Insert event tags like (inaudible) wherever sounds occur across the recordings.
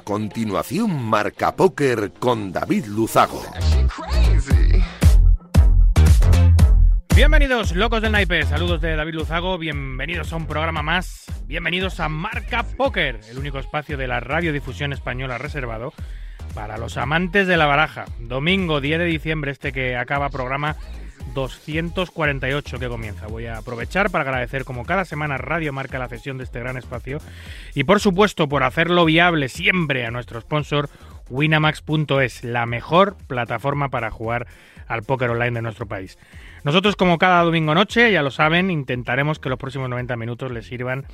Continuación, Marca Póker con David Luzago. Bienvenidos, locos del naipe. Saludos de David Luzago. Bienvenidos a un programa más. Bienvenidos a Marca Póker, el único espacio de la radiodifusión española reservado para los amantes de la baraja. Domingo 10 de diciembre, este que acaba programa 248 que comienza. Voy a aprovechar para agradecer como cada semana Radio Marca la cesión de este gran espacio y por supuesto por hacerlo viable siempre a nuestro sponsor Winamax.es, la mejor plataforma para jugar al póker online de nuestro país. Nosotros como cada domingo noche, ya lo saben, intentaremos que los próximos 90 minutos les sirvan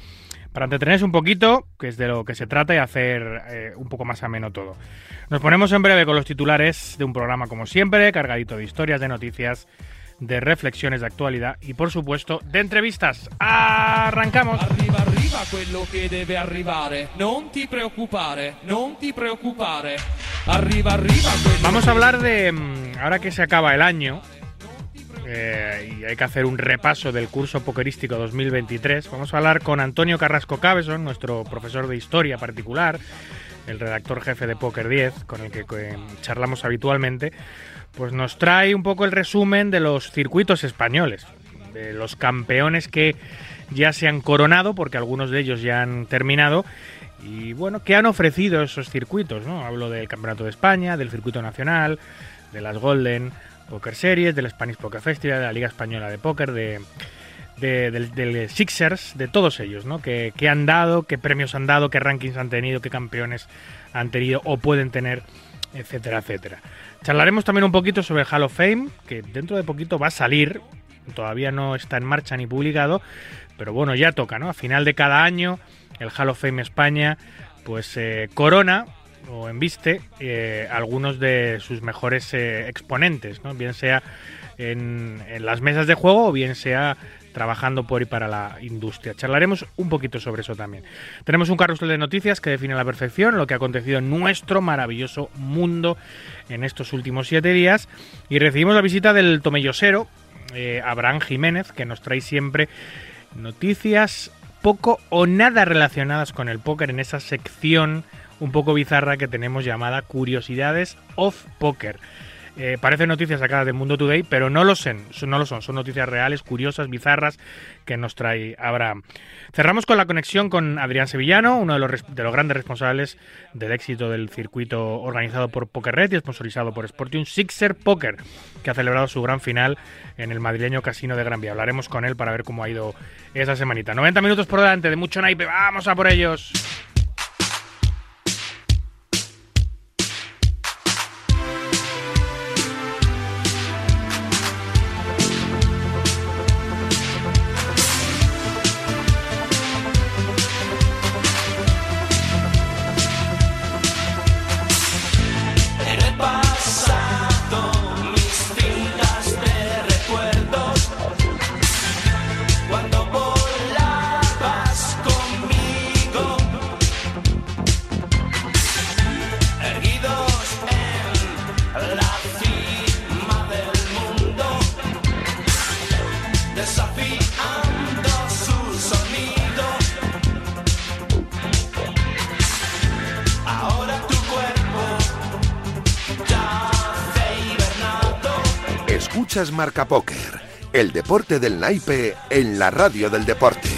para entretenerse un poquito, que es de lo que se trata, y hacer eh, un poco más ameno todo. Nos ponemos en breve con los titulares de un programa como siempre, cargadito de historias, de noticias, de reflexiones de actualidad y por supuesto de entrevistas. ¡Arrancamos! Arriba, arriba quello che deve arrivare. Non ti preoccupare, non ti preoccupare. Arriba, arriba quello Vamos a hablar de, mm, ahora que se acaba el año, eh, y hay que hacer un repaso del curso pokerístico 2023, vamos a hablar con Antonio Carrasco Cabeson, nuestro profesor de historia particular, el redactor jefe de Poker 10, con el que eh, charlamos habitualmente, pues nos trae un poco el resumen de los circuitos españoles, de los campeones que ya se han coronado, porque algunos de ellos ya han terminado, y bueno, ¿qué han ofrecido esos circuitos? ¿no? Hablo del Campeonato de España, del Circuito Nacional, de las Golden Poker Series, del Spanish Poker Festival, de la Liga Española de Póker, de, de- del, Sixers, de todos ellos, ¿no? ¿Qué, qué han dado, qué premios han dado, qué rankings han tenido, qué campeones han tenido o pueden tener, etcétera, etcétera. Charlaremos también un poquito sobre Hall of Fame, que dentro de poquito va a salir, todavía no está en marcha ni publicado, pero bueno, ya toca, ¿no? A final de cada año, el Hall of Fame España, pues eh, corona o embiste eh, algunos de sus mejores eh, exponentes, ¿no? bien sea en las mesas de juego o bien sea trabajando por y para la industria. Charlaremos un poquito sobre eso también. Tenemos un carrusel de noticias que define a la perfección lo que ha acontecido en nuestro maravilloso mundo en estos últimos siete días y recibimos la visita del tomellosero eh, Abraham Jiménez que nos trae siempre noticias poco o nada relacionadas con el póker en esa sección un poco bizarra que tenemos llamada Curiosidades of Poker. Eh, parecen noticias sacadas del Mundo Today, pero no lo son, no lo son, son noticias reales, curiosas, bizarras que nos trae Abraham. Cerramos con la conexión con Adrián Sevillano, uno de los, de los grandes responsables del éxito del circuito organizado por Poker Red y sponsorizado por Sportium Sixer Poker, que ha celebrado su gran final en el madrileño casino de Gran Vía. Hablaremos con él para ver cómo ha ido esa semanita. 90 minutos por delante de mucho naipe, vamos a por ellos. Marca Póker, el deporte del naipe en la radio del deporte.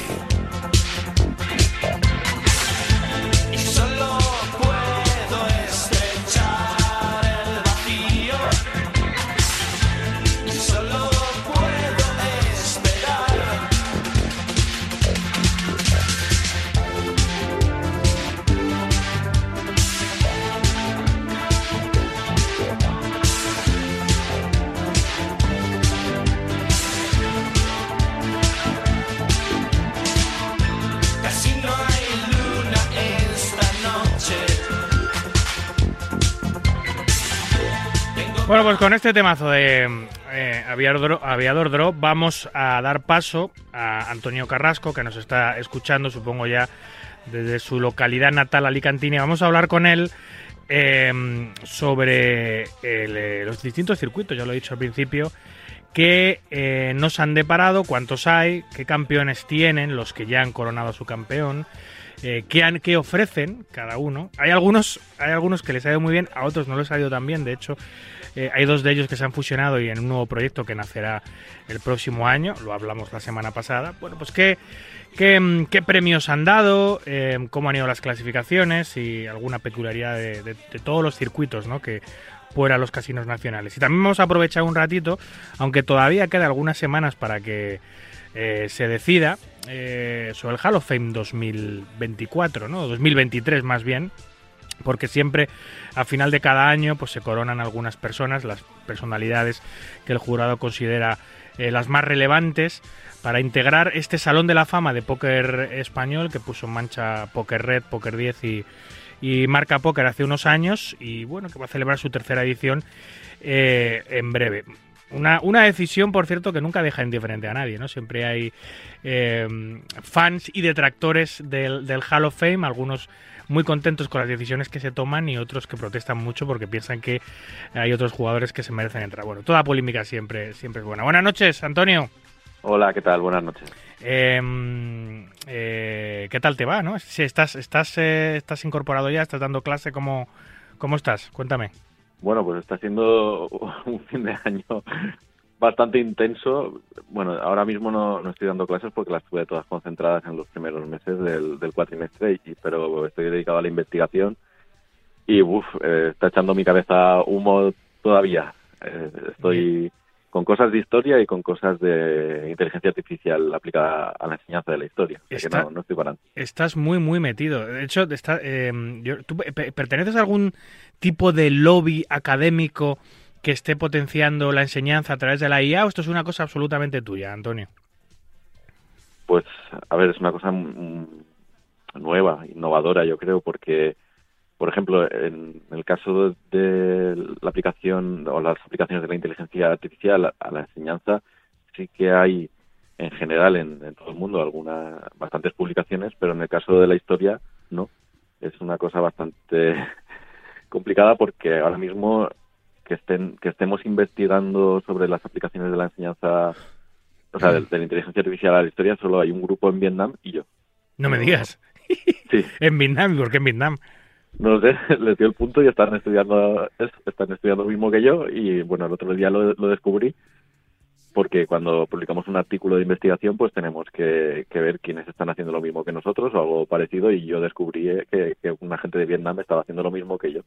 Este temazo de eh, Aviador, Aviador Drop vamos a dar paso a Antonio Carrasco, que nos está escuchando, supongo ya desde su localidad natal alicantina. Vamos a hablar con él eh, sobre eh, los distintos circuitos, ya lo he dicho al principio, que eh, nos han deparado, cuántos hay, qué campeones tienen, los que ya han coronado a su campeón, eh, qué, han, qué ofrecen cada uno. Hay algunos, hay algunos que les ha ido muy bien, a otros no les ha ido tan bien. De hecho, eh, hay dos de ellos que se han fusionado y en un nuevo proyecto que nacerá el próximo año. Lo hablamos la semana pasada. Bueno, pues qué, mm, premios han dado, eh, cómo han ido las clasificaciones y alguna peculiaridad de, todos los circuitos ¿no? que fuera los casinos nacionales. Y también vamos a aprovechar un ratito, aunque todavía queda algunas semanas para que eh, se decida sobre el Hall of Fame 2024, ¿no? 2023 más bien, porque siempre a final de cada año pues se coronan algunas personas, las personalidades que el jurado considera eh, las más relevantes para integrar este salón de la fama de póker español que puso en mancha Poker Red, Poker 10 y, y Marca Póker hace unos años y bueno, que va a celebrar su tercera edición eh, en breve. Una, una decisión, por cierto, que nunca deja indiferente a nadie, ¿no? Siempre hay eh, fans y detractores del, del Hall of Fame, algunos muy contentos con las decisiones que se toman y otros que protestan mucho porque piensan que hay otros jugadores que se merecen entrar. Bueno, toda polémica siempre, siempre es buena. Buenas noches, Antonio. Hola, ¿qué tal? Buenas noches. Eh, eh, ¿Qué tal te va? ¿no? Si estás, estás, eh, estás incorporado ya, estás dando clase, ¿cómo, cómo estás? Cuéntame. Bueno, pues está siendo (laughs) un fin de año bastante intenso. Bueno, ahora mismo no, no estoy dando clases porque las tuve todas concentradas en los primeros meses del, del cuatrimestre, y, pero estoy dedicado a la investigación y uf, eh, está echando mi cabeza humo todavía. Eh, estoy con cosas de historia y con cosas de inteligencia artificial aplicada a la enseñanza de la historia. O sea que Está- no, no estoy parando. Estás muy, muy metido. De hecho, está, eh, yo- ¿tú pe- perteneces a algún tipo de lobby académico que esté potenciando la enseñanza a través de la IA o esto es una cosa absolutamente tuya, Antonio? Pues, a ver, es una cosa nueva, innovadora, yo creo, porque, por ejemplo, en el caso de la aplicación o las aplicaciones de la inteligencia artificial a la enseñanza, sí que hay, en general, en, en todo el mundo, algunas, bastantes publicaciones, pero en el caso de la historia, no. Es una cosa bastante (laughs) complicada porque ahora mismo que estén que estemos investigando sobre las aplicaciones de la enseñanza o sea, de, de la inteligencia artificial a la historia, solo hay un grupo en Vietnam y yo. No me digas. (laughs) Sí, En Vietnam, ¿por qué en Vietnam? no lo sé, (laughs) les dio el punto y están estudiando están estudiando lo mismo que yo y bueno, el otro día lo, lo descubrí porque cuando publicamos un artículo de investigación pues tenemos que, que ver quiénes están haciendo lo mismo que nosotros o algo parecido y yo descubrí que, que una gente de Vietnam estaba haciendo lo mismo que yo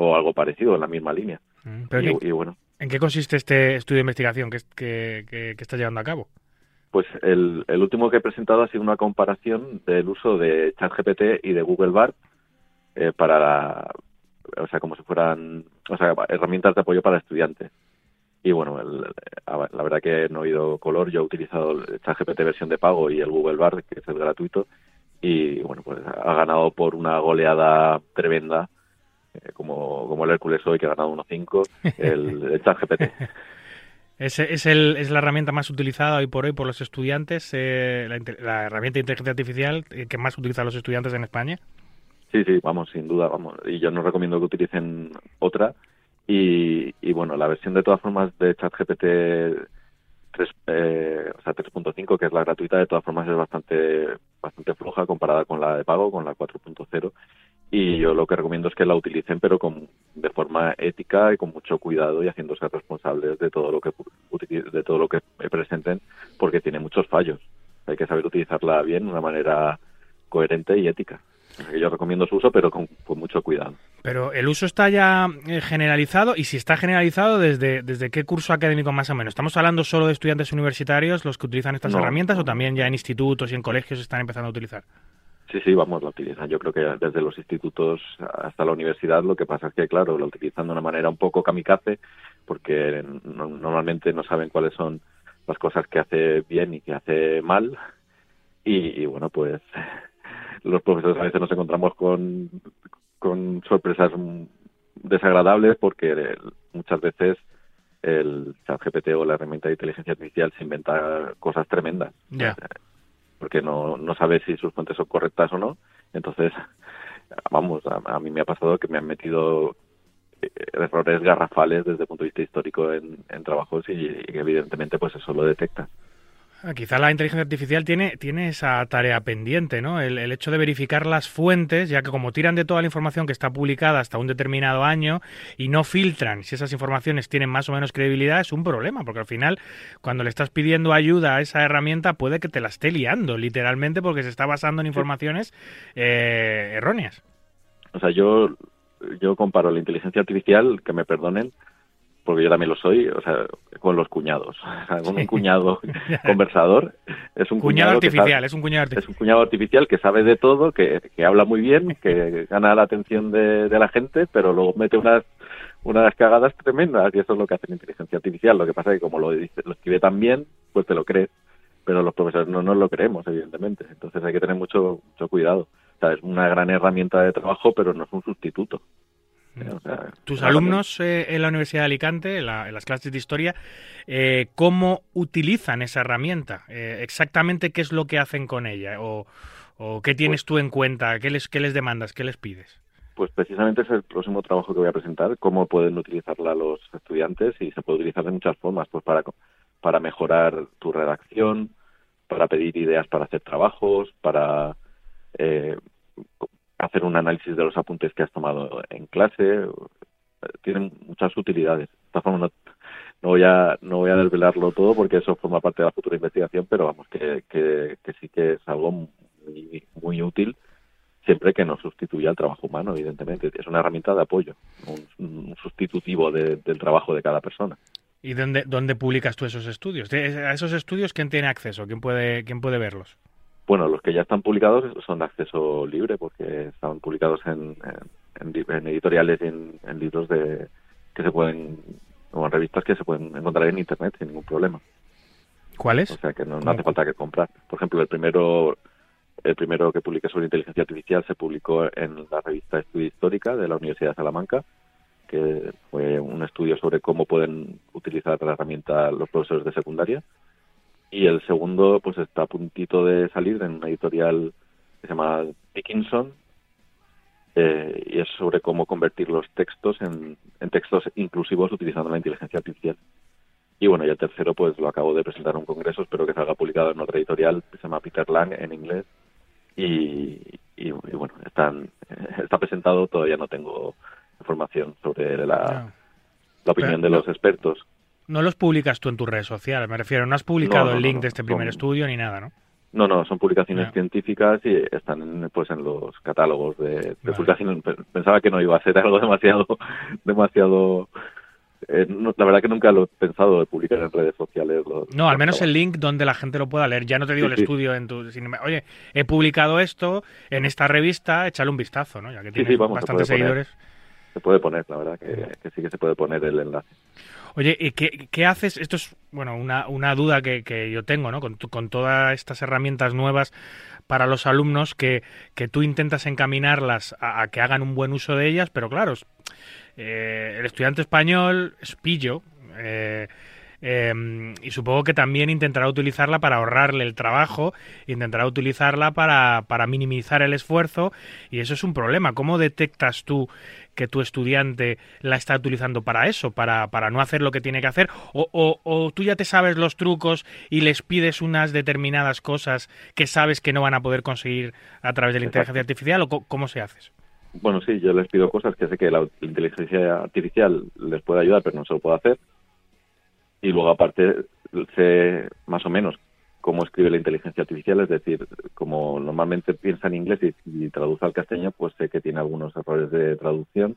o algo parecido en la misma línea. Mm, ¿Pero Y, bueno, ¿En qué consiste este estudio de investigación que, que, que, que estás llevando a cabo? Pues el, el último que he presentado ha sido una comparación del uso de ChatGPT y de Google Bard eh, para, la- o sea, como si fueran, o sea, herramientas de apoyo para estudiantes. Y bueno, el- la verdad que no he oído color. Yo he utilizado el ChatGPT versión de pago y el Google Bard, que es el gratuito. Y bueno, pues ha ganado por una goleada tremenda, como, como el Hércules hoy, que ha ganado 1-5, el, el (laughs) ChatGPT. Es, es, el, es la herramienta más utilizada hoy por hoy por los estudiantes, eh, la herramienta de inteligencia artificial eh, que más utilizan los estudiantes en España. Sí, sí, vamos, sin duda, vamos. Y yo no recomiendo que utilicen otra. Y, y bueno, la versión de todas formas de ChatGPT 3, eh, o sea, 3.5, que es la gratuita, de todas formas es bastante bastante floja comparada con la de pago, con la 4.0. Y yo lo que recomiendo es que la utilicen, pero con, de forma ética y con mucho cuidado y haciéndose responsables de todo lo que de todo lo que presenten, porque tiene muchos fallos. Hay que saber utilizarla bien, de una manera coherente y ética. Yo recomiendo su uso, pero con, con mucho cuidado. Pero el uso está ya eh, generalizado y si está generalizado, ¿desde, ¿desde qué curso académico más o menos? ¿Estamos hablando solo de estudiantes universitarios los que utilizan estas No, herramientas o también ya en institutos y en colegios están empezando a utilizar? Sí, sí, vamos, la utilizan. Yo creo que desde los institutos hasta la universidad lo que pasa es que, claro, la utilizan de una manera un poco kamikaze porque no- normalmente no saben cuáles son las cosas que hace bien y que hace mal. Y, y, bueno, pues los profesores a veces nos encontramos con, con sorpresas desagradables porque muchas veces el ChatGPT o la herramienta de inteligencia artificial se inventa cosas tremendas Ya. Porque no, no sabe si sus fuentes son correctas o no. Entonces, vamos, a, a mí me ha pasado que me han metido eh, errores garrafales desde el punto de vista histórico en, trabajos y, y evidentemente pues eso lo detecta. Ah, quizá la inteligencia artificial tiene, tiene esa tarea pendiente, ¿no? El, el, hecho de verificar las fuentes, ya que como tiran de toda la información que está publicada hasta un determinado año y no filtran si esas informaciones tienen más o menos credibilidad, es un problema, porque al final, cuando le estás pidiendo ayuda a esa herramienta, puede que te la esté liando, literalmente, porque se está basando en informaciones eh, erróneas. O sea, yo, yo comparo la inteligencia artificial, que me perdonen, porque yo también lo soy, o sea, con los cuñados. (laughs) con un cuñado (laughs) conversador. Es un cuñado, artificial, es un cuñado artificial. Es un cuñado artificial que sabe de todo, que, que habla muy bien, (laughs) que gana la atención de, de, la gente, pero luego mete unas unas cagadas tremendas y eso es lo que hace la inteligencia artificial. Lo que pasa es que como lo, dice, lo escribe tan bien, pues te lo crees. Pero los profesores no nos lo creemos, evidentemente. Entonces hay que tener mucho, mucho cuidado. O sea, es una gran herramienta de trabajo, pero no es un sustituto. O sea, Tus alumnos eh, en la Universidad de Alicante, en, la, en, las clases de historia, eh, ¿cómo utilizan esa herramienta? Eh, ¿Exactamente qué es lo que hacen con ella? ¿O, o qué tienes pues, tú en cuenta? ¿Qué les, ¿Qué les demandas? ¿Qué les pides? Pues precisamente es el próximo trabajo que voy a presentar, cómo pueden utilizarla los estudiantes y se puede utilizar de muchas formas, pues para, para mejorar tu redacción, para pedir ideas para hacer trabajos, para eh, hacer un análisis de los apuntes que has tomado en clase. Tienen muchas utilidades. De esta forma no, no voy a no voy a desvelarlo todo porque eso forma parte de la futura investigación, pero vamos que, que, sí que es algo muy, muy útil siempre que no sustituya el trabajo humano, evidentemente. Es una herramienta de apoyo, un, sustitutivo de, del trabajo de cada persona. ¿Y dónde, dónde publicas tú esos estudios? ¿A esos estudios quién tiene acceso? ¿Quién puede, quién puede verlos? Bueno, los que ya están publicados son de acceso libre porque están publicados en, en, en editoriales y en, en, libros de que se pueden o en revistas que se pueden encontrar en internet sin ningún problema. ¿Cuáles? O sea que no, no hace falta que comprar. Por ejemplo, el primero el primero que publiqué sobre inteligencia artificial se publicó en la revista Estudio Histórica de la Universidad de Salamanca, que fue un estudio sobre cómo pueden utilizar la herramienta los profesores de secundaria y el segundo pues está a puntito de salir en una editorial que se llama Dickinson eh, y es sobre cómo convertir los textos en, en, textos inclusivos utilizando la inteligencia artificial. Y bueno, y el tercero pues lo acabo de presentar en un congreso, espero que salga publicado en otra editorial que se llama Peter Lang en inglés y, y, y bueno, están, (laughs) está presentado, todavía no tengo información sobre la, no. la opinión Pero, de los expertos no los publicas tú en tus redes sociales, me refiero, no has publicado no, no, el link de este primer son, estudio ni nada, ¿no? No, no, son publicaciones científicas y están en, pues en los catálogos de, de vale. publicaciones. Pensaba que no iba a ser algo demasiado, (laughs) demasiado eh, no, la verdad que nunca lo he pensado de publicar en redes sociales. Los, no, al menos el link donde la gente lo pueda leer. Ya no te digo sí, el sí. estudio en tu. Sino, oye, he publicado esto en esta revista, échale un vistazo, ¿no? Ya que tienes sí, vamos, bastantes se seguidores. Poner, se puede poner, la verdad que, que, sí que se puede poner el enlace. Oye, ¿y qué, haces? Esto es, bueno, una, una duda que, que, yo tengo, ¿no? Con, con todas estas herramientas nuevas para los alumnos que, que tú intentas encaminarlas a, que hagan un buen uso de ellas, pero claro, eh, el estudiante español es pillo. Eh, eh, y supongo que también intentará utilizarla para ahorrarle el trabajo, intentará utilizarla para, para, minimizar el esfuerzo y eso es un problema. ¿Cómo detectas tú que tu estudiante la está utilizando para eso, para, para no hacer lo que tiene que hacer? O, o, ¿O, tú ya te sabes los trucos y les pides unas determinadas cosas que sabes que no van a poder conseguir a través de la inteligencia artificial? ¿O cómo se hace? Bueno, sí, yo les pido cosas que sé que la inteligencia artificial les puede ayudar, pero no se lo puedo hacer y luego aparte sé más o menos cómo escribe la inteligencia artificial, es decir, como normalmente piensa en inglés y, traduce al castellano, pues sé que tiene algunos errores de traducción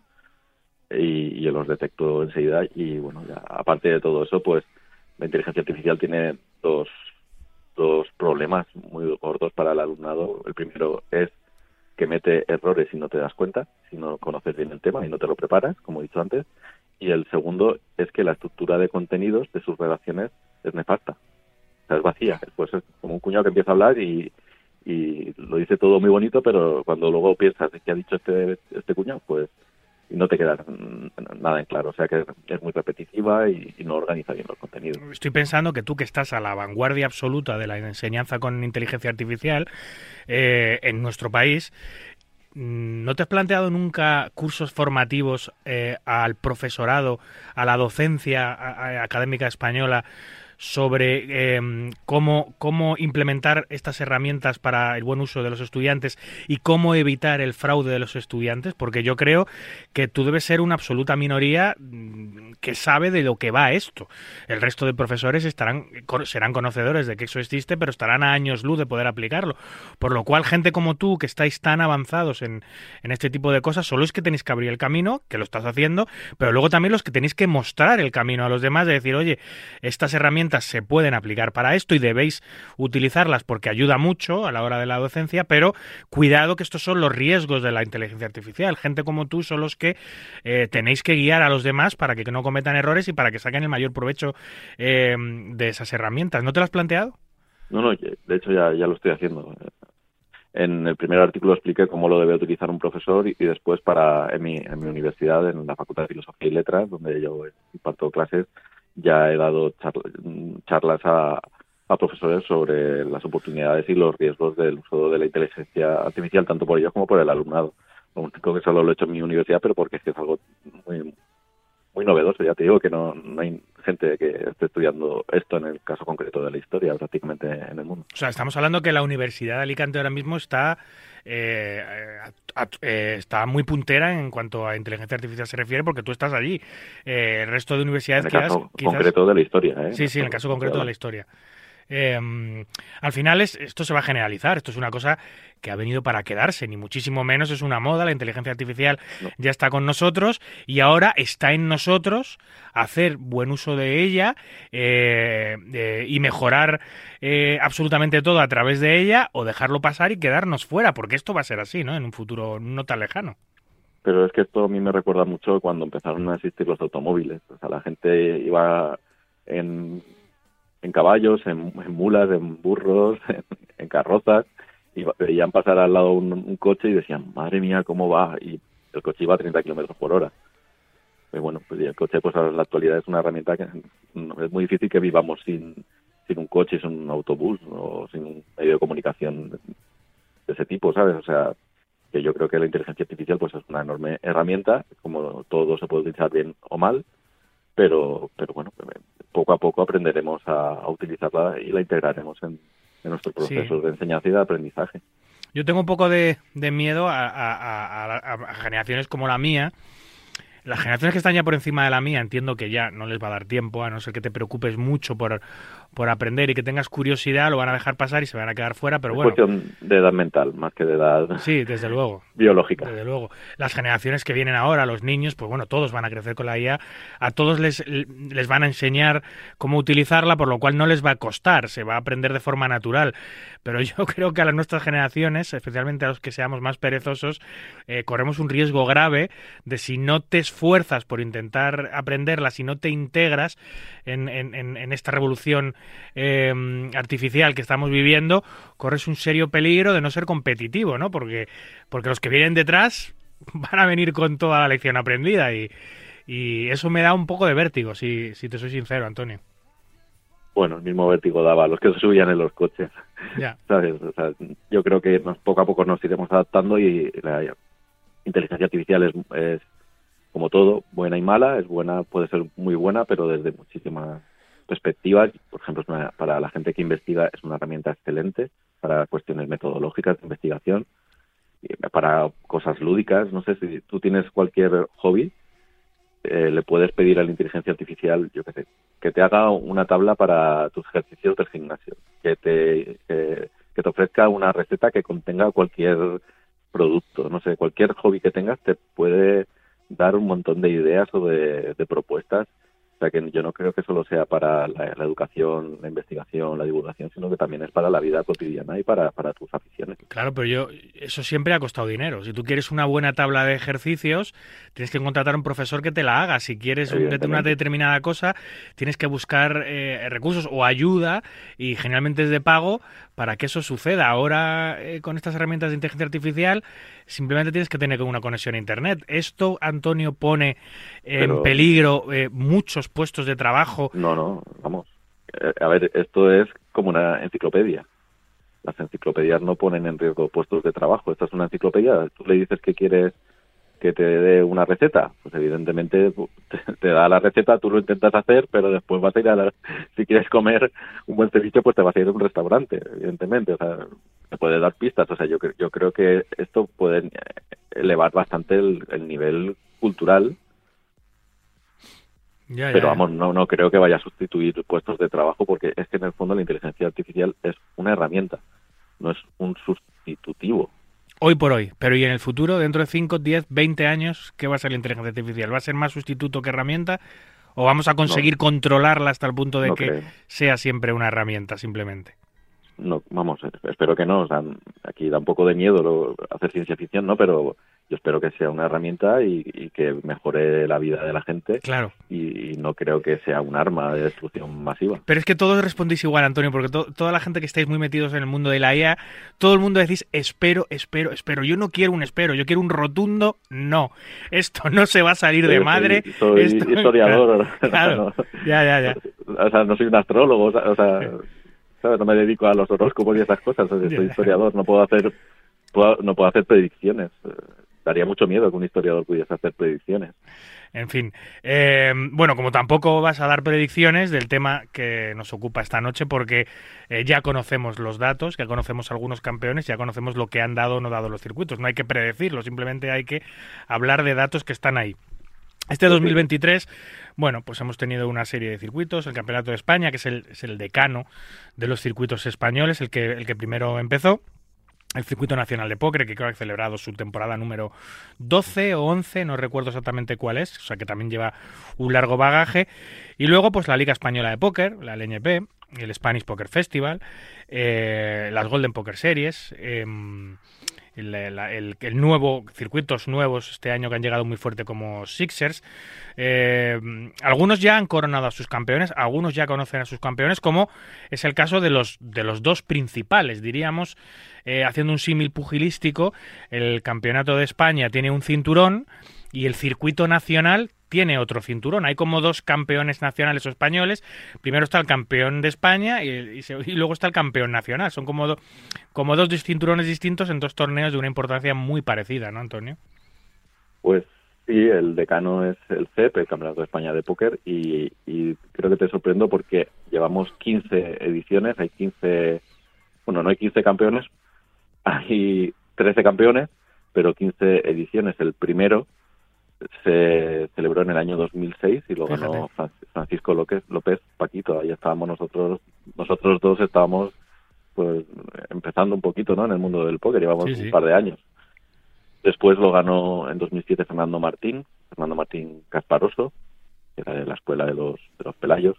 y, los detecto enseguida y bueno, ya, aparte de todo eso, pues la inteligencia artificial tiene dos, dos problemas muy gordos para el alumnado. El primero es que mete errores y no te das cuenta, si no conoces bien el tema y no te lo preparas, como he dicho antes y el segundo es que la estructura de contenidos de sus relaciones es nefasta, o sea, es vacía, pues es como un cuñado que empieza a hablar y, y lo dice todo muy bonito, pero cuando luego piensas qué ha dicho este, este cuñado, pues no te queda nada en claro. O sea que es muy repetitiva y, no organiza bien los contenidos. Estoy pensando que tú que estás a la vanguardia absoluta de la enseñanza con inteligencia artificial eh, en nuestro país, ¿No te has planteado nunca cursos formativos eh, al profesorado, a la docencia académica española, sobre em, cómo, cómo implementar estas herramientas para el buen uso de los estudiantes y cómo evitar el fraude de los estudiantes, porque yo creo que tú debes ser una absoluta minoría mm, que sabe de lo que va esto. El resto de profesores estarán serán conocedores de que eso existe, pero estarán a años luz de poder aplicarlo. Por lo cual, gente como tú, que estáis tan avanzados en, en este tipo de cosas, solo es que tenéis que abrir el camino, que lo estás haciendo, pero luego también los que tenéis que mostrar el camino a los demás, de decir, oye, estas herramientas se pueden aplicar para esto y debéis utilizarlas porque ayuda mucho a la hora de la docencia, pero cuidado que estos son los riesgos de la inteligencia artificial. Gente como tú son los que eh, tenéis que guiar a los demás para que no cometan errores y para que saquen el mayor provecho eh, de esas herramientas. ¿No te lo has planteado? No, no, de hecho ya, lo estoy haciendo. En el primer artículo expliqué cómo lo debe utilizar un profesor y, después para en mi, en mi universidad, en la Facultad de Filosofía y Letras, donde yo imparto clases, ya he dado charlas a, profesores sobre las oportunidades y los riesgos del uso de la inteligencia artificial, tanto por ellos como por el alumnado. Creo que solo lo he hecho en mi universidad, pero porque es que es algo muy, muy novedoso. Ya te digo que no, no hay gente que esté estudiando esto en el caso concreto de la historia prácticamente en el mundo. O sea, estamos hablando que la Universidad de Alicante ahora mismo está eh, eh, está muy puntera en cuanto a inteligencia artificial se refiere porque tú estás allí. Eh, el resto de universidades en el caso concreto de la historia. ¿eh? Sí, sí, en el caso concreto de la historia. Eh, al final es, esto se va a generalizar, esto es una cosa que ha venido para quedarse, ni muchísimo menos es una moda, la inteligencia artificial ya está con nosotros y ahora está en nosotros hacer buen uso de ella eh, y mejorar eh, absolutamente todo a través de ella o dejarlo pasar y quedarnos fuera, porque esto va a ser así, ¿no? En un futuro no tan lejano. Pero es que esto a mí me recuerda mucho cuando empezaron a existir los automóviles. O sea, la gente iba en en caballos, en, mulas, en burros, (laughs) en, carrozas, y veían pasar al lado un, coche y decían, madre mía, ¿cómo va? Y el coche iba a 30 kilómetros por hora. Y bueno, pues el coche, pues en la actualidad es una herramienta que es muy difícil que vivamos sin, sin un coche, sin un autobús o sin un medio de comunicación de ese tipo, ¿sabes? O sea, que yo creo que la inteligencia artificial pues es una enorme herramienta, como todo se puede utilizar bien o mal, pero, pero bueno, poco a poco aprenderemos a, utilizarla y la integraremos en, nuestro proceso de enseñanza y de aprendizaje. Yo tengo un poco de, miedo a, generaciones como la mía, las generaciones que están ya por encima de la mía, entiendo que ya no les va a dar tiempo, a no ser que te preocupes mucho por, por aprender y que tengas curiosidad, lo van a dejar pasar y se van a quedar fuera, pero es bueno. cuestión de edad mental, más que de edad. Sí, desde luego. biológica. Desde luego. Las generaciones que vienen ahora, los niños, pues bueno, todos van a crecer con la IA, a todos les, les van a enseñar cómo utilizarla, por lo cual no les va a costar, se va a aprender de forma natural. Pero yo (laughs) creo que a las nuestras generaciones, especialmente a los que seamos más perezosos, eh, corremos un riesgo grave de si no te esfuerzas por intentar aprenderla, si no te integras en, en, en esta revolución Em, artificial que estamos viviendo, corres un serio peligro de no ser competitivo, ¿no? Porque, porque los que vienen detrás (laughs) van a venir con toda la lección aprendida y, y eso me da un poco de vértigo, si, si te soy sincero, Antonio. Bueno, el mismo vértigo daba a los que se subían en los coches. (laughs) Yo creo que poco a poco nos iremos adaptando y la inteligencia artificial es, es, como todo, buena y mala. Es buena, puede ser muy buena, pero desde muchísimas perspectivas. Por ejemplo, para la gente que investiga es una herramienta excelente para cuestiones metodológicas de investigación, para cosas lúdicas. No sé si tú tienes cualquier hobby, eh, le puedes pedir a la inteligencia artificial, yo qué sé, que te haga una tabla para tus ejercicios del gimnasio, que te, que te ofrezca una receta que contenga cualquier producto, no sé, cualquier hobby que tengas te puede dar un montón de ideas o de propuestas que yo no creo que solo sea para la, educación, la investigación, la divulgación, sino que también es para la vida cotidiana y para, para tus aficiones. Claro, pero yo eso siempre ha costado dinero. Si tú quieres una buena tabla de ejercicios, tienes que contratar a un profesor que te la haga. Si quieres una determinada cosa, tienes que buscar eh, recursos o ayuda y generalmente es de pago para que eso suceda. Ahora, eh, con estas herramientas de inteligencia artificial, simplemente tienes que tener una conexión a Internet. Esto, Antonio, pone en peligro eh, muchos puestos de trabajo. No, no, vamos. Eh, a ver, esto es como una enciclopedia. Las enciclopedias no ponen en riesgo puestos de trabajo. Esta es una enciclopedia. Tú le dices que quieres que te dé una receta? Pues evidentemente (laughs) te, da la receta, tú lo intentas hacer, pero después vas a ir a la, (laughs) si quieres comer un buen ceviche, pues te vas a ir a un restaurante, evidentemente, o sea, te puede dar pistas, o sea, yo, yo creo que esto puede elevar bastante el, nivel cultural pero vamos, no, no creo que vaya a sustituir puestos de trabajo porque es que en el fondo la inteligencia artificial es una herramienta, no es un sustitutivo. Hoy por hoy, pero ¿y en el futuro, dentro de 5, 10, 20 años, qué va a ser la inteligencia artificial? ¿Va a ser más sustituto que herramienta? ¿O vamos a conseguir controlarla hasta el punto de que sea siempre una herramienta simplemente? No, vamos, espero que no. O sea, aquí da un poco de miedo hacer ciencia ficción, ¿no? Pero yo espero que sea una herramienta y, que mejore la vida de la gente. Claro. Y, no creo que sea un arma de destrucción masiva. Pero es que todos respondéis igual, Antonio, porque toda la gente que estáis muy metidos en el mundo de la IA, todo el mundo decís espero, espero, espero. Yo no quiero un espero, yo quiero un rotundo no. Esto no se va a salir de madre. Soy, historiador. (laughs) Claro, ya, ya, ya. O sea, no soy un astrólogo, o sea... No me dedico a los horóscopos y esas cosas, soy historiador, no puedo hacer no puedo hacer predicciones. Daría mucho miedo que un historiador pudiese hacer predicciones. En fin, eh, bueno, como tampoco vas a dar predicciones del tema que nos ocupa esta noche, porque eh, ya conocemos los datos, ya conocemos algunos campeones, ya conocemos lo que han dado o no dado los circuitos. No hay que predecirlo, simplemente hay que hablar de datos que están ahí. Este 2023, bueno, pues hemos tenido una serie de circuitos, el Campeonato de España, que es el, es el decano de los circuitos españoles, el que, el que primero empezó el Circuito Nacional de Póker, que creo que ha celebrado su temporada número 12 o 11, no recuerdo exactamente cuál es, o sea que también lleva un largo bagaje. Y luego, pues la Liga Española de Póker, la LNP, el Spanish Poker Festival, eh, las Golden Poker Series, em, el, nuevo, circuitos nuevos este año que han llegado muy fuerte como Sixers. Eh, algunos ya han coronado a sus campeones, algunos ya conocen a sus campeones, como es el caso de los, de los dos principales, diríamos, eh, haciendo un símil pugilístico, el Campeonato de España tiene un cinturón y el circuito nacional tiene otro cinturón. Hay como dos campeones nacionales o españoles. Primero está el campeón de España y, luego está el campeón nacional. Son como, como dos cinturones distintos en dos torneos de una importancia muy parecida, ¿no, Antonio? Pues sí, el decano es el CEP, el Campeonato de España de Póker, y, y creo que te sorprendo porque llevamos 15 ediciones, hay 15, bueno, no hay 15 campeones, (laughs) hay 13 campeones, pero 15 ediciones. El primero se celebró en el año 2006 y lo ganó Francisco López, López Paquito. Ahí estábamos nosotros, nosotros dos estábamos pues empezando un poquito ¿no? en el mundo del póker, llevamos un par de años. Después lo ganó en 2007 Fernando Martín, Fernando Martín Casparoso, que era de la escuela de los, de los Pelayos.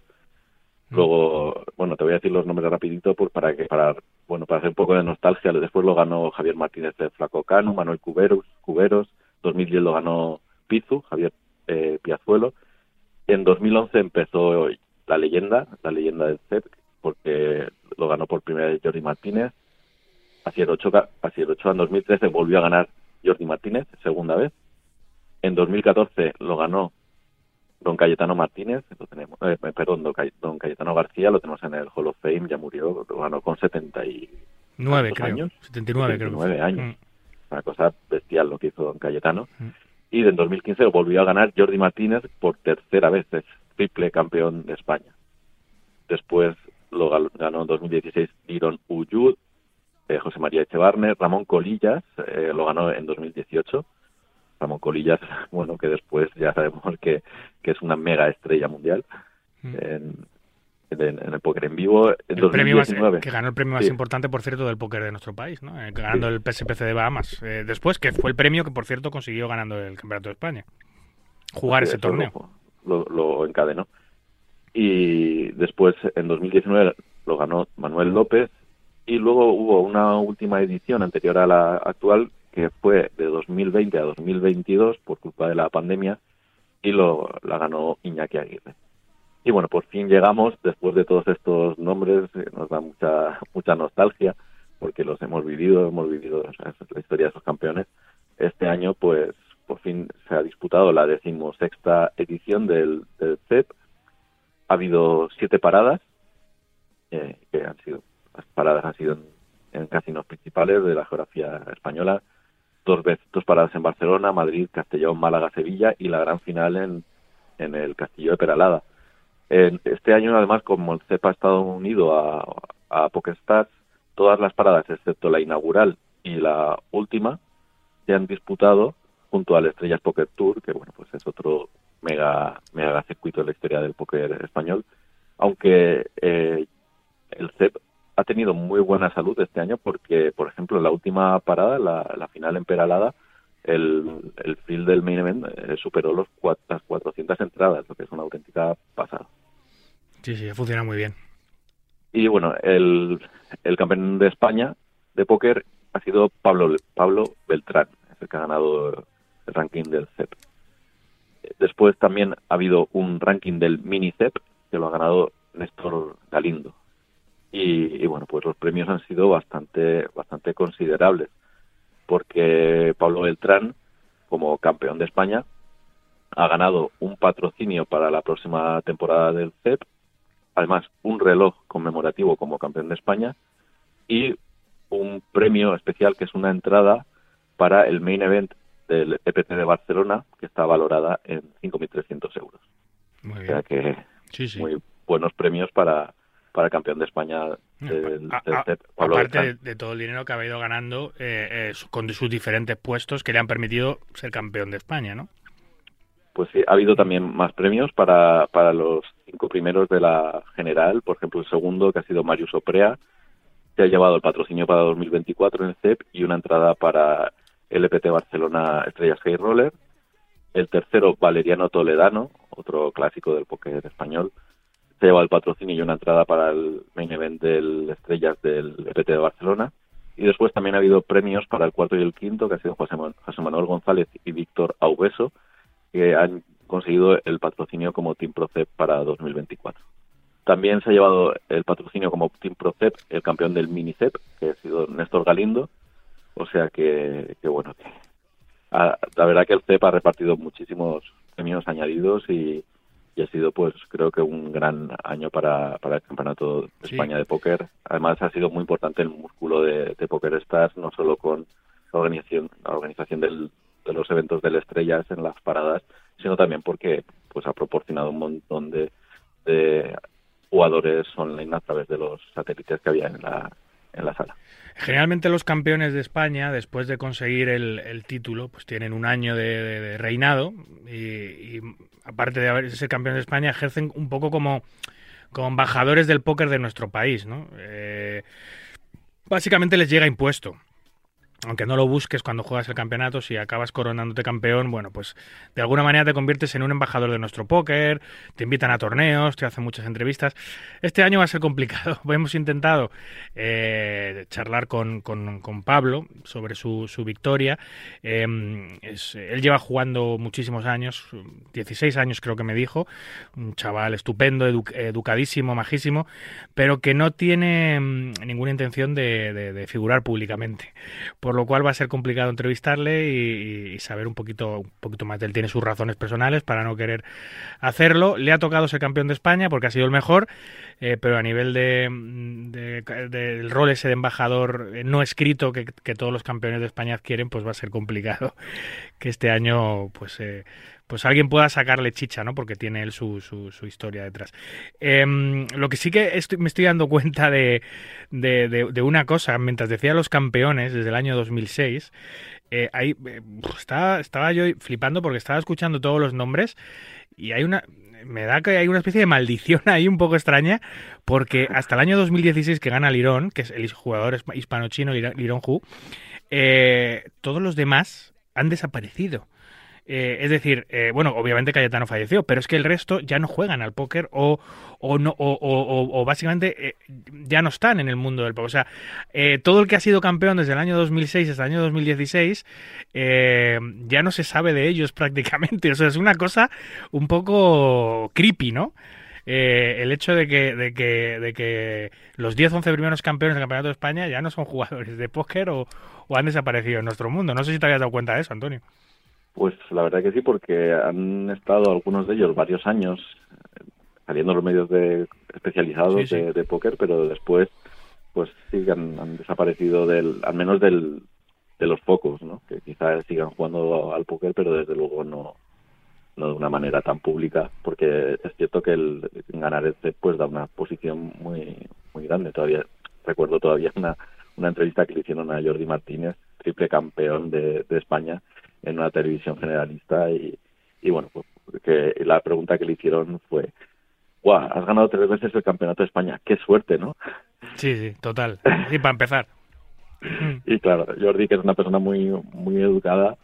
Mm. Luego, bueno, te voy a decir los nombres rapidito pues para que para bueno, para hacer un poco de nostalgia. Después lo ganó Javier Martínez de Flaco Cano, Manuel Cuberos, Cuberos, 2010 lo ganó Pizu, Javier eh, Piazuelo. En 2011 empezó la leyenda, la leyenda del CEP, porque lo ganó por primera vez Jordi Martínez. Asier Ochoa, Ochoa en 2013 volvió a ganar Jordi Martínez, segunda vez. En 2014 lo ganó Don Cayetano Martínez, lo tenemos, eh, perdón, don, Cayetano García, lo tenemos en el Hall of Fame, ya murió, lo ganó con 79 creo, años. 79, 79 años. Mm. Una cosa bestial lo que hizo Don Cayetano. Mm y en 2015 volvió a ganar Jordi Martínez por tercera vez, es triple campeón de España. Después lo ganó en 2016 Iron Uyud, eh, José María Echevarne, Ramón Colillas eh, lo ganó en 2018. Ramón Colillas, (laughs) bueno, que después ya sabemos que, que es una mega estrella mundial. Mm. En, en, el póker en vivo en 2019. que ganó el premio más importante, por cierto, del póker de nuestro país, ¿no? Eh, ganando el PSPC de Bahamas. Eh, después, que fue el premio que, por cierto, consiguió ganando el Campeonato de España. Jugar ese torneo. Lo, lo, encadenó. Y después, en 2019, lo ganó Manuel López. Y luego hubo una última edición anterior a la actual, que fue de 2020 a 2022, por culpa de la pandemia, y lo la ganó Iñaki Aguirre. Y bueno, por fin llegamos, después de todos estos nombres, eh, nos da mucha, mucha nostalgia, porque los hemos vivido, hemos vivido la historia de esos campeones. Este año, pues, por fin se ha disputado la decimosexta edición del, CEP. Ha habido siete paradas, eh, que han sido, las paradas han sido en, casinos principales de la geografía española. dos veces dos paradas en Barcelona, Madrid, Castellón, Málaga, Sevilla y la gran final en, en el Castillo de Peralada. Este año, además, como el CEPA ha estado unido a, a PokerStars, todas las paradas, excepto la inaugural y la última, se han disputado junto al Estrellas Poker Tour, que bueno, pues es otro mega, mega circuito de la historia del póker español, aunque eh, el CEP ha tenido muy buena salud este año porque, por ejemplo, la última parada, la, final en Peralada, el, el field del main event eh, superó los las 400 entradas, lo que es una auténtica pasada. Sí, sí, funciona muy bien. Y bueno, el, el campeón de España de póker ha sido Pablo, Pablo Beltrán, es el que ha ganado el ranking del CEP. Después también ha habido un ranking del mini CEP que lo ha ganado Néstor Galindo. Y, bueno, pues los premios han sido bastante, bastante considerables, porque Pablo Beltrán, como campeón de España, ha ganado un patrocinio para la próxima temporada del CEP, además un reloj conmemorativo como campeón de España y un premio especial que es una entrada para el main event del EPT de Barcelona, que está valorada en 5.300 euros. Muy bien. O sea que muy buenos premios para, para campeón de España del, Aparte de, todo el dinero que ha ido ganando eh, eh, con sus diferentes puestos que le han permitido ser campeón de España, ¿no? Pues sí, ha habido también más premios para, para los cinco primeros de la general. Por ejemplo, el segundo, que ha sido Marius Oprea, se ha llevado el patrocinio para 2024 en el CEP y una entrada para LPT Barcelona Estrellas High Roller. El tercero, Valeriano Toledano, otro clásico del póker español, se lleva el patrocinio y una entrada para el main event del Estrellas del EPT de Barcelona. Y después también ha habido premios para el cuarto y el quinto, que ha sido José, Manuel González y Víctor Aubeso, que han conseguido el patrocinio como Team Procep para 2024. También se ha llevado el patrocinio como Team Procep el campeón del Mini CEP, que ha sido Néstor Galindo, o sea que, bueno, la verdad que el CEP ha repartido muchísimos premios añadidos y, ha sido pues creo que un gran año para, para el campeonato de España de póker. Además ha sido muy importante el músculo de, de Poker Stars, no solo con la organización, la organización del, de los eventos de las estrellas en las paradas, sino también porque pues ha proporcionado un montón de, de jugadores online a través de los satélites que había en la, en la sala. Generalmente los campeones de España, después de conseguir el, título, pues tienen un año de, reinado y, aparte de haber, ser campeón de España, ejercen un poco como, como embajadores del póker de nuestro país, ¿no? Eh, básicamente les llega impuesto aunque no lo busques cuando juegas el campeonato, si acabas coronándote campeón, bueno, pues de alguna manera te conviertes en un embajador de nuestro póker, te invitan a torneos, te hacen muchas entrevistas. Este año va a ser complicado. (laughs) Hemos intentado eh, charlar con, Pablo sobre su, victoria. Em, él lleva jugando muchísimos años, 16 años creo que me dijo, un chaval estupendo, educadísimo, majísimo, pero que no tiene mm, ninguna intención de, figurar públicamente por lo cual va a ser complicado entrevistarle y, saber un poquito, un poquito más de él. Tiene sus razones personales para no querer hacerlo. Le ha tocado ser campeón de España porque ha sido el mejor, eh, pero a nivel de, del rol ese de embajador no escrito que, todos los campeones de España adquieren, pues va a ser complicado (laughs) que este año pues eh, pues alguien pueda sacarle chicha, ¿no? Porque tiene él su, su, historia detrás. Em, lo que sí que me estoy dando cuenta de, de, una cosa, mientras decía los campeones desde el año 2006, eh, ahí, eh, estaba, estaba yo flipando porque estaba escuchando todos los nombres y hay una... Me da que hay una especie de maldición (laughs) ahí un poco extraña, porque hasta el año 2016 que gana Lirón, que es el jugador hispano-chino Lirón Hu, eh, todos los demás han desaparecido. Eh, es decir, eh, bueno, obviamente Cayetano falleció, pero es que el resto ya no juegan al póker o, o, no, o, básicamente eh, ya no están en el mundo del póker. O sea, todo el que ha sido campeón desde el año 2006 hasta el año 2016 ya no se sabe de ellos (laughs) prácticamente. O sea, es una cosa un poco creepy, ¿no? el hecho de que, de que, de que los 10-11 primeros campeones del Campeonato de España ya no son jugadores de póker o, o, han desaparecido en nuestro mundo. No sé si te habías dado cuenta de eso, Antonio. Pues la verdad que sí, porque han estado algunos de ellos varios años eh, saliendo los medios de, especializados De, póker, pero después pues sí han, desaparecido del, al menos del, de los pocos, ¿no? Que quizás sigan jugando al póker, pero desde luego no, no de una manera tan pública, porque es cierto que el ganar este pues da una posición muy muy grande. Todavía recuerdo todavía una, una entrevista que le hicieron a Jordi Martínez, triple campeón de, de España en una televisión generalista y, y bueno, pues que la pregunta que le hicieron fue, ¡guau! Has ganado tres veces el campeonato de España, qué suerte, ¿no? Sí, sí, total. Y para empezar. (laughs) y claro, Jordi, que es una persona muy, muy educada,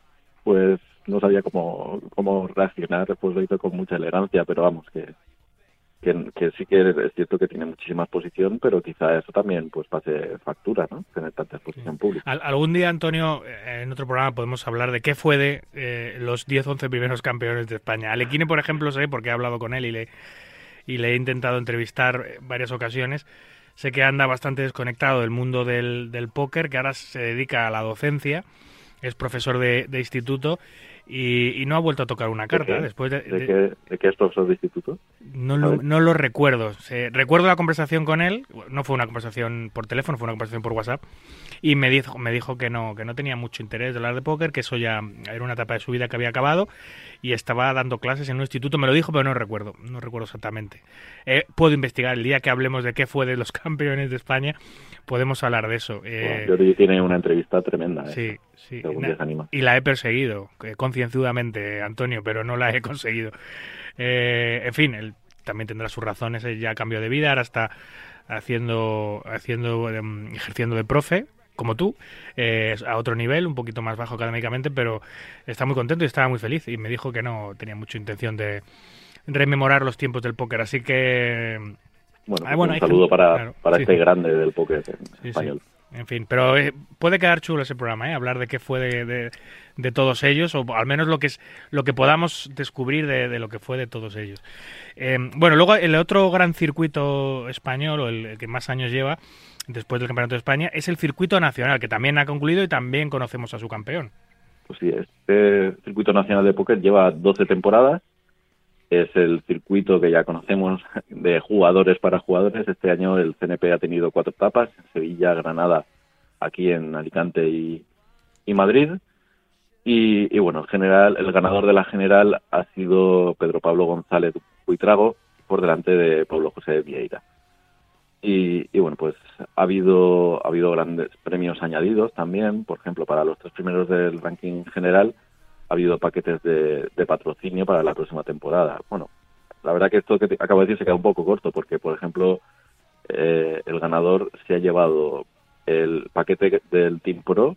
pues no sabía cómo, cómo reaccionar, pues lo hizo con mucha elegancia, pero vamos, que, que, sí que es cierto que tiene muchísima exposición, pero quizá eso también pues pase factura, ¿no? Tener tanta exposición pública. algún día, Antonio, eh, en otro programa podemos hablar de qué fue de eh, los 10-11 primeros campeones de España. Alequine, por ejemplo, sé, porque he hablado con él y le, y le he intentado entrevistar varias ocasiones, sé que anda bastante desconectado del mundo del, del póker, que ahora se dedica a la docencia, es profesor de, de instituto y, no ha vuelto a tocar una carta. después de, de, qué, es profesor de instituto? No lo, no lo recuerdo. recuerdo la conversación con él, no fue una conversación por teléfono, fue una conversación por WhatsApp, y me dijo, me dijo que no, que no tenía mucho interés de hablar de póker, que eso ya era una etapa de su vida que había acabado, y estaba dando clases en un instituto, me lo dijo, pero no recuerdo, no recuerdo exactamente. Eh, puedo investigar el día que hablemos de qué fue de los (laughs) campeones de España, podemos hablar de eso. Eh, bueno, tiene una entrevista tremenda. ¿eh? Sí, sí. y la he perseguido, concienzudamente, Antonio, pero no la he (laughs) conseguido. Eh, en fin, él también tendrá sus razones, él ya cambió de vida, ahora está haciendo, haciendo em, ejerciendo de profe, como tú, eh, a otro nivel, un poquito más bajo académicamente, pero está muy contento y estaba muy feliz y me dijo que no tenía mucha intención de rememorar los tiempos del póker, así que bueno, ah, un saludo para, para este grande del póker español. En fin, pero eh, puede quedar chulo ese programa, ¿eh? hablar de qué fue de, de, todos ellos, o al menos lo que es lo que podamos descubrir de, lo que fue de todos ellos. Eh, bueno, luego el otro gran circuito español, o el, que más años lleva, después del Campeonato de España, es el circuito nacional, que también ha concluido y también conocemos a su campeón. Pues sí, este circuito nacional de póker lleva 12 temporadas es el circuito que ya conocemos de jugadores para jugadores. Este año el CNP ha tenido cuatro etapas, Sevilla, Granada, aquí en Alicante y, Madrid. Y, bueno, el general, el ganador de la general ha sido Pedro Pablo González Buitrago por delante de Pablo José Vieira. Y, y, bueno, pues ha habido, ha habido grandes premios añadidos también, por ejemplo, para los tres primeros del ranking general ha habido paquetes de, patrocinio para la próxima temporada. Bueno, la verdad que esto que acabo de decir se queda un poco corto porque, por ejemplo, eh, el ganador se ha llevado el paquete del Team Pro,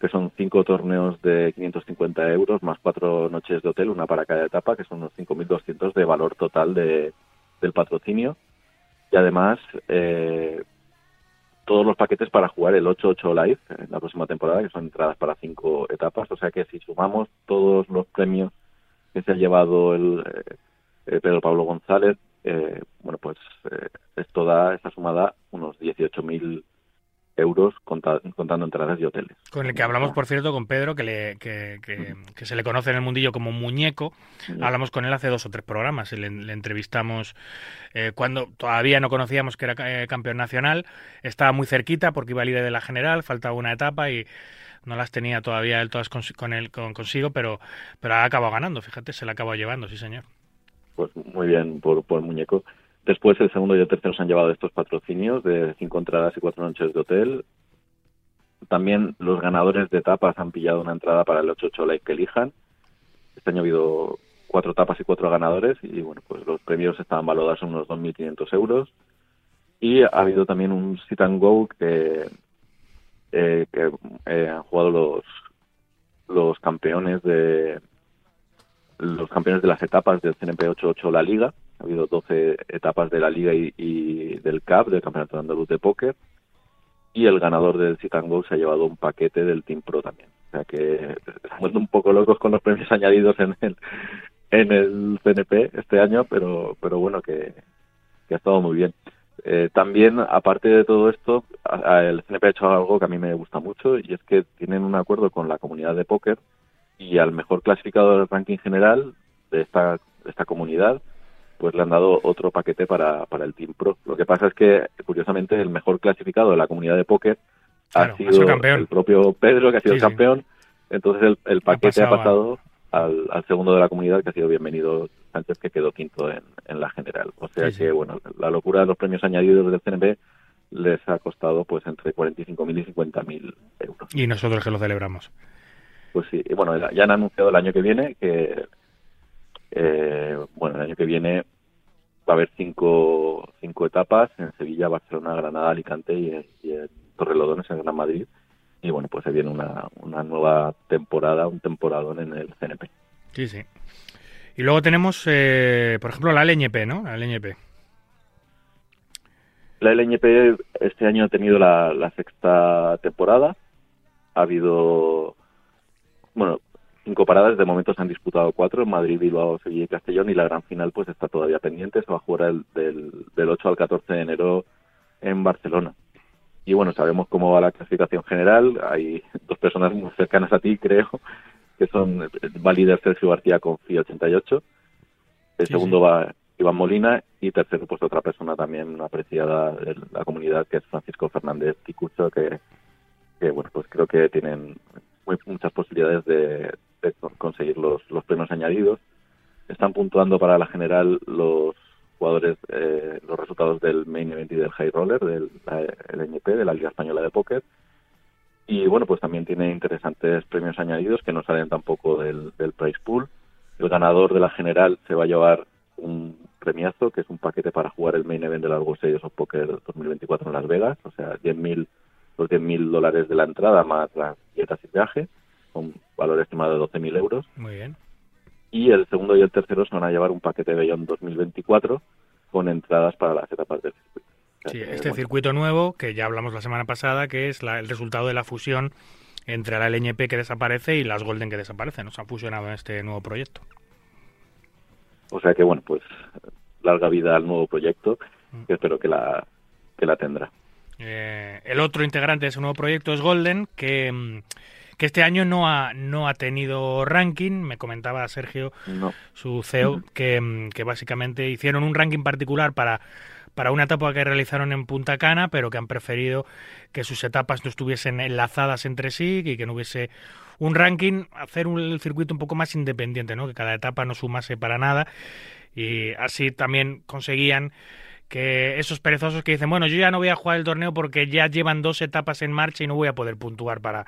que son cinco torneos de 550 euros más cuatro noches de hotel, una para cada etapa, que son unos 5.200 de valor total de, del patrocinio. Y además, eh, todos los paquetes para jugar el 8-8 Live en la próxima temporada, que son entradas para cinco etapas. O sea que si sumamos todos los premios que se ha llevado el eh, Pedro Pablo González, eh, bueno, pues eh, esto da, esta sumada, unos 18.000 euros contando entradas y hoteles. Con el que hablamos, por cierto, con Pedro, que, le, que, que, se le conoce en el mundillo como muñeco. Hablamos con él hace dos o tres programas y le, entrevistamos eh, cuando todavía no conocíamos que era eh, campeón nacional. Estaba muy cerquita porque iba líder de la general, faltaba una etapa y no las tenía todavía él todas con, él, con, consigo, pero, pero ha acabado ganando, fíjate, se la ha acabado llevando, sí señor. Pues muy bien por, por muñeco. Después el segundo y el tercero se han llevado estos patrocinios de cinco entradas y cuatro noches de hotel. También los ganadores de etapas han pillado una entrada para el 8-8 Live que elijan. Este año ha habido cuatro etapas y cuatro ganadores y bueno, pues los premios estaban valorados en unos 2.500 euros. Y ha habido también un sit and go que, eh, eh, han jugado los, los campeones de los campeones de las etapas del CNP 8-8 La Liga ha habido 12 etapas de la Liga y, del CAP, del Campeonato Andaluz de Póker. Y el ganador del Sit se ha llevado un paquete del Team Pro también. O sea que estamos un poco locos con los premios (laughs) añadidos en el, en el CNP este año, pero, pero bueno, que, ha estado muy bien. Eh, también, aparte de todo esto, el CNP ha hecho algo que a mí me gusta mucho y es que tienen un acuerdo con la comunidad de póker y al mejor clasificado del ranking general de esta, de esta comunidad pues le han dado otro paquete para, para el Team Pro. Lo que pasa es que, curiosamente, el mejor clasificado de la comunidad de póker ha sido el propio Pedro que ha sido el campeón. Entonces el, paquete ha pasado, al, segundo de la comunidad que ha sido bienvenido Sánchez que quedó quinto en, la general. O sea que bueno, la locura de los premios añadidos del CNP les ha costado pues entre 45.000 y 50.000 euros. Y nosotros que lo celebramos. Pues sí, bueno, ya han anunciado el año que viene que, eh, bueno, el año que viene va a haber cinco, cinco etapas en Sevilla, Barcelona, Granada, Alicante y, en Torrelodones, en Gran Madrid. Y bueno, pues se viene una, una nueva temporada, un temporadón en el CNP. Sí, sí. Y luego tenemos, eh, por ejemplo, la LNP, ¿no? La LNP. La LNP este año ha tenido la, sexta temporada. Ha habido, bueno, cinco paradas. De momento se han disputado cuatro: Madrid, Bilbao, Sevilla y Castellón. Y la gran final, pues está todavía pendiente. Se va a jugar el, del, del 8 al 14 de enero en Barcelona. Y bueno, sabemos cómo va la clasificación general. Hay dos personas muy cercanas a ti, creo, que son va líder Sergio García con FI 88. El segundo va Iván Molina y tercero pues otra persona también apreciada de la comunidad que es Francisco Fernández Ticucho que, que bueno pues creo que tienen muchas posibilidades de, conseguir los, premios añadidos. Están puntuando para la general los jugadores eh, los resultados del main event y del high roller del LNP de la Liga Española de Póker. Y bueno pues también tiene interesantes premios añadidos que no salen tampoco del, del price pool. El ganador de la general se va a llevar un premiazo, que es un paquete para jugar el main event de los Series of Poker 2024 en Las Vegas, o sea, 10.000 los 10.000 dólares de la entrada más las dietas y viaje, con valor estimado de 12.000 euros. Muy bien. Y el segundo y el tercero se van a llevar un paquete de Beyond 2024 con entradas para las etapas del circuito. Sí, este circuito nuevo, que ya hablamos la semana pasada, que es el resultado de la fusión entre la LNP que desaparece y las Golden que desaparecen. Nos han fusionado en este nuevo proyecto. O sea que, bueno, pues larga vida al nuevo proyecto, que mm. espero que la, que la tendrá. Eh, el otro integrante de ese nuevo proyecto es Golden, que, mm, que este año no ha, no ha tenido ranking. Me comentaba Sergio, su CEO, que, que, básicamente hicieron un ranking particular para, para una etapa que realizaron en Punta Cana, pero que han preferido que sus etapas no estuviesen enlazadas entre sí y que no hubiese un ranking, hacer un circuito un poco más independiente, ¿no? que cada etapa no sumase para nada y así también conseguían que esos perezosos que dicen, bueno, yo ya no voy a jugar el torneo porque ya llevan dos etapas en marcha y no voy a poder puntuar para,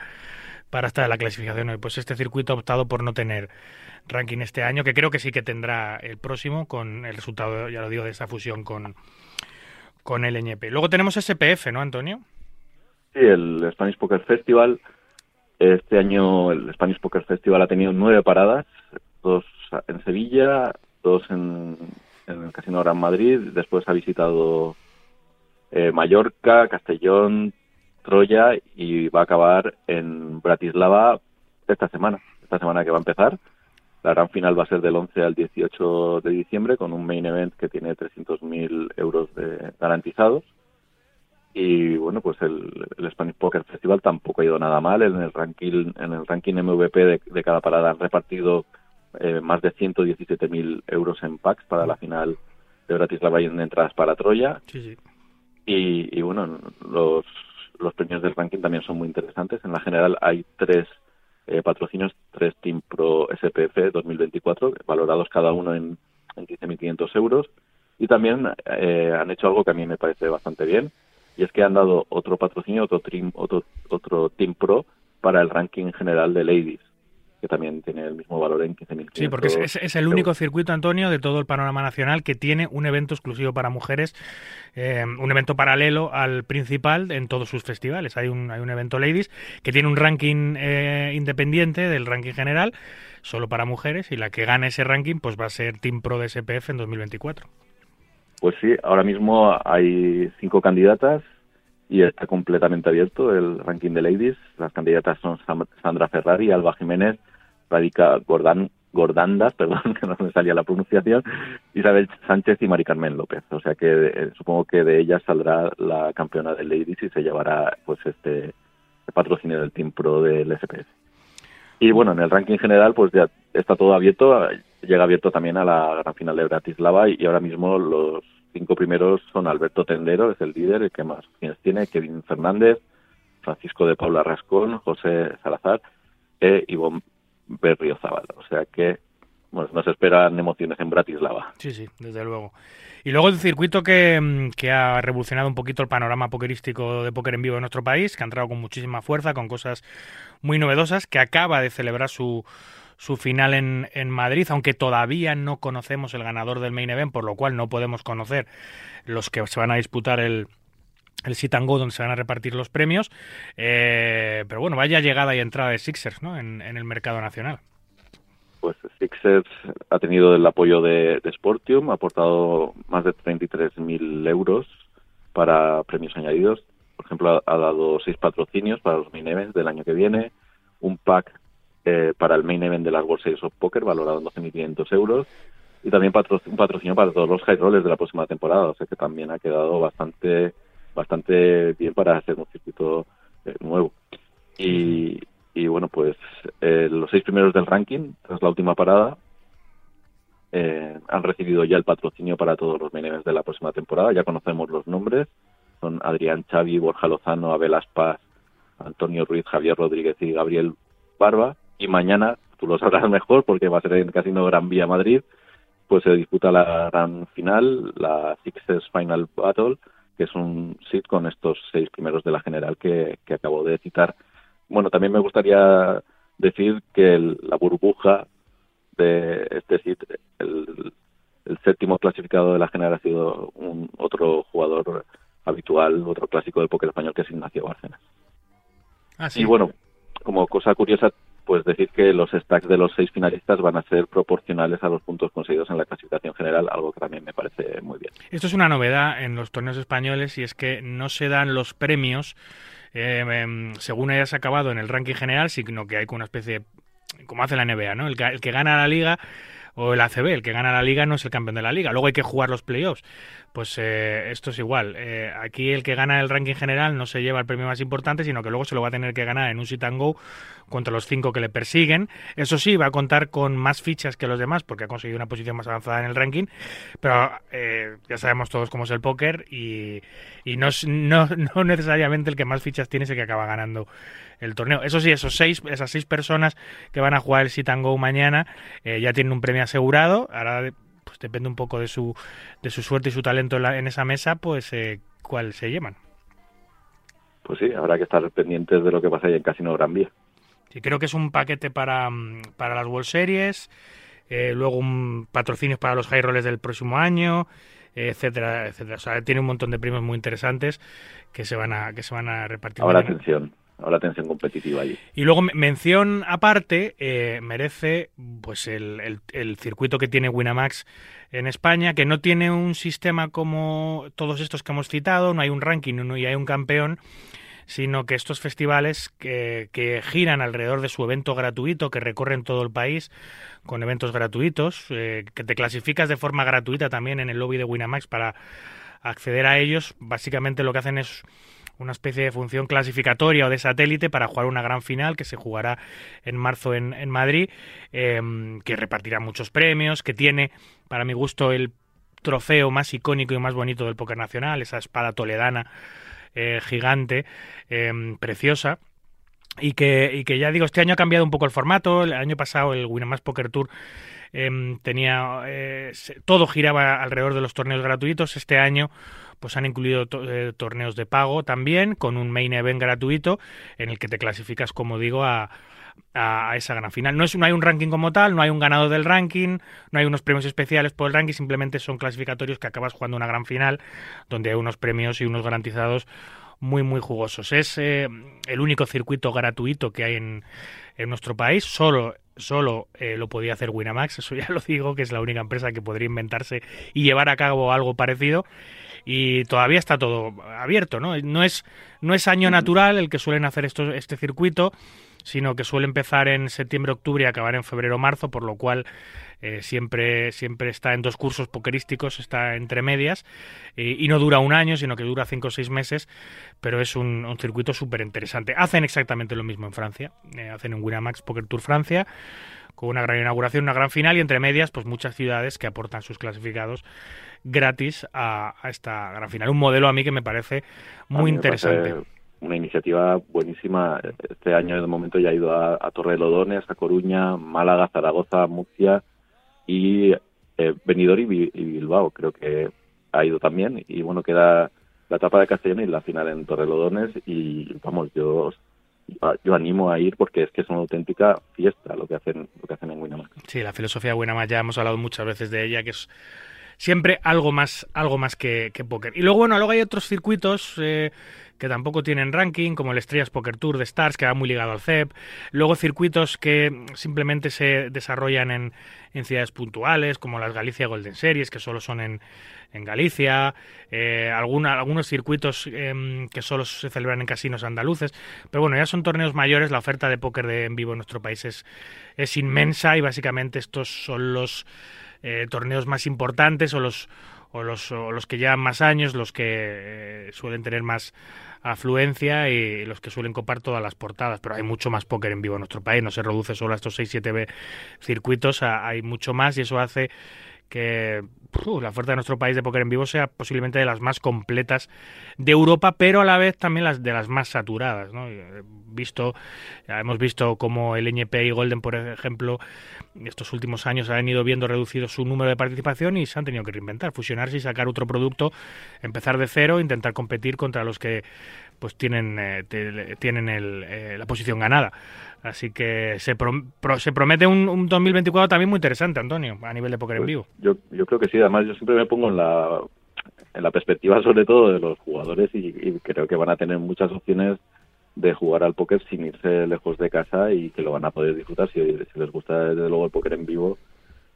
para estar en la clasificación. Y pues este circuito ha optado por no tener ranking este año, que creo que sí que tendrá el próximo con el resultado, ya lo digo, de esa fusión con, con el NP. Luego tenemos SPF, ¿no, Antonio? Sí, el Spanish Poker Festival este año el Spanish Poker Festival ha tenido nueve paradas, dos en Sevilla, dos en, el Casino Gran Madrid, después ha visitado eh, Mallorca, Castellón, Troya y va a acabar en Bratislava esta semana, esta semana que va a empezar. La gran final va a ser del 11 al 18 de diciembre con un main event que tiene 300.000 euros de garantizados. Y bueno pues el, Spanish Poker Festival tampoco ha ido nada mal. En el ranking en el ranking MVP de, cada parada han repartido eh, más de 117.000 euros en packs para la final de Bratislava y en entradas para Troya. Y, bueno los los premios del ranking también son muy interesantes. En la general hay tres eh, patrocinios tres Team Pro SPF 2024 valorados cada uno en, en 15.500 euros. Y también eh, han hecho algo que a mí me parece bastante bien y es que han dado otro patrocinio, otro, team, otro, otro Team Pro para el ranking general de Ladies, que también tiene el mismo valor en 15.000. Sí, porque es, el único circuito, Antonio, de todo el panorama nacional que tiene un evento exclusivo para mujeres, eh, un evento paralelo al principal en todos sus festivales. Hay un, hay un evento Ladies que tiene un ranking eh, independiente del ranking general, solo para mujeres, y la que gane ese ranking pues va a ser Team Pro de SPF en 2024. Pues sí, ahora mismo hay cinco candidatas y está completamente abierto el ranking de ladies. Las candidatas son Sandra Ferrari, Alba Jiménez, Radica Gordán, Gordandas, (laughs) perdón, que no me salía la pronunciación, Isabel Sánchez y Mari Carmen López. O sea que eh, supongo que de ellas saldrá la campeona de ladies y se llevará pues este patrocinio del Team Pro del SPS. Y bueno, en el ranking general pues ya está todo abierto, llega abierto también a la gran final de Bratislava y ahora mismo los cinco primeros son Alberto Tendero, es el líder, el que más opciones tiene, Kevin Fernández, Francisco de Paula Rascón, José Salazar e Ivonne Berriozábal. O sea que bueno, nos esperan emociones en Bratislava. Sí, sí, desde luego. Y luego el circuito que, mm, que, ha revolucionado un poquito el panorama pokerístico de póker en vivo en nuestro país, que ha entrado con muchísima fuerza, con cosas muy novedosas, que acaba de celebrar su, su final en, en Madrid, aunque todavía no conocemos el ganador del main event, por lo cual no podemos conocer los que se van a disputar el, el sit and go donde se van a repartir los premios. Eh, pero bueno, vaya llegada y entrada de Sixers ¿no? en, el mercado nacional pues Sixers ha tenido el apoyo de, de Sportium, ha aportado más de 33.000 euros para premios añadidos. Por ejemplo, ha, dado seis patrocinios para los main events del año que viene, un pack eh, para el main event de las World Series of Poker valorado en 12.500 euros y también un patrocinio para todos los high rollers de la próxima temporada. O sea que también ha quedado bastante bastante bien para hacer un circuito eh, nuevo. Y, y bueno, pues eh, los seis primeros del ranking, tras la última parada, eh, han recibido ya el patrocinio para todos los main de la próxima temporada. Ya conocemos los nombres. Son Adrián Xavi, Borja Lozano, Abel Aspas, Antonio Ruiz, Javier Rodríguez y Gabriel Barba. Y mañana, tú lo sabrás mejor porque va a ser en Casino Gran Vía Madrid, pues se disputa la gran final, la Sixers Final Battle, que es un sit con estos seis primeros de la general que, que acabo de citar bueno, también me gustaría decir que la burbuja de este sit, el, séptimo clasificado de la general ha sido un otro jugador habitual, otro clásico del póker español que es Ignacio Bárcenas. Ah, y bueno, como cosa curiosa, pues decir que los stacks de los seis finalistas van a ser proporcionales a los puntos conseguidos en la clasificación general, algo que también me parece muy bien. Esto es una novedad en los torneos españoles y es que no se dan los premios eh, em, según hayas acabado en el ranking general, sino que hay una especie, como hace la NBA, ¿no? El que, el que gana la liga o el ACB, el que gana la liga no es el campeón de la liga. Luego hay que jugar los playoffs. Pues eh, esto es igual. Eh, aquí el que gana el ranking general no se lleva el premio más importante, sino que luego se lo va a tener que ganar en un sit and go contra los cinco que le persiguen. Eso sí, va a contar con más fichas que los demás porque ha conseguido una posición más avanzada en el ranking, pero eh, ya sabemos todos cómo es el póker y, y no, no, (laughs) no, necesariamente el que más fichas tiene es el que acaba ganando el torneo. Eso sí, esos seis, esas seis personas que van a jugar el sit and go mañana eh, ya tienen un premio asegurado. Ahora pues depende un poco de su, de su suerte y su talento en, en esa mesa, pues eh, cuál se llevan. Pues sí, habrá que estar pendientes de lo que pasa ahí en Casino Gran Vía. Sí, creo que es un paquete para, mm, para las World Series, eh, luego un patrocinio para los high rollers del próximo año, etcétera, etcétera. O sea, tiene un montón de premios muy interesantes que se van a, que se van a repartir. Ahora atención, ahora atención competitiva allí. Y luego mención aparte eh, merece pues el, el, circuito que tiene Winamax en España, que no tiene un sistema como todos estos que hemos citado, no hay un ranking no, y hay un campeón, sino que estos festivales que, que, giran alrededor de su evento gratuito, que recorren todo el país con eventos gratuitos, eh, que te clasificas de forma gratuita también en el lobby de Winamax para acceder a ellos, básicamente lo que hacen es una especie de función clasificatoria o de satélite para jugar una gran final que se jugará en marzo en, en Madrid, eh, que repartirá muchos premios, que tiene, para mi gusto, el trofeo más icónico y más bonito del póker nacional, esa espada toledana eh, gigante, eh, preciosa. Y que, y que ya digo, este año ha cambiado un poco el formato. El año pasado el Winamax Poker Tour eh, tenía eh, todo giraba alrededor de los torneos gratuitos. Este año pues han incluido to eh, torneos de pago también con un main event gratuito en el que te clasificas, como digo, a, a, esa gran final. No, es, no hay un ranking como tal, no hay un ganador del ranking, no hay unos premios especiales por el ranking, simplemente son clasificatorios que acabas jugando una gran final donde hay unos premios y unos garantizados muy muy jugosos. Es eh, el único circuito gratuito que hay en, en nuestro país, solo solo eh, lo podía hacer Winamax, (laughs) eso ya lo digo, que es la única empresa que podría inventarse y llevar a cabo algo parecido y todavía está todo abierto, ¿no? No es, no es año natural el que suelen hacer esto, este circuito, sino que suele empezar en septiembre, octubre y acabar en febrero, marzo, por lo cual eh, siempre, siempre está en dos cursos pokerísticos, está entre medias, eh, y no dura un año, sino que dura cinco o seis meses, pero es un, un circuito súper interesante. Hacen exactamente lo mismo en Francia, eh, hacen un Winamax Poker Tour Francia, con una gran inauguración, una gran final y entre medias, pues muchas ciudades que aportan sus clasificados gratis a, a esta gran final. Un modelo a mí que me parece muy me interesante. Parece una iniciativa buenísima. Este año de momento ya ha ido a, a Torrelodones, a Coruña, Málaga, Zaragoza, Murcia y eh, Benidorm y, Bilbao. Creo que ha ido también y bueno, queda la etapa de Castellón y la final en Torrelodones y vamos, yo yo animo a ir porque es que es una auténtica fiesta lo que hacen lo que hacen en Winamax. Sí, la filosofía de Winamax ya hemos hablado muchas veces de ella que es siempre algo más algo más que, que. Y luego bueno, luego hay otros circuitos eh, que tampoco tienen ranking, como el Estrellas Poker Tour de Stars, que va muy ligado al CEP. Luego circuitos que simplemente se desarrollan en, en ciudades puntuales, como las Galicia Golden Series, que solo son en, en Galicia, eh, algunos circuitos em, que solo se celebran en casinos andaluces, pero bueno, ya son torneos mayores, la oferta de póker de, en vivo en nuestro país es, es inmensa y básicamente estos son los eh, torneos más importantes o los, o los, o los que llevan más años, los que eh, suelen tener más afluencia y los que suelen copar todas las portadas, pero hay mucho más póker en vivo en nuestro país, no se reduce solo a estos 6-7 circuitos, hay mucho más y eso hace que la oferta de nuestro país de póker en vivo sea posiblemente de las más completas de Europa, pero a la vez también las de las más saturadas. ¿no? Visto, ya hemos visto cómo el NP y Golden, por ejemplo, estos últimos años han ido viendo reducido su número de participación y se han tenido que reinventar, fusionarse y sacar otro producto, empezar de cero, intentar competir contra los que pues tienen, eh, tienen eh, la posición ganada. Así que se, se promete un, 2024 también muy interesante, Antonio, a nivel de póker en pues vivo. Yo, yo creo que sí, además yo siempre me pongo en la, en la perspectiva sobre todo de los jugadores y, creo que van a tener muchas opciones de jugar al póker sin irse lejos de casa y que lo van a poder disfrutar. Si, les gusta desde luego el póker en vivo,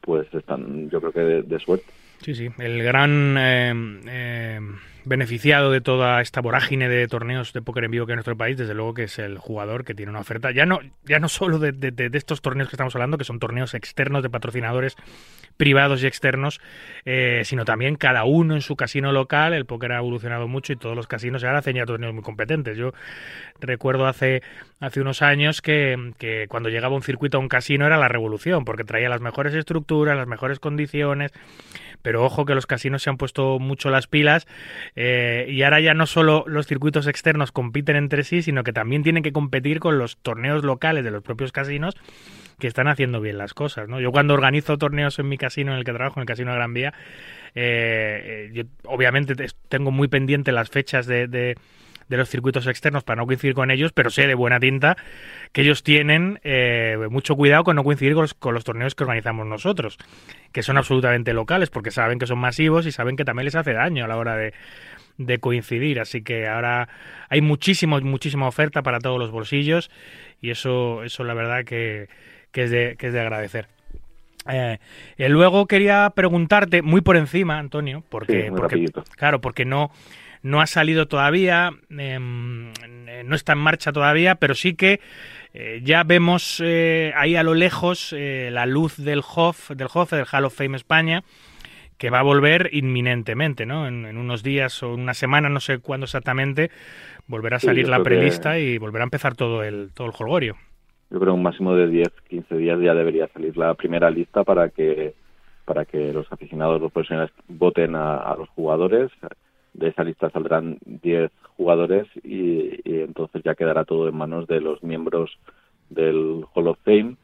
pues están yo creo que de, suerte. Sí, sí, el gran... Eh, eh, beneficiado de toda esta vorágine de torneos de póker en vivo que hay en nuestro país, desde luego que es el jugador que tiene una oferta, ya no, ya no solo de, de, estos torneos que estamos hablando, que son torneos externos de patrocinadores privados y externos, eh, sino también cada uno en su casino local. El póker ha evolucionado mucho y todos los casinos ahora hacen ya torneos muy competentes. Yo recuerdo hace, hace unos años que, que cuando llegaba un circuito a un casino era la revolución, porque traía las mejores estructuras, las mejores condiciones pero ojo que los casinos se han puesto mucho las pilas eh, y ahora ya no solo los circuitos externos compiten entre sí, sino que también tienen que competir con los torneos locales de los propios casinos que están haciendo bien las cosas. ¿no? Yo cuando organizo torneos en mi casino en el que trabajo, en el Casino de Gran Vía, eh, eh, yo obviamente tengo muy pendiente las fechas de de los circuitos externos para no coincidir con ellos, pero sé de buena tinta que ellos tienen eh, mucho cuidado con no coincidir con los, torneos que organizamos nosotros, que son absolutamente locales, porque saben que son masivos y saben que también les hace daño a la hora de, coincidir. Así que ahora hay muchísimo, muchísima oferta para todos los bolsillos y eso, eso la verdad que, que, es, de, que es de agradecer. Eh, luego quería preguntarte muy por encima, Antonio, porque, porque claro, porque no no ha salido todavía, em, no está en marcha todavía, pero sí que eh, ya vemos eh, ahí a lo lejos eh, la luz del HOF, del HOF, del Hall of Fame España, que va a volver inminentemente, ¿no? En, unos días o una semana, no sé cuándo exactamente, volverá a salir la prelista y volverá a empezar todo el, todo el jolgorio. Yo creo un máximo de 10, 15 días ya debería salir la primera lista para que para que los aficionados, los profesionales voten a los jugadores de esa lista saldrán 10 jugadores y, entonces ya quedará todo en manos de los miembros del Hall of Fame,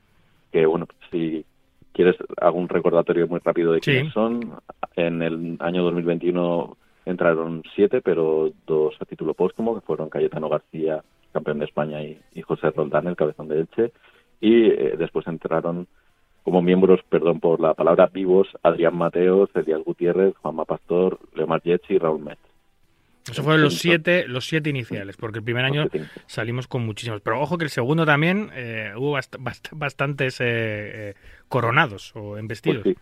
que bueno, si quieres hago un recordatorio muy rápido de quiénes son. En el año 2021 entraron siete, pero dos a título póstumo, que fueron Cayetano García, campeón de España, y, José Roldán, el cabezón de Elche. Y eh, después entraron como miembros, perdón por la palabra, vivos, Adrián Mateo, Celial Gutiérrez, Juanma Pastor, Leomar Yetzi y Raúl Metz. Esos fueron los siete, los siete iniciales, porque el primer año salimos con muchísimos. Pero ojo que el segundo también eh, hubo bastantes eh, eh, coronados o embestidos. Pues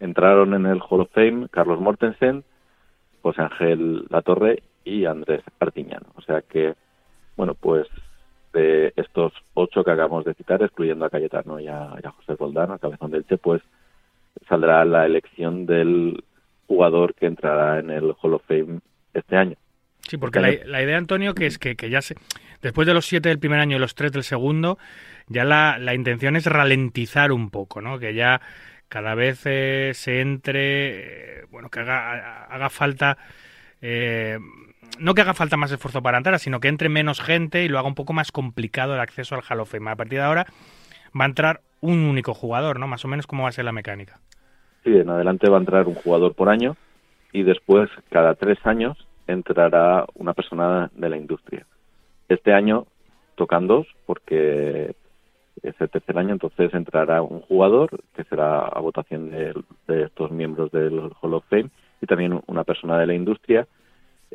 Entraron en el Hall of Fame Carlos Mortensen, José Ángel Latorre y Andrés Artiñano. O sea que, bueno, pues de estos ocho que acabamos de citar, excluyendo a Cayetano y a, José Roldán, a cabezón del Che, pues saldrá la elección del jugador que entrará en el Hall of Fame este año. Sí, porque la, idea, Antonio, que es que, ya se, después de los siete del primer año y los tres del segundo, ya la, la intención es ralentizar un poco, ¿no? Que ya cada vez eh, se entre, eh, bueno, que haga, haga falta eh, no que haga falta más esfuerzo para entrar, sino que entre menos gente y lo haga un poco más complicado el acceso al Hall of Fame. A partir de ahora va a entrar un único jugador, ¿no? Más o menos cómo va a ser la mecánica. Sí, en adelante va a entrar un jugador por año y después, cada tres años, entrará una persona de la industria. Este año tocan dos porque es el tercer año, entonces entrará un jugador que será a votación de, estos miembros del Hall of Fame y también una persona de la industria.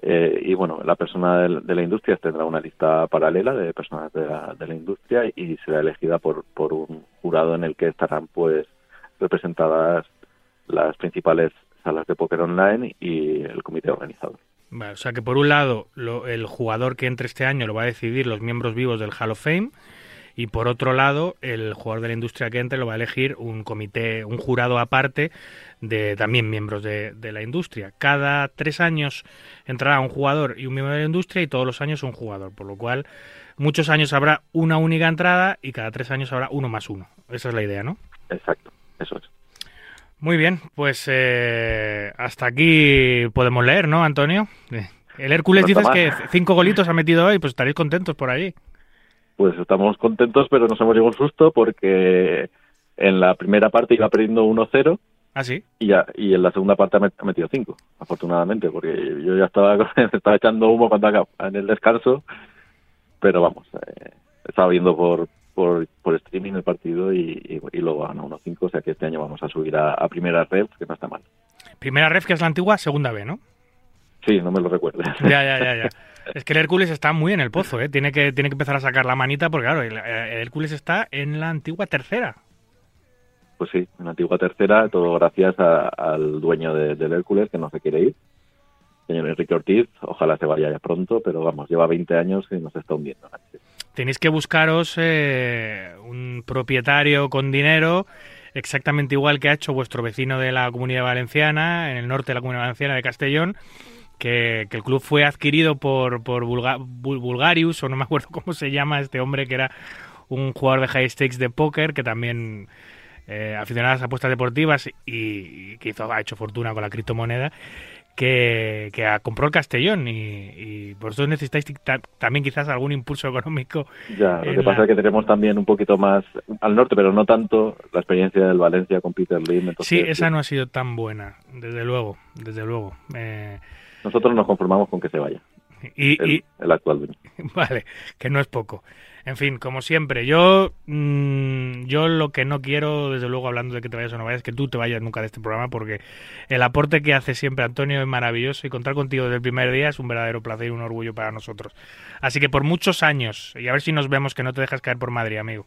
Eh, y bueno, la persona de, la industria tendrá una lista paralela de personas de la, de la industria y será elegida por, por un jurado en el que estarán pues representadas las principales salas de póker online y el comité organizador. o sea que por un lado el jugador que entre este año lo va a decidir los miembros vivos del Hall of Fame y por otro lado el jugador de la industria que entre lo va a elegir un comité, un jurado aparte de también miembros de, la industria. Cada tres años entrará un jugador y un miembro de la industria y todos los años un jugador, por lo cual muchos años habrá una única entrada y cada tres años habrá uno más uno. Esa es la idea, ¿no? Exacto, eso es. Muy bien, pues eh, hasta aquí podemos leer, ¿no, Antonio? El Hércules dices que cinco golitos ha metido hoy, pues estaréis contentos por ahí. Pues estamos contentos, pero nos hemos llevado un susto porque en la primera parte iba perdiendo 1-0. ¿Ah, sí? Y, ya, y en la segunda parte ha metido cinco, afortunadamente, porque yo ya estaba, (laughs) estaba echando humo cuando acabo, en el descanso, pero vamos, eh, estaba viendo por, por, por streaming el partido y, y, luego a 1-5, o sea que este año vamos a subir a, primera red, que no está mal. Primera red, que es la antigua, segunda B, ¿no? Sí, no me lo recuerdes. Ya, ya, ya, ya. (laughs) Es que el Hércules está muy en el pozo, ¿eh? Tiene que, tiene que empezar a sacar la manita porque, claro, el, Hércules está en la antigua tercera. Pues sí, en la antigua tercera, todo gracias al dueño del Hércules que no se quiere ir, señor Enrique Ortiz. Ojalá se vaya ya pronto, pero vamos, lleva 20 años y nos está hundiendo tenéis que buscaros eh, un propietario con dinero exactamente igual que ha hecho vuestro vecino de la Comunidad Valenciana, en el norte de la Comunidad Valenciana de Castellón, que, el club fue adquirido por, por Bulgarius, o no me acuerdo (laughs) cómo se llama este hombre, que era un jugador de high stakes de póker, que también eh, aficionado a las apuestas deportivas y, y que hizo, ha hecho fortuna con la criptomoneda que, que compró el Castellón y, y vosotros necesitáis también quizás algún impulso económico. Ya, lo que pasa es que tenemos también un poquito más al norte, pero no tanto la experiencia del Valencia con Peter Lim. sí, esa no ha sido tan buena, desde luego, desde luego. Eh, Nosotros nos conformamos con que se vaya. Y, el, el actual dueño. (laughs) Vale, que no es poco. En fin, como siempre, yo mm, yo lo que no quiero, desde luego, hablando de que te vayas o no vayas, es que tú te vayas nunca de este programa, porque el aporte que hace siempre Antonio es maravilloso y contar contigo desde el primer día es un verdadero placer y un orgullo para nosotros. Así que por muchos años, y a ver si nos vemos, que no te dejas caer por Madrid, amigo.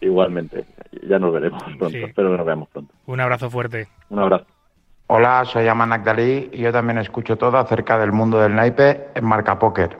Igualmente, ya nos veremos pronto, espero que nos veamos pronto. Un abrazo fuerte. Un abrazo. Hola, soy Aman Agdalí y yo también escucho todo acerca del mundo del naipe en Marca Póker.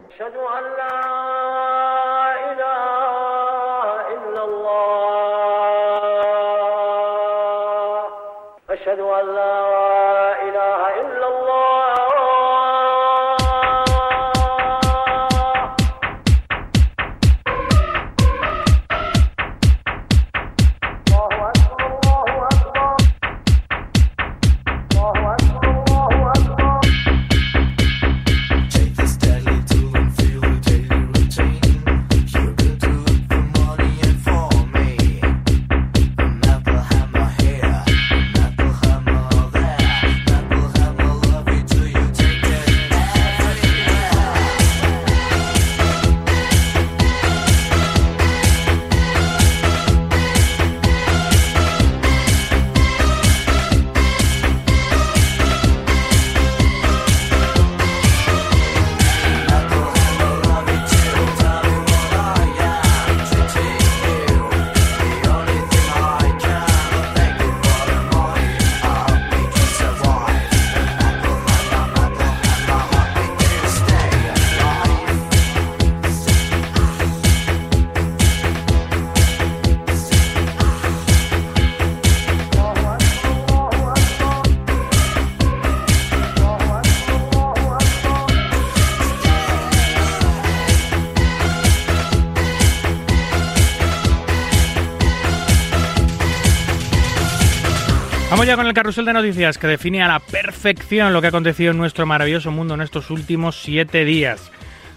Vamos con el carrusel de noticias que define a la perfección lo que ha acontecido en nuestro maravilloso mundo en estos últimos siete días.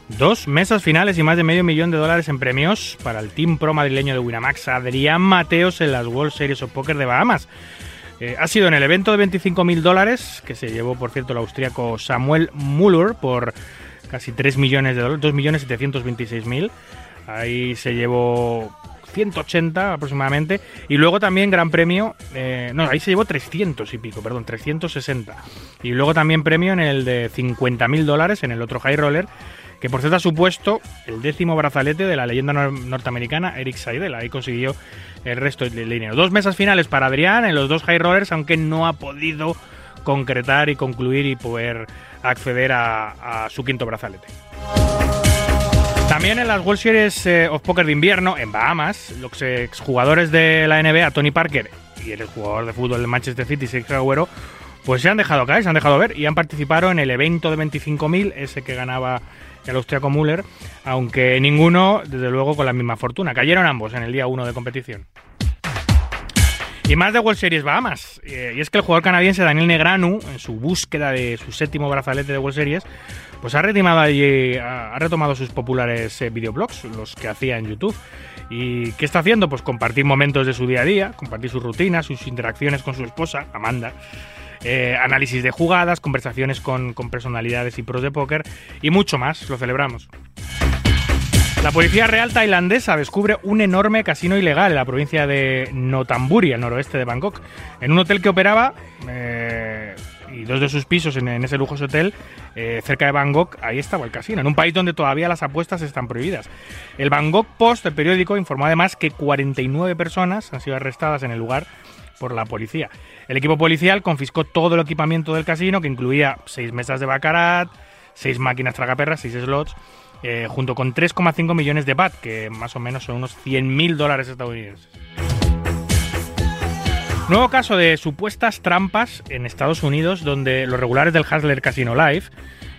Dos mesas finales y más de medio millón de dólares en premios para el Team Pro madrileño de Winamax, Adrián Mateos en las World Series of Poker de Bahamas. Eh, ha sido en el evento de 25.000 dólares, que se llevó, por cierto, el austríaco Samuel Muller por casi 3 millones de dólares, 2.726.000. Ahí se llevó 180 aproximadamente. Y luego también Gran Premio, eh, no, ahí se llevó 300 y pico, perdón, 360. Y luego también premio en el de 50.000 dólares en el otro High Roller, que por cierto ha supuesto el décimo brazalete de la leyenda norteamericana Eric Seidel. Ahí consiguió el resto del dinero. Dos mesas finales para Adrián en los dos High Rollers, aunque no ha podido concretar y concluir y poder acceder a su quinto brazalete. También en las World Series eh, of Poker de invierno, en Bahamas, los exjugadores de la NBA, Tony Parker y el jugador de fútbol del Manchester City, Sergio Agüero, pues se han dejado caer, se han dejado ver y han participado en el evento de 25.000, ese que ganaba el austriaco Müller, aunque ninguno, desde luego, con la misma fortuna. Cayeron ambos en el día 1 de competición. Y más de World Series Bahamas. Eh, y es que el jugador canadiense Daniel Negranu, en su búsqueda de su séptimo brazalete de World Series, pues ha retomado, sus populares eh, videoblogs, los que hacía en YouTube. ¿Y qué está haciendo? Pues compartir momentos de su día a día, compartir sus rutinas, sus interacciones con su esposa, Amanda. Eh, análisis de jugadas, conversaciones con, con personalidades y pros de póker y mucho más. Lo celebramos. La Policía Real tailandesa descubre un enorme casino ilegal en la provincia de Notamburi, al noroeste de Bangkok, en un hotel que operaba eh, y dos de sus pisos en, ese lujoso hotel eh, cerca de Bangkok, ahí estaba el casino, en un país donde todavía las apuestas están prohibidas. El Bangkok Post, el periódico, informó además que 49 personas han sido arrestadas en el lugar por la policía. El equipo policial confiscó todo el equipamiento del casino, que incluía seis mesas de baccarat, seis máquinas tragaperras, seis slots, eh, junto con 3,5 millones de BAT, que más o menos son unos 100.000 dólares estadounidenses. Nuevo caso de supuestas trampas en Estados Unidos, donde los regulares del Hustler Casino Live,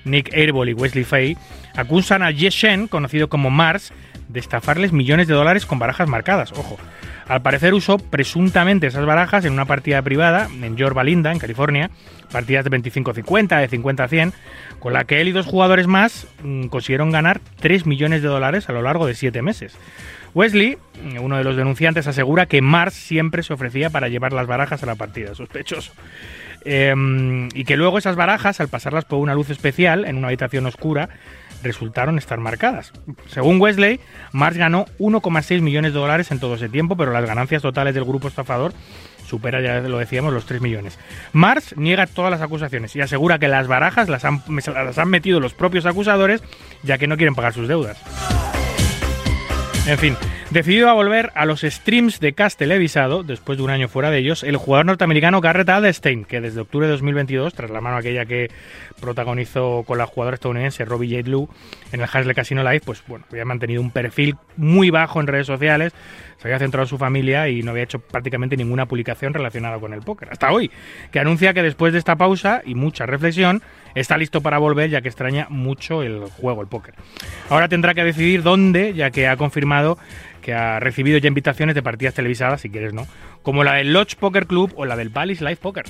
Nick Airball y Wesley Fay, acusan a Shen, conocido como Mars, de estafarles millones de dólares con barajas marcadas. Ojo, al parecer usó presuntamente esas barajas en una partida privada en Yorba Linda, en California, partidas de 25-50, de 50-100, con la que él y dos jugadores más mm, consiguieron ganar 3 millones de dólares a lo largo de 7 meses. Wesley, uno de los denunciantes, asegura que Mars siempre se ofrecía para llevar las barajas a la partida, sospechoso. Em, y que luego esas barajas, al pasarlas por una luz especial en una habitación oscura, resultaron estar marcadas. Según Wesley, Mars ganó 1,6 millones de dólares en todo ese tiempo, pero las ganancias totales del grupo estafador supera, ya lo decíamos, los 3 millones. Mars niega todas las acusaciones y asegura que las barajas las han, las han metido los propios acusadores, ya que no quieren pagar sus deudas. En fin, decidido a volver a los streams de cast televisado, después de un año fuera de ellos, el jugador norteamericano Garrett Adelstein, que desde octubre de 2022, tras la mano aquella que protagonizó con la jugadora estadounidense Robbie J. Lou en el Hasle Casino Live, pues bueno, había mantenido un perfil muy bajo en redes sociales, se había centrado en su familia y no había hecho prácticamente ninguna publicación relacionada con el póker. Hasta hoy, que anuncia que después de esta pausa y mucha reflexión, está listo para volver ya que extraña mucho el juego, el póker. Ahora tendrá que decidir dónde, ya que ha confirmado que ha recibido ya invitaciones de partidas televisadas, si quieres, ¿no? Como la del Lodge Poker Club o la del Palace Live Poker.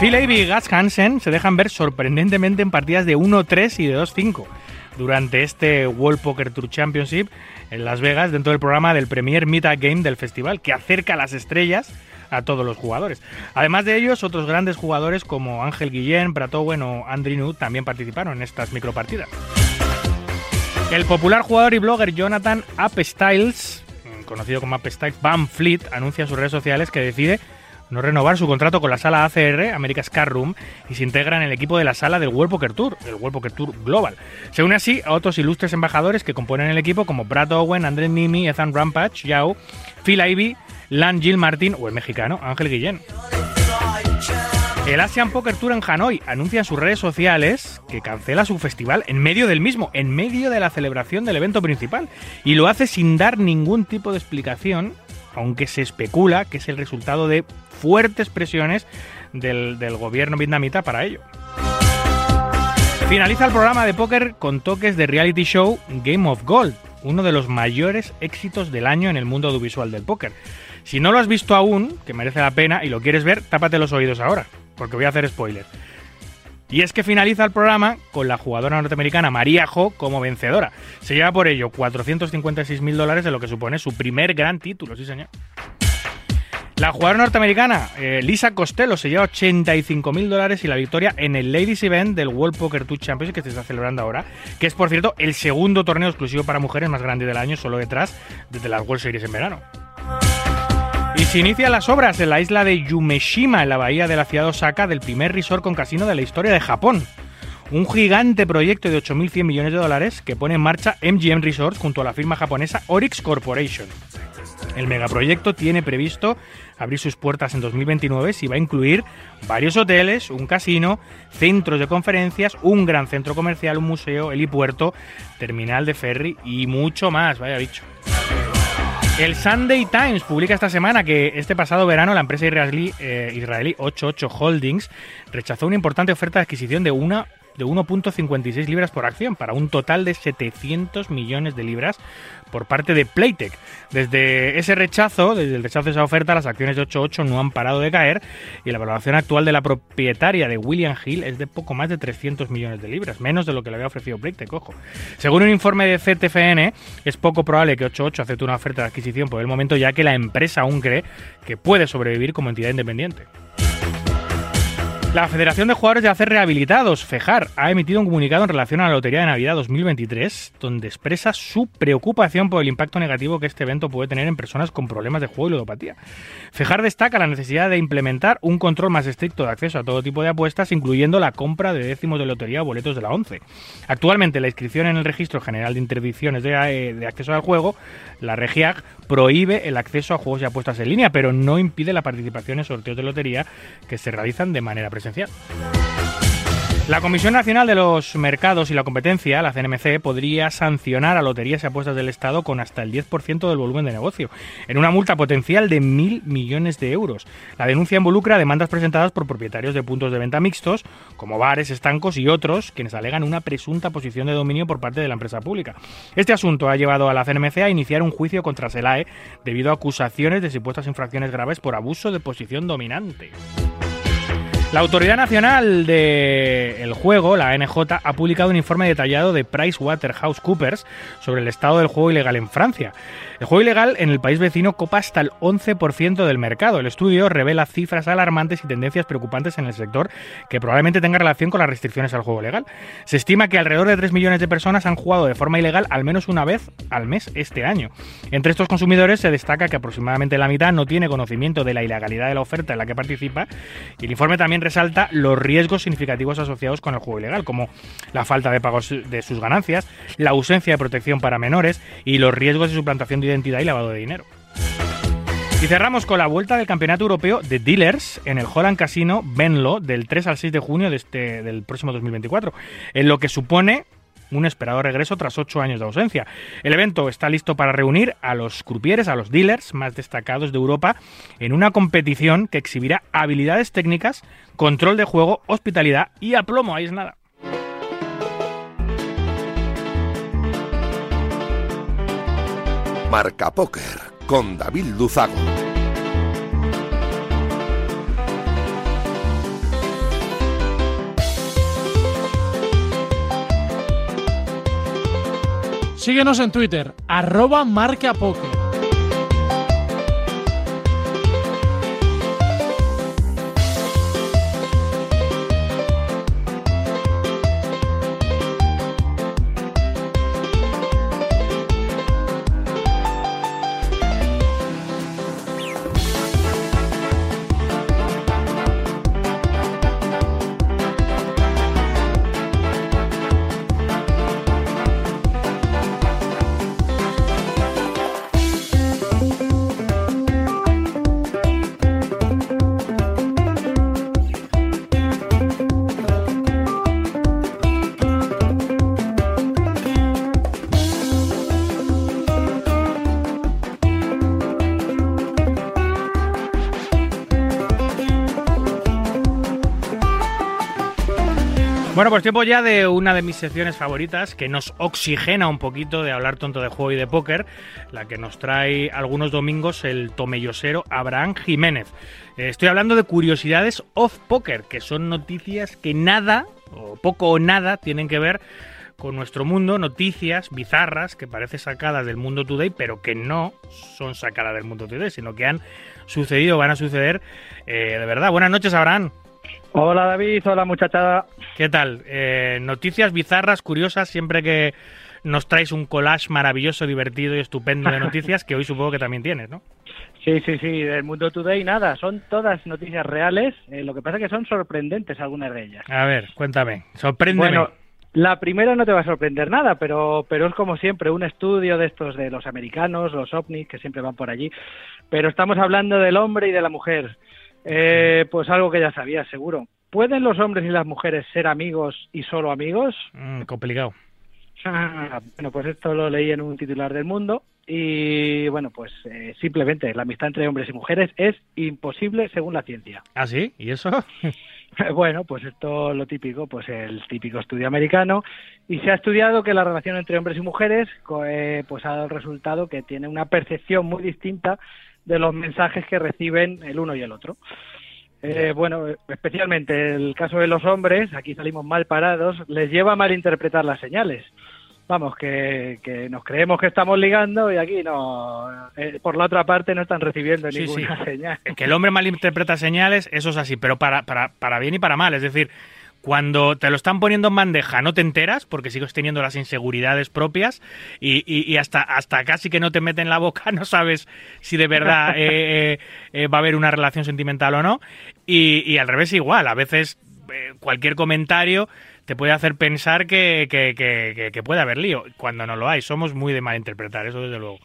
Phil Avey y Gus Hansen se dejan ver sorprendentemente en partidas de 1-3 y de 2-5 durante este World Poker Tour Championship en Las Vegas dentro del programa del Premier Meet Game del festival que acerca las estrellas a todos los jugadores. Además de ellos, otros grandes jugadores como Ángel Guillén, Brad Owen o Andrew Nutt también participaron en estas micropartidas. El popular jugador y blogger Jonathan Styles, conocido como Styles Van Fleet, anuncia en sus redes sociales que decide no renovar su contrato con la sala ACR, America's Car Room, y se integra en el equipo de la sala del World Poker Tour, el World Poker Tour Global. Se une así a otros ilustres embajadores que componen el equipo como Brad Owen, André Nimi, Ethan Rampage, Yao, Phil Ivey, Lan Jill Martin o el mexicano Ángel Guillén. El Asian Poker Tour en Hanoi anuncia en sus redes sociales que cancela su festival en medio del mismo, en medio de la celebración del evento principal, y lo hace sin dar ningún tipo de explicación, aunque se especula que es el resultado de fuertes presiones del, gobierno vietnamita para ello. Finaliza el programa de póker con toques de reality show Game of Gold, uno de los mayores éxitos del año en el mundo audiovisual del póker. Si no lo has visto aún, que merece la pena, y lo quieres ver, tápate los oídos ahora, porque voy a hacer spoiler. Y es que finaliza el programa con la jugadora norteamericana María Jo como vencedora. Se lleva por ello 456 mil dólares de lo que supone su primer gran título, sí señor. La jugadora norteamericana eh, Lisa Costello se lleva 85 mil dólares y la victoria en el Ladies Event del World Poker Tour Championship que se está celebrando ahora, que es por cierto el segundo torneo exclusivo para mujeres más grande del año, solo detrás de las World Series en verano. Y se inician las obras en la isla de Yumeshima, en la bahía de la ciudad de Osaka, del primer resort con casino de la historia de Japón. Un gigante proyecto de 8.100 millones de dólares que pone en marcha MGM Resorts junto a la firma japonesa Orix Corporation. El megaproyecto tiene previsto abrir sus puertas en 2029 y va a incluir varios hoteles, un casino, centros de conferencias, un gran centro comercial, un museo, helipuerto, terminal de ferry y mucho más, vaya bicho. El Sunday Times publica esta semana que este pasado verano la empresa israelí, eh, israelí 88 Holdings rechazó una importante oferta de adquisición de una de 1.56 libras por acción para un total de 700 millones de libras por parte de Playtech. Desde ese rechazo, desde el rechazo de esa oferta, las acciones de 88 no han parado de caer y la valoración actual de la propietaria de William Hill es de poco más de 300 millones de libras, menos de lo que le había ofrecido Playtech, ojo. Según un informe de CTFN, es poco probable que 88 acepte una oferta de adquisición por el momento, ya que la empresa aún cree que puede sobrevivir como entidad independiente. La Federación de Jugadores de Hacer Rehabilitados, FEJAR, ha emitido un comunicado en relación a la Lotería de Navidad 2023, donde expresa su preocupación por el impacto negativo que este evento puede tener en personas con problemas de juego y ludopatía. FEJAR destaca la necesidad de implementar un control más estricto de acceso a todo tipo de apuestas, incluyendo la compra de décimos de lotería o boletos de la ONCE. Actualmente, la inscripción en el Registro General de Interdicciones de, eh, de Acceso al Juego, la REGIAG, prohíbe el acceso a juegos y apuestas en línea, pero no impide la participación en sorteos de lotería que se realizan de manera presencial. La Comisión Nacional de los Mercados y la Competencia, la CNMC, podría sancionar a loterías y apuestas del Estado con hasta el 10% del volumen de negocio, en una multa potencial de mil millones de euros. La denuncia involucra demandas presentadas por propietarios de puntos de venta mixtos, como bares, estancos y otros, quienes alegan una presunta posición de dominio por parte de la empresa pública. Este asunto ha llevado a la CNMC a iniciar un juicio contra SELAE debido a acusaciones de supuestas infracciones graves por abuso de posición dominante. La Autoridad Nacional del Juego, la NJ, ha publicado un informe detallado de PricewaterhouseCoopers sobre el estado del juego ilegal en Francia. El juego ilegal en el país vecino copa hasta el 11% del mercado. El estudio revela cifras alarmantes y tendencias preocupantes en el sector que probablemente tengan relación con las restricciones al juego legal. Se estima que alrededor de 3 millones de personas han jugado de forma ilegal al menos una vez al mes este año. Entre estos consumidores se destaca que aproximadamente la mitad no tiene conocimiento de la ilegalidad de la oferta en la que participa y el informe también resalta los riesgos significativos asociados con el juego ilegal, como la falta de pagos de sus ganancias, la ausencia de protección para menores y los riesgos de suplantación de identidad y lavado de dinero. Y cerramos con la vuelta del Campeonato Europeo de Dealers en el Holland Casino Benlo del 3 al 6 de junio de este, del próximo 2024, en lo que supone un esperado regreso tras ocho años de ausencia. El evento está listo para reunir a los crupieres, a los dealers más destacados de Europa, en una competición que exhibirá habilidades técnicas, control de juego, hospitalidad y aplomo. Ahí es nada. Marca Póker con David Luzago. Síguenos en Twitter, arroba Marca Bueno, pues tiempo ya de una de mis secciones favoritas que nos oxigena un poquito de hablar tonto de juego y de póker, la que nos trae algunos domingos el tomellosero Abraham Jiménez. Eh, estoy hablando de curiosidades off póker, que son noticias que nada, o poco o nada, tienen que ver con nuestro mundo, noticias bizarras que parecen sacadas del mundo today, pero que no son sacadas del mundo today, sino que han sucedido, van a suceder eh, de verdad. Buenas noches, Abraham. Hola David, hola muchachada. ¿Qué tal? Eh, noticias bizarras, curiosas, siempre que nos traes un collage maravilloso, divertido y estupendo de noticias, que hoy supongo que también tienes, ¿no? Sí, sí, sí, del mundo today nada, son todas noticias reales, eh, lo que pasa es que son sorprendentes algunas de ellas. A ver, cuéntame, sorpréndeme. Bueno, la primera no te va a sorprender nada, pero, pero es como siempre un estudio de estos de los americanos, los ovnis, que siempre van por allí, pero estamos hablando del hombre y de la mujer. Eh, pues algo que ya sabías, seguro. ¿Pueden los hombres y las mujeres ser amigos y solo amigos? Mm, complicado. Ah, bueno, pues esto lo leí en un titular del Mundo y bueno, pues eh, simplemente la amistad entre hombres y mujeres es imposible según la ciencia. ¿Ah, sí? ¿Y eso? (laughs) (laughs) Bueno, pues esto lo típico, pues el típico estudio americano y se ha estudiado que la relación entre hombres y mujeres eh, pues ha dado el resultado que tiene una percepción muy distinta de los mensajes que reciben el uno y el otro. Eh, bueno, especialmente el caso de los hombres, aquí salimos mal parados, les lleva a malinterpretar las señales. Vamos, que, que nos creemos que estamos ligando y aquí no, eh, por la otra parte no están recibiendo Sí, ninguna sí. (laughs) señal. Que el hombre malinterpreta señales, eso es así, pero para, para, para bien y para mal. Es decir, cuando te lo están poniendo en bandeja no te enteras porque sigues teniendo las inseguridades propias y, y- y hasta, hasta casi que no te mete en la boca (laughs) no sabes si de verdad (laughs) eh, eh, eh, va a haber una relación sentimental o no. Y, y al revés igual, a veces eh, cualquier comentario te puede hacer pensar que, que, que, que- que puede haber lío, cuando no lo hay. Somos muy de malinterpretar, eso desde luego.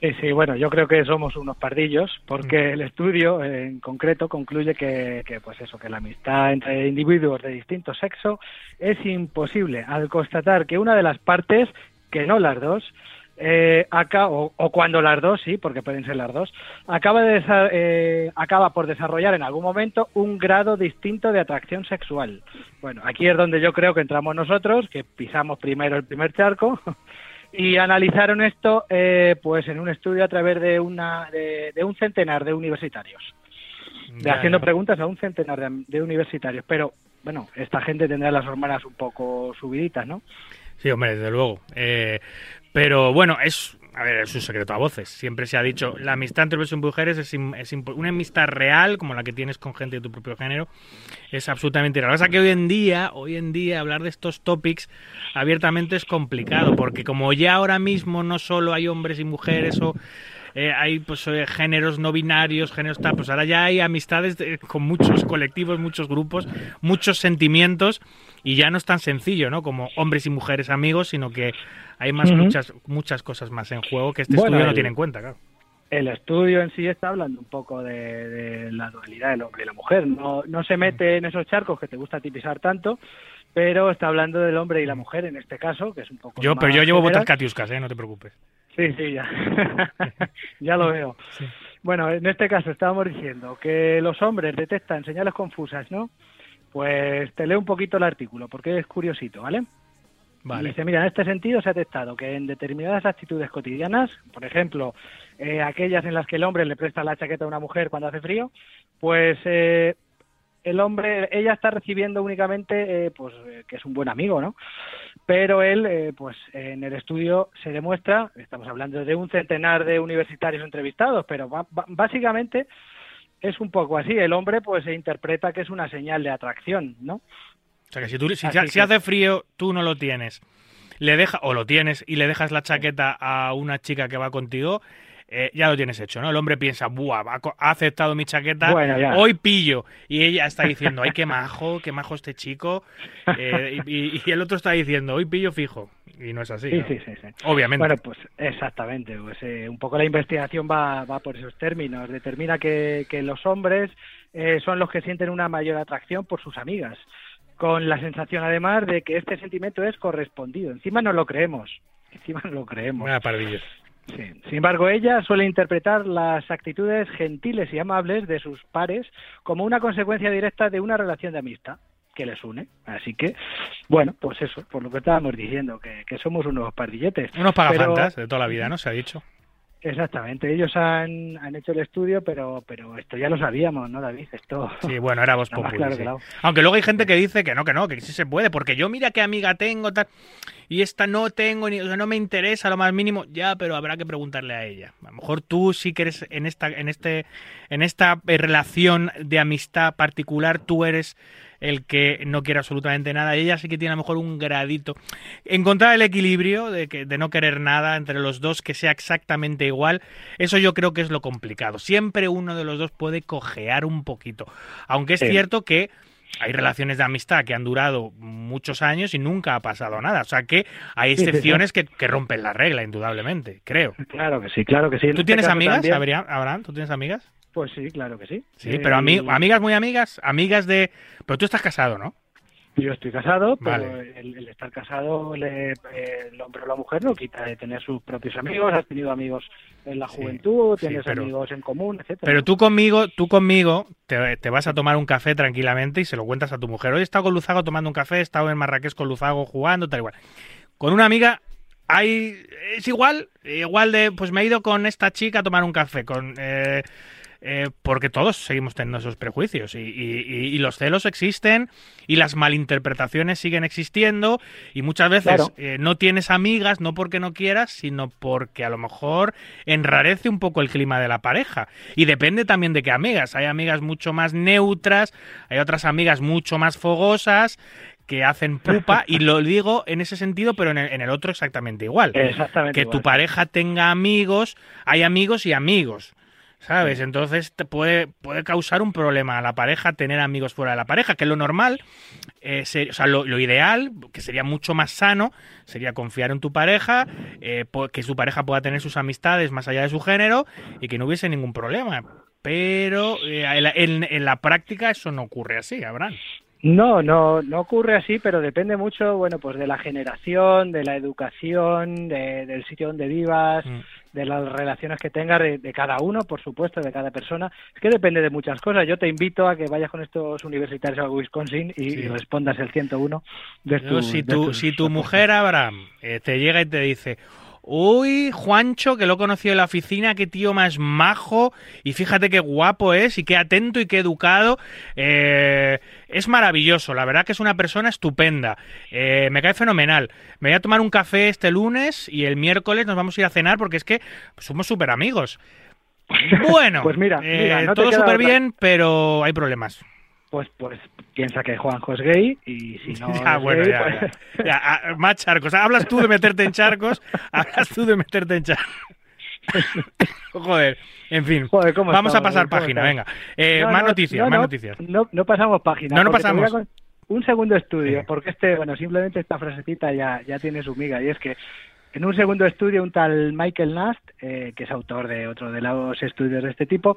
Sí, sí, bueno, yo creo que somos unos pardillos porque el estudio en concreto concluye que, que, pues eso, que la amistad entre individuos de distinto sexo es imposible al constatar que una de las partes, que no las dos, eh, acá, o, o cuando las dos, sí, porque pueden ser las dos, acaba, de eh, acaba por desarrollar en algún momento un grado distinto de atracción sexual. Bueno, aquí es donde yo creo que entramos nosotros, que pisamos primero el primer charco y analizaron esto eh, pues en un estudio a través de una de, de un centenar de universitarios. De haciendo preguntas a un centenar de, de universitarios. Pero bueno esta gente tendrá las hormonas un poco subiditas no Sí, hombre, desde luego. Eh, pero bueno, es, a ver, es un secreto a voces. Siempre se ha dicho, la amistad entre hombres y mujeres es, es una amistad real, como la que tienes con gente de tu propio género, es absolutamente real. Lo que que hoy en día, hoy en día, hablar de estos topics abiertamente es complicado, porque como ya ahora mismo no solo hay hombres y mujeres o eh, hay pues eh, géneros no binarios, géneros tal, pues ahora ya hay amistades de- con muchos colectivos, muchos grupos, muchos sentimientos y ya no es tan sencillo, ¿no? Como hombres y mujeres amigos, sino que hay más muchas muchas cosas más en juego que este Bueno, estudio no el- tiene en cuenta, claro. el estudio en sí está hablando un poco de, de la dualidad del hombre y la mujer no no se mete en esos charcos que te gusta tipizar tanto pero está hablando del hombre y la mujer en este caso que es un poco Yo, pero yo llevo botas catiuscas, ¿eh? No te preocupes. Sí, sí, ya. (laughs) ya lo veo. Sí. Bueno, en este caso estábamos diciendo que los hombres detectan señales confusas, ¿no? Pues te leo un poquito el artículo, porque es curiosito, ¿vale? Vale. Dice, mira, en este sentido se ha testado que en determinadas actitudes cotidianas, por ejemplo, eh, aquellas en las que el hombre le presta la chaqueta a una mujer cuando hace frío, pues eh, el hombre, ella está recibiendo únicamente, eh, pues, eh, que es un buen amigo, ¿no? Pero él, eh, pues, en el estudio se demuestra, estamos hablando de un centenar de universitarios entrevistados, pero básicamente es un poco así. El hombre, pues, se interpreta que es una señal de atracción, ¿no? O sea, que si, tú, si, Así si que- hace frío, tú no lo tienes, le deja, o lo tienes y le dejas la chaqueta a una chica que va contigo, eh, ya lo tienes hecho, ¿no? El hombre piensa, buah, ha aceptado mi chaqueta, Bueno, hoy pillo. Y ella está diciendo, ay, qué majo, qué majo este chico. (laughs) Eh, y, y- y el otro está diciendo, hoy pillo fijo. Y no es así. Sí, ¿no? sí, sí, sí. Obviamente. Bueno, pues exactamente. Pues, eh, un poco la investigación va, va por esos términos. Determina que, que los hombres eh, son los que sienten una mayor atracción por sus amigas, con la sensación además de que este sentimiento es correspondido. Encima no lo creemos. Encima no lo creemos. Pardillo. Sí. Sin embargo, ella suele interpretar las actitudes gentiles y amables de sus pares como una consecuencia directa de una relación de amistad. Que les une. Así que, bueno, pues eso, por lo que estábamos diciendo, que, que somos unos pardilletes. Unos Pero- pagafantas de toda la vida, ¿no? Se ha dicho. Exactamente, ellos han, han hecho el estudio, pero pero esto ya lo sabíamos, ¿no, David? Esto Sí, bueno, era (laughs) claro sí. el agua. Aunque luego hay gente que dice que no, que no, que sí se puede, porque yo mira qué amiga tengo, tal, y esta no tengo, ni, o sea, no me interesa lo más mínimo, ya, pero habrá que preguntarle a ella. A lo mejor tú sí que eres en esta, en este, en esta eh, relación de amistad particular, tú eres el que no quiere absolutamente nada, y ella sí que tiene a lo mejor un gradito. Encontrar el equilibrio de, que, de no querer nada entre los dos, que sea exactamente igual, eso yo creo que es lo complicado. Siempre uno de los dos puede cojear un poquito. Aunque es Sí. cierto que hay relaciones de amistad que han durado muchos años y nunca ha pasado nada. O sea que hay Sí, sí, sí. excepciones que, que rompen la regla, indudablemente, creo. Claro que sí, claro que sí. ¿Tú este tienes amigas, Abraham? Abraham? ¿Tú tienes amigas? Pues sí, claro que sí. Sí, Eh, pero ami- y- amigas muy amigas, amigas de... Pero tú estás casado, ¿no? Yo estoy casado, pero Vale. el, el estar casado, le- eh, el hombre o la mujer no quita de tener sus propios amigos. Has tenido amigos en la juventud, sí, tienes pero- amigos en común, etcétera. Pero tú conmigo, tú conmigo, te, te vas a tomar un café tranquilamente y se lo cuentas a tu mujer. Hoy he estado con Luzago tomando un café, he estado en Marrakech con Luzago jugando, tal igual. Con una amiga hay es igual, igual de, pues me he ido con esta chica a tomar un café, con eh, eh, porque todos seguimos teniendo esos prejuicios y, y- y- los celos existen y las malinterpretaciones siguen existiendo y muchas veces Claro. eh, no tienes amigas no porque no quieras, sino porque a lo mejor enrarece un poco el clima de la pareja. Y depende también de qué amigas. Hay amigas mucho más neutras, hay otras amigas mucho más fogosas que hacen pupa y lo (laughs) digo en ese sentido, pero en el, en el otro exactamente igual. Exactamente. Que tu pareja tenga amigos, hay amigos y amigos. ¿Sabes? Entonces te puede, puede causar un problema a la pareja tener amigos fuera de la pareja, que lo normal, eh, ser- o sea, lo, lo ideal, que sería mucho más sano, sería confiar en tu pareja, eh, que su pareja pueda tener sus amistades más allá de su género y que no hubiese ningún problema. Pero eh, en, la- en- en la práctica eso no ocurre así, Abraham. No, no, no ocurre así, pero depende mucho, bueno, pues de la generación, de la educación, de- del sitio donde vivas, Mm. de las relaciones que tengas de, de cada uno, por supuesto, de cada persona. Es que depende de muchas cosas. Yo te invito a que vayas con estos universitarios a Wisconsin y, Sí. y respondas el 101 de Yo, tu, si, de tu, tus si tu mujer, Abraham, eh, te llega y te dice, uy, Juancho, que lo he conocido en la oficina, qué tío más majo, y fíjate qué guapo es, y qué atento y qué educado, eh, es maravilloso, la verdad que es una persona estupenda, eh, me cae fenomenal, me voy a tomar un café este lunes y el miércoles nos vamos a ir a cenar porque es que somos súper amigos. (laughs) Bueno, Pues mira, eh, mira, no te todo súper bien, pero hay problemas. Pues, pues piensa que Juanjo es gay y si no (laughs) Ah, es bueno, gay, ya, pues- ya. Ya, más charcos. Hablas tú de meterte en charcos, (laughs) hablas tú de meterte en charcos. (laughs) Joder, en fin. Joder, ¿cómo Vamos a pasar ¿Cómo página, estamos? venga. Eh, No, más no, noticias, no, más no, noticias. No, no pasamos página. No, no pasamos. Un segundo estudio, Sí. porque este, bueno, simplemente esta frasecita ya, ya tiene su miga, y es que en un segundo estudio un tal Michael Nast, eh, que es autor de otro de los estudios de este tipo,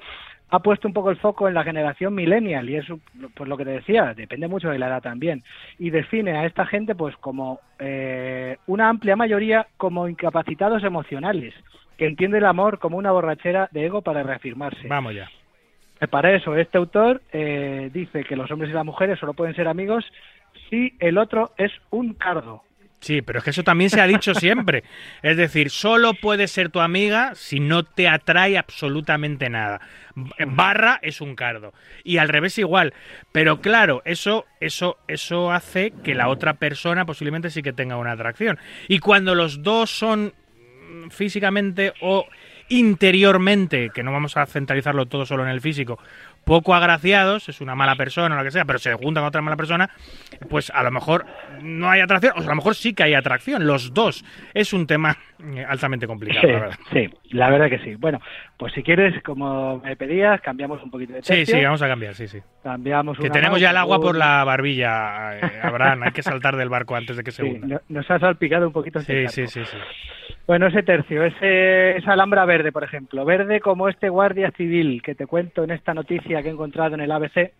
ha puesto un poco el foco en la generación millennial, y eso, pues lo que te decía, depende mucho de la edad también, y define a esta gente pues como eh, una amplia mayoría como incapacitados emocionales, que entiende el amor como una borrachera de ego para reafirmarse. Vamos ya. Eh, Para eso, este autor eh, dice que los hombres y las mujeres solo pueden ser amigos si el otro es un cardo. Sí, pero es que eso también se ha dicho siempre. Es decir, solo puedes ser tu amiga si no te atrae absolutamente nada. Barra es un cardo. Y al revés igual. Pero claro, eso, eso, eso hace que la otra persona posiblemente sí que tenga una atracción. Y cuando los dos son mm, físicamente o interiormente, que no vamos a centralizarlo todo solo en el físico, poco agraciados, es una mala persona o lo que sea, pero se juntan con otra mala persona, pues a lo mejor no hay atracción, o a lo mejor sí que hay atracción, los dos. Es un tema eh, altamente complicado, Sí, la verdad. sí, la verdad que sí. Bueno, pues si quieres, como me pedías, cambiamos un poquito de Sí, tercio. sí, vamos a cambiar, sí, sí. Cambiamos Que tenemos ya el agua por la barbilla, eh, Abraham, hay que saltar del barco antes de que se Sí, hunda. no- nos ha salpicado un poquito. este Sí, sí, sí, sí. Bueno, ese tercio, ese, esa alhambra verde, por ejemplo. Verde como este guardia civil que te cuento en esta noticia que he encontrado en el ABC.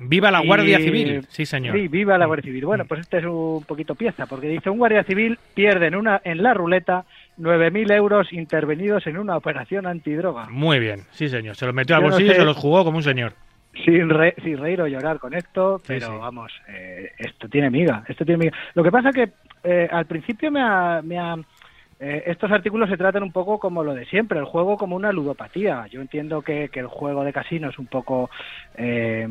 Viva la Guardia Y- Civil, sí señor. Sí, viva la Guardia Civil. Bueno, pues este es un poquito pieza, porque dice, un guardia civil pierde en, una, en la ruleta 9.000 euros intervenidos en una operación antidroga. Muy bien, sí señor. Se los metió al no bolsillo y se los jugó como un señor. sin, re- sin reír o llorar con esto, pero sí. vamos, eh, esto tiene miga, esto tiene miga. Lo que pasa que eh, al principio me ha, me ha- eh, estos artículos se tratan un poco como lo de siempre, el juego como una ludopatía. Yo entiendo que, que el juego de casino es un poco, eh,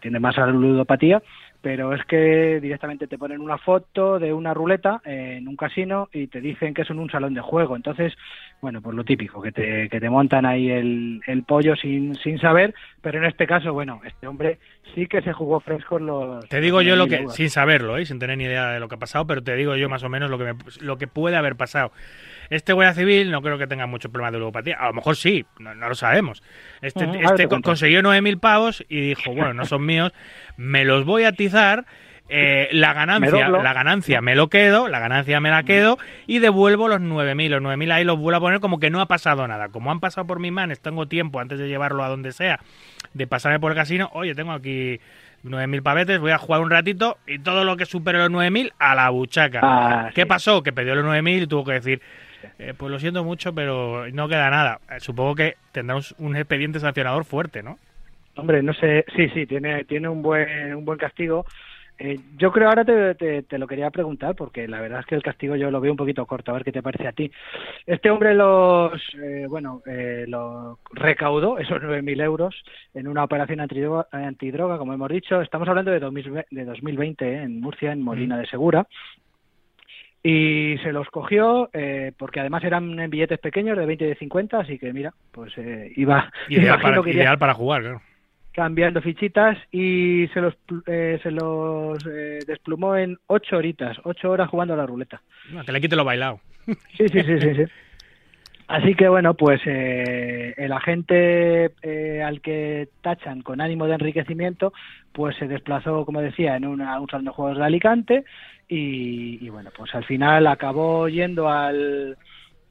tiende más a la ludopatía, pero es que directamente te ponen una foto de una ruleta en un casino y te dicen que es en un salón de juego. Entonces, bueno, pues lo típico, que te, que te montan ahí el, el pollo sin, sin saber, pero en este caso, bueno, este hombre sí que se jugó fresco en los... Te digo yo lo 9.000 que, sin saberlo, ¿eh? sin tener ni idea de lo que ha pasado, pero te digo yo más o menos lo que, me- lo que puede haber pasado. Este guardia civil no creo que tenga mucho problema de ludopatía. A lo mejor sí, no, no lo sabemos. Este, Ujú, ahora este consiguió 9.000 pavos y dijo, bueno, no son míos, me los voy a eh, la ganancia, la ganancia me lo quedo, la ganancia me la quedo y devuelvo los 9.000. Los 9.000 ahí los vuelvo a poner como que no ha pasado nada. Como han pasado por mis manos, tengo tiempo antes de llevarlo a donde sea, de pasarme por el casino. Oye, tengo aquí 9.000 pavetes, voy a jugar un ratito y todo lo que supere los 9.000 a la buchaca. Ah, ¿Qué sí. pasó? Que perdió los 9.000 y tuvo que decir, eh, pues lo siento mucho, pero no queda nada. Eh, supongo que tendrá un, un expediente sancionador fuerte, ¿no? Hombre, no sé, sí, sí, tiene, tiene un buen, un buen castigo. Eh, yo creo ahora te, te, te lo quería preguntar porque la verdad es que el castigo yo lo veo un poquito corto, a ver qué te parece a ti. Este hombre los, eh, bueno, eh, lo recaudó, esos 9.000 euros, en una operación antidroga, antidroga, como hemos dicho. Estamos hablando de, 2000 de 2020 eh, en Murcia, en Molina de Segura. Y se los cogió eh, porque además eran en billetes pequeños de 20 y de 50, así que mira, pues eh, iba, Ideal (laughs) para, que ideal para jugar, claro. Cambiando fichitas y se los, eh, se los eh, desplumó en ocho horitas, ocho horas jugando a la ruleta. No, que le quite lo bailado. (laughs) Sí, sí, sí, sí. sí. Así que bueno, pues eh, el agente eh, al que tachan con ánimo de enriquecimiento, pues se desplazó, como decía, en una- un salón de juegos de Alicante y, y, bueno, pues al final acabó yendo al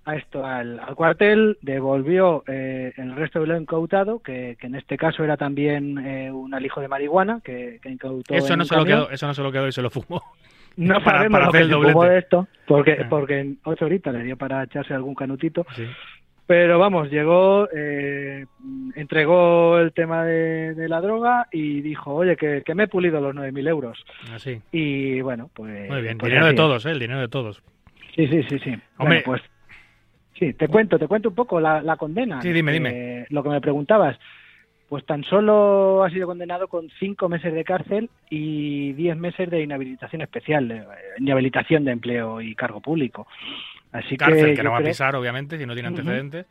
a esto al, al cuartel, devolvió eh, el resto de lo incautado, que, que en este caso era también eh, un alijo de marihuana que, que incautó. Eso en no, se lo quedó, eso no se lo quedó y se lo fumó. (laughs) No (laughs) para- sabemos para lo hacer que el se fumó doblete. de esto, porque, Ah. porque en ocho horitas le dio para echarse algún canutito. Sí. Pero vamos, llegó, eh, entregó el tema de, de la droga y dijo, oye, que, que me he pulido los 9.000 euros. Así. Y bueno, pues... Muy bien. pues dinero de así todos, ¿eh? El dinero de todos. Sí, sí, sí, sí. Hombre. Bueno, pues... Sí, te cuento, te cuento un poco la, la condena. Sí, dime, Eh, dime. Lo que me preguntabas. Pues tan solo ha sido condenado con cinco meses de cárcel y diez meses de inhabilitación especial, eh, inhabilitación de empleo y cargo público. Así Cárcel, que, no va a pisar, obviamente, si no tiene antecedentes.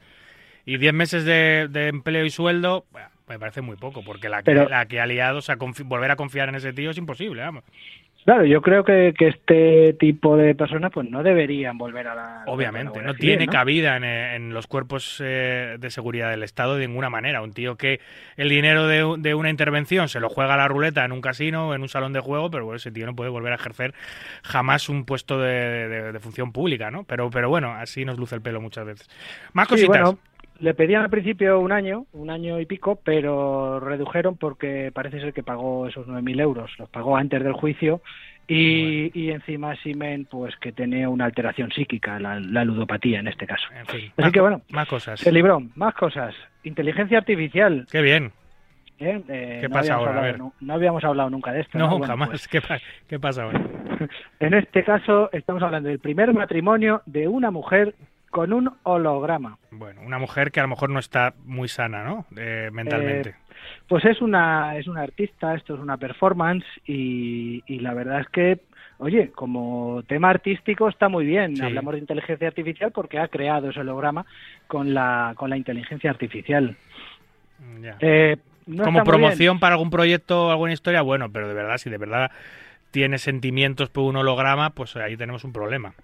Y 10 meses de, de empleo y sueldo, bueno, me parece muy poco, porque la que, Pero- la que ha liado, o sea, volver a confiar en ese tío es imposible, vamos. Claro, yo creo que, que este tipo de personas pues no deberían volver a la... Obviamente, a la no tiene cabida en, en los cuerpos eh, de seguridad del Estado de ninguna manera. Un tío que el dinero de, de una intervención se lo juega a la ruleta en un casino o en un salón de juego, pero bueno, ese tío no puede volver a ejercer jamás un puesto de, de- de función pública, ¿no? Pero, pero bueno, así nos luce el pelo muchas veces. Más Sí, cositas. bueno, le pedían al principio un año, un año y pico, pero redujeron porque parece ser que pagó esos 9.000 euros. Los pagó antes del juicio y, y encima Simen, pues que tenía una alteración psíquica, la, la ludopatía en este caso. En fin, Así que bueno, más cosas. se libró. Más cosas. Inteligencia artificial. Qué bien. ¿eh? Eh, ¿Qué no pasa ahora? A ver. no habíamos hablado nunca de esto. No, Bueno, jamás. pues, (laughs) ¿Qué, pa- ¿Qué pasa ahora? (laughs) en este caso estamos hablando del primer matrimonio de una mujer con un holograma. Bueno, una mujer que a lo mejor no está muy sana, ¿no? Eh, mentalmente. Pues es una, es una artista, esto es una performance y, y la verdad es que, oye, como tema artístico está muy bien. Sí. Hablamos de inteligencia artificial porque ha creado ese holograma con la, con la inteligencia artificial. Ya. Eh, no Como promoción para algún proyecto o alguna historia, bueno, pero de verdad, si de verdad tiene sentimientos por un holograma, pues ahí tenemos un problema.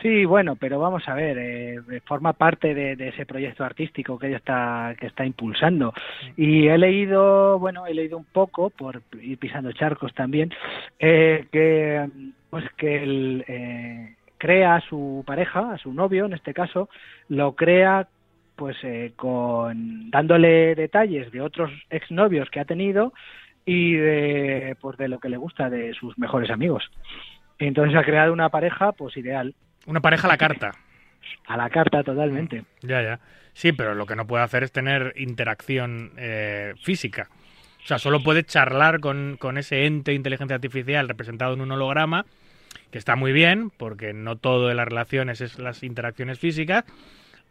Sí, bueno, pero vamos a ver, eh, forma parte de, de ese proyecto artístico que ella está que está impulsando. Y he leído, bueno, he leído un poco por ir pisando charcos también, eh, que pues que él eh, crea a su pareja, a su novio en este caso, lo crea pues eh, con dándole detalles de otros exnovios que ha tenido y de pues de lo que le gusta de sus mejores amigos. Entonces ha creado una pareja pues ideal. Una pareja a la carta. A la carta totalmente. Ya, ya. Sí, pero lo que no puede hacer es tener interacción eh, física. O sea, solo puedes charlar con, con ese ente de inteligencia artificial representado en un holograma, que está muy bien, porque no todo de las relaciones es las interacciones físicas,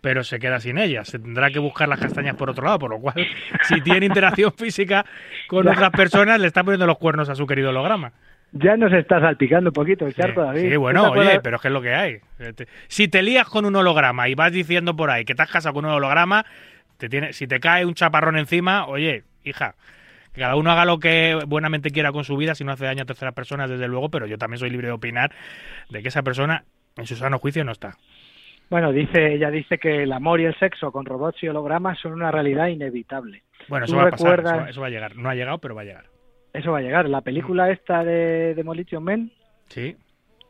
pero se queda sin ellas. Se tendrá que buscar las castañas por otro lado, por lo cual, (laughs) si tiene interacción física con otras personas, le está poniendo los cuernos a su querido holograma. Ya nos está salpicando un poquito el Sí, charco, David. sí, bueno, ¿Tú te oye, pero es que es lo que hay. Si te lías con un holograma y vas diciendo por ahí que te has casado con un holograma, te tiene, si te cae un chaparrón encima, oye, hija, que cada uno haga lo que buenamente quiera con su vida si no hace daño a terceras personas, desde luego, pero yo también soy libre de opinar de que esa persona en su sano juicio no está. Bueno, dice, ella dice que el amor y el sexo con robots y hologramas son una realidad inevitable. Bueno, ¿Tú eso va a pasar, eso va a llegar. No ha llegado, pero va a llegar. Eso va a llegar. La película esta de Demolition Man, Sí.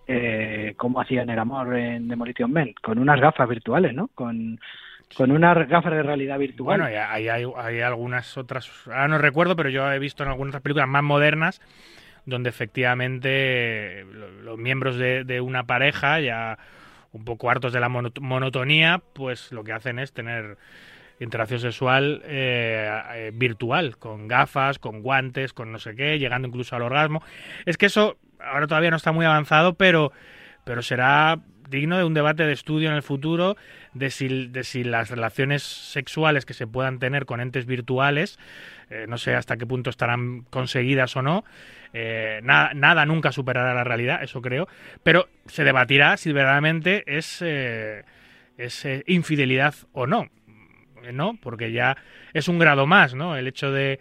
eh, ¿cómo hacían el amor en Demolition Man? Con unas gafas virtuales, ¿no? Con, con unas gafas de realidad virtual. Bueno, hay, hay, hay algunas otras, ahora no recuerdo, pero yo he visto en algunas otras películas más modernas donde efectivamente eh, lo- los miembros de, de una pareja, ya un poco hartos de la mono- monotonía, pues lo que hacen es tener interacción sexual eh, eh, virtual, con gafas, con guantes, con no sé qué, llegando incluso al orgasmo. Es que eso ahora todavía no está muy avanzado, pero, pero será digno de un debate de estudio en el futuro de si, de si las relaciones sexuales que se puedan tener con entes virtuales, eh, no sé hasta qué punto estarán conseguidas o no, na- nada nunca superará la realidad, eso creo, pero se debatirá si verdaderamente es, es infidelidad o no, ¿no? Porque ya es un grado más, ¿no? El hecho de,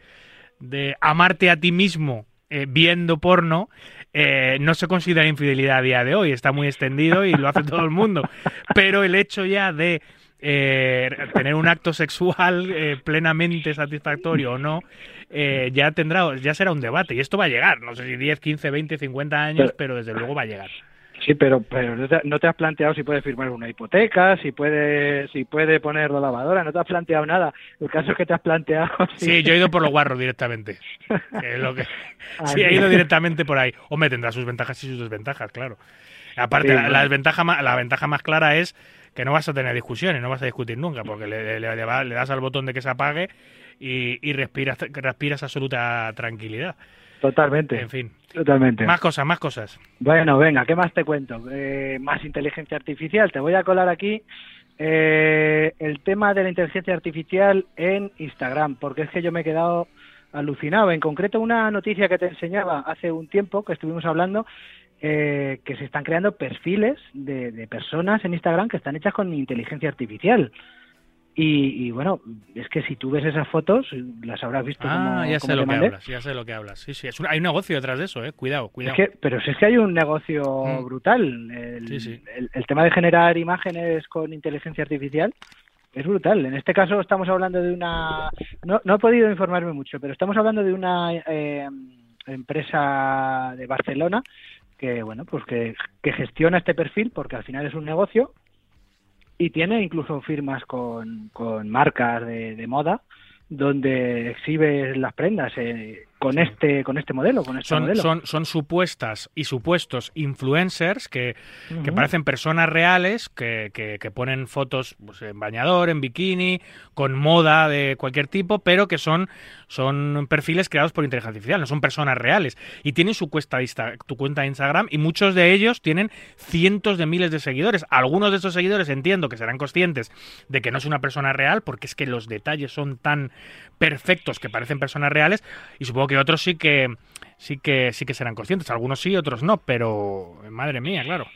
de amarte a ti mismo eh, viendo porno eh, no se considera infidelidad a día de hoy, está muy extendido y lo hace todo el mundo. (laughs) Pero el hecho ya de eh, tener un acto sexual eh, plenamente satisfactorio o no, eh, ya tendrá, ya será un debate. Y esto va a llegar, no sé si 10, 15, 20, 50 años, pero desde luego va a llegar. Sí, pero, pero no, te, no te has planteado si puede firmar una hipoteca, si puede, si puede poner la lavadora, no te has planteado nada. El caso es que te has planteado. (laughs) Sí, yo he ido por los guarros directamente. Es lo que... (laughs) Ah, Sí, he ido directamente por ahí. Hombre, tendrá sus ventajas y sus desventajas, claro. Aparte, Sí, la, la desventaja ma- la ventaja más clara es que no vas a tener discusiones, no vas a discutir nunca, porque le, le- le va- le das al botón de que se apague y, y respiras, respiras absoluta tranquilidad. Totalmente, En fin, totalmente. más cosas, más cosas. Bueno, venga, ¿qué más te cuento? Eh, más inteligencia artificial. Te voy a colar aquí eh, el tema de la inteligencia artificial en Instagram, porque es que yo me he quedado alucinado. En concreto, una noticia que te enseñaba hace un tiempo, que estuvimos hablando, eh, que se están creando perfiles de, de personas en Instagram que están hechas con inteligencia artificial. Y, y, bueno, es que si tú ves esas fotos, las habrás visto como, Ah, ya como sé te lo que mandé. hablas, ya sé lo que hablas. Sí, sí, es un- hay un negocio detrás de eso, eh. Cuidado, Es cuidado. que, pero si es que hay un negocio Mm. brutal. El, Sí, sí. El, el tema de generar imágenes con inteligencia artificial es brutal. En este caso estamos hablando de una... No, no he podido informarme mucho, pero estamos hablando de una eh, empresa de Barcelona que, bueno, pues que, que gestiona este perfil porque al final es un negocio y tiene incluso firmas con, con marcas de, de moda donde exhibe las prendas eh, con este con este modelo con este Son, modelo son, son supuestas y supuestos influencers que, que parecen personas reales que, que- que ponen fotos pues, en bañador, en bikini, con moda de cualquier tipo, pero que son, son perfiles creados por inteligencia artificial, no son personas reales. Y tienen su Insta- tu cuenta de Instagram y muchos de ellos tienen cientos de miles de seguidores. Algunos de esos seguidores entiendo que serán conscientes de que no es una persona real, porque es que los detalles son tan perfectos que parecen personas reales, y supongo que otros sí que sí que sí que serán conscientes. Algunos sí, otros no, pero madre mía, claro.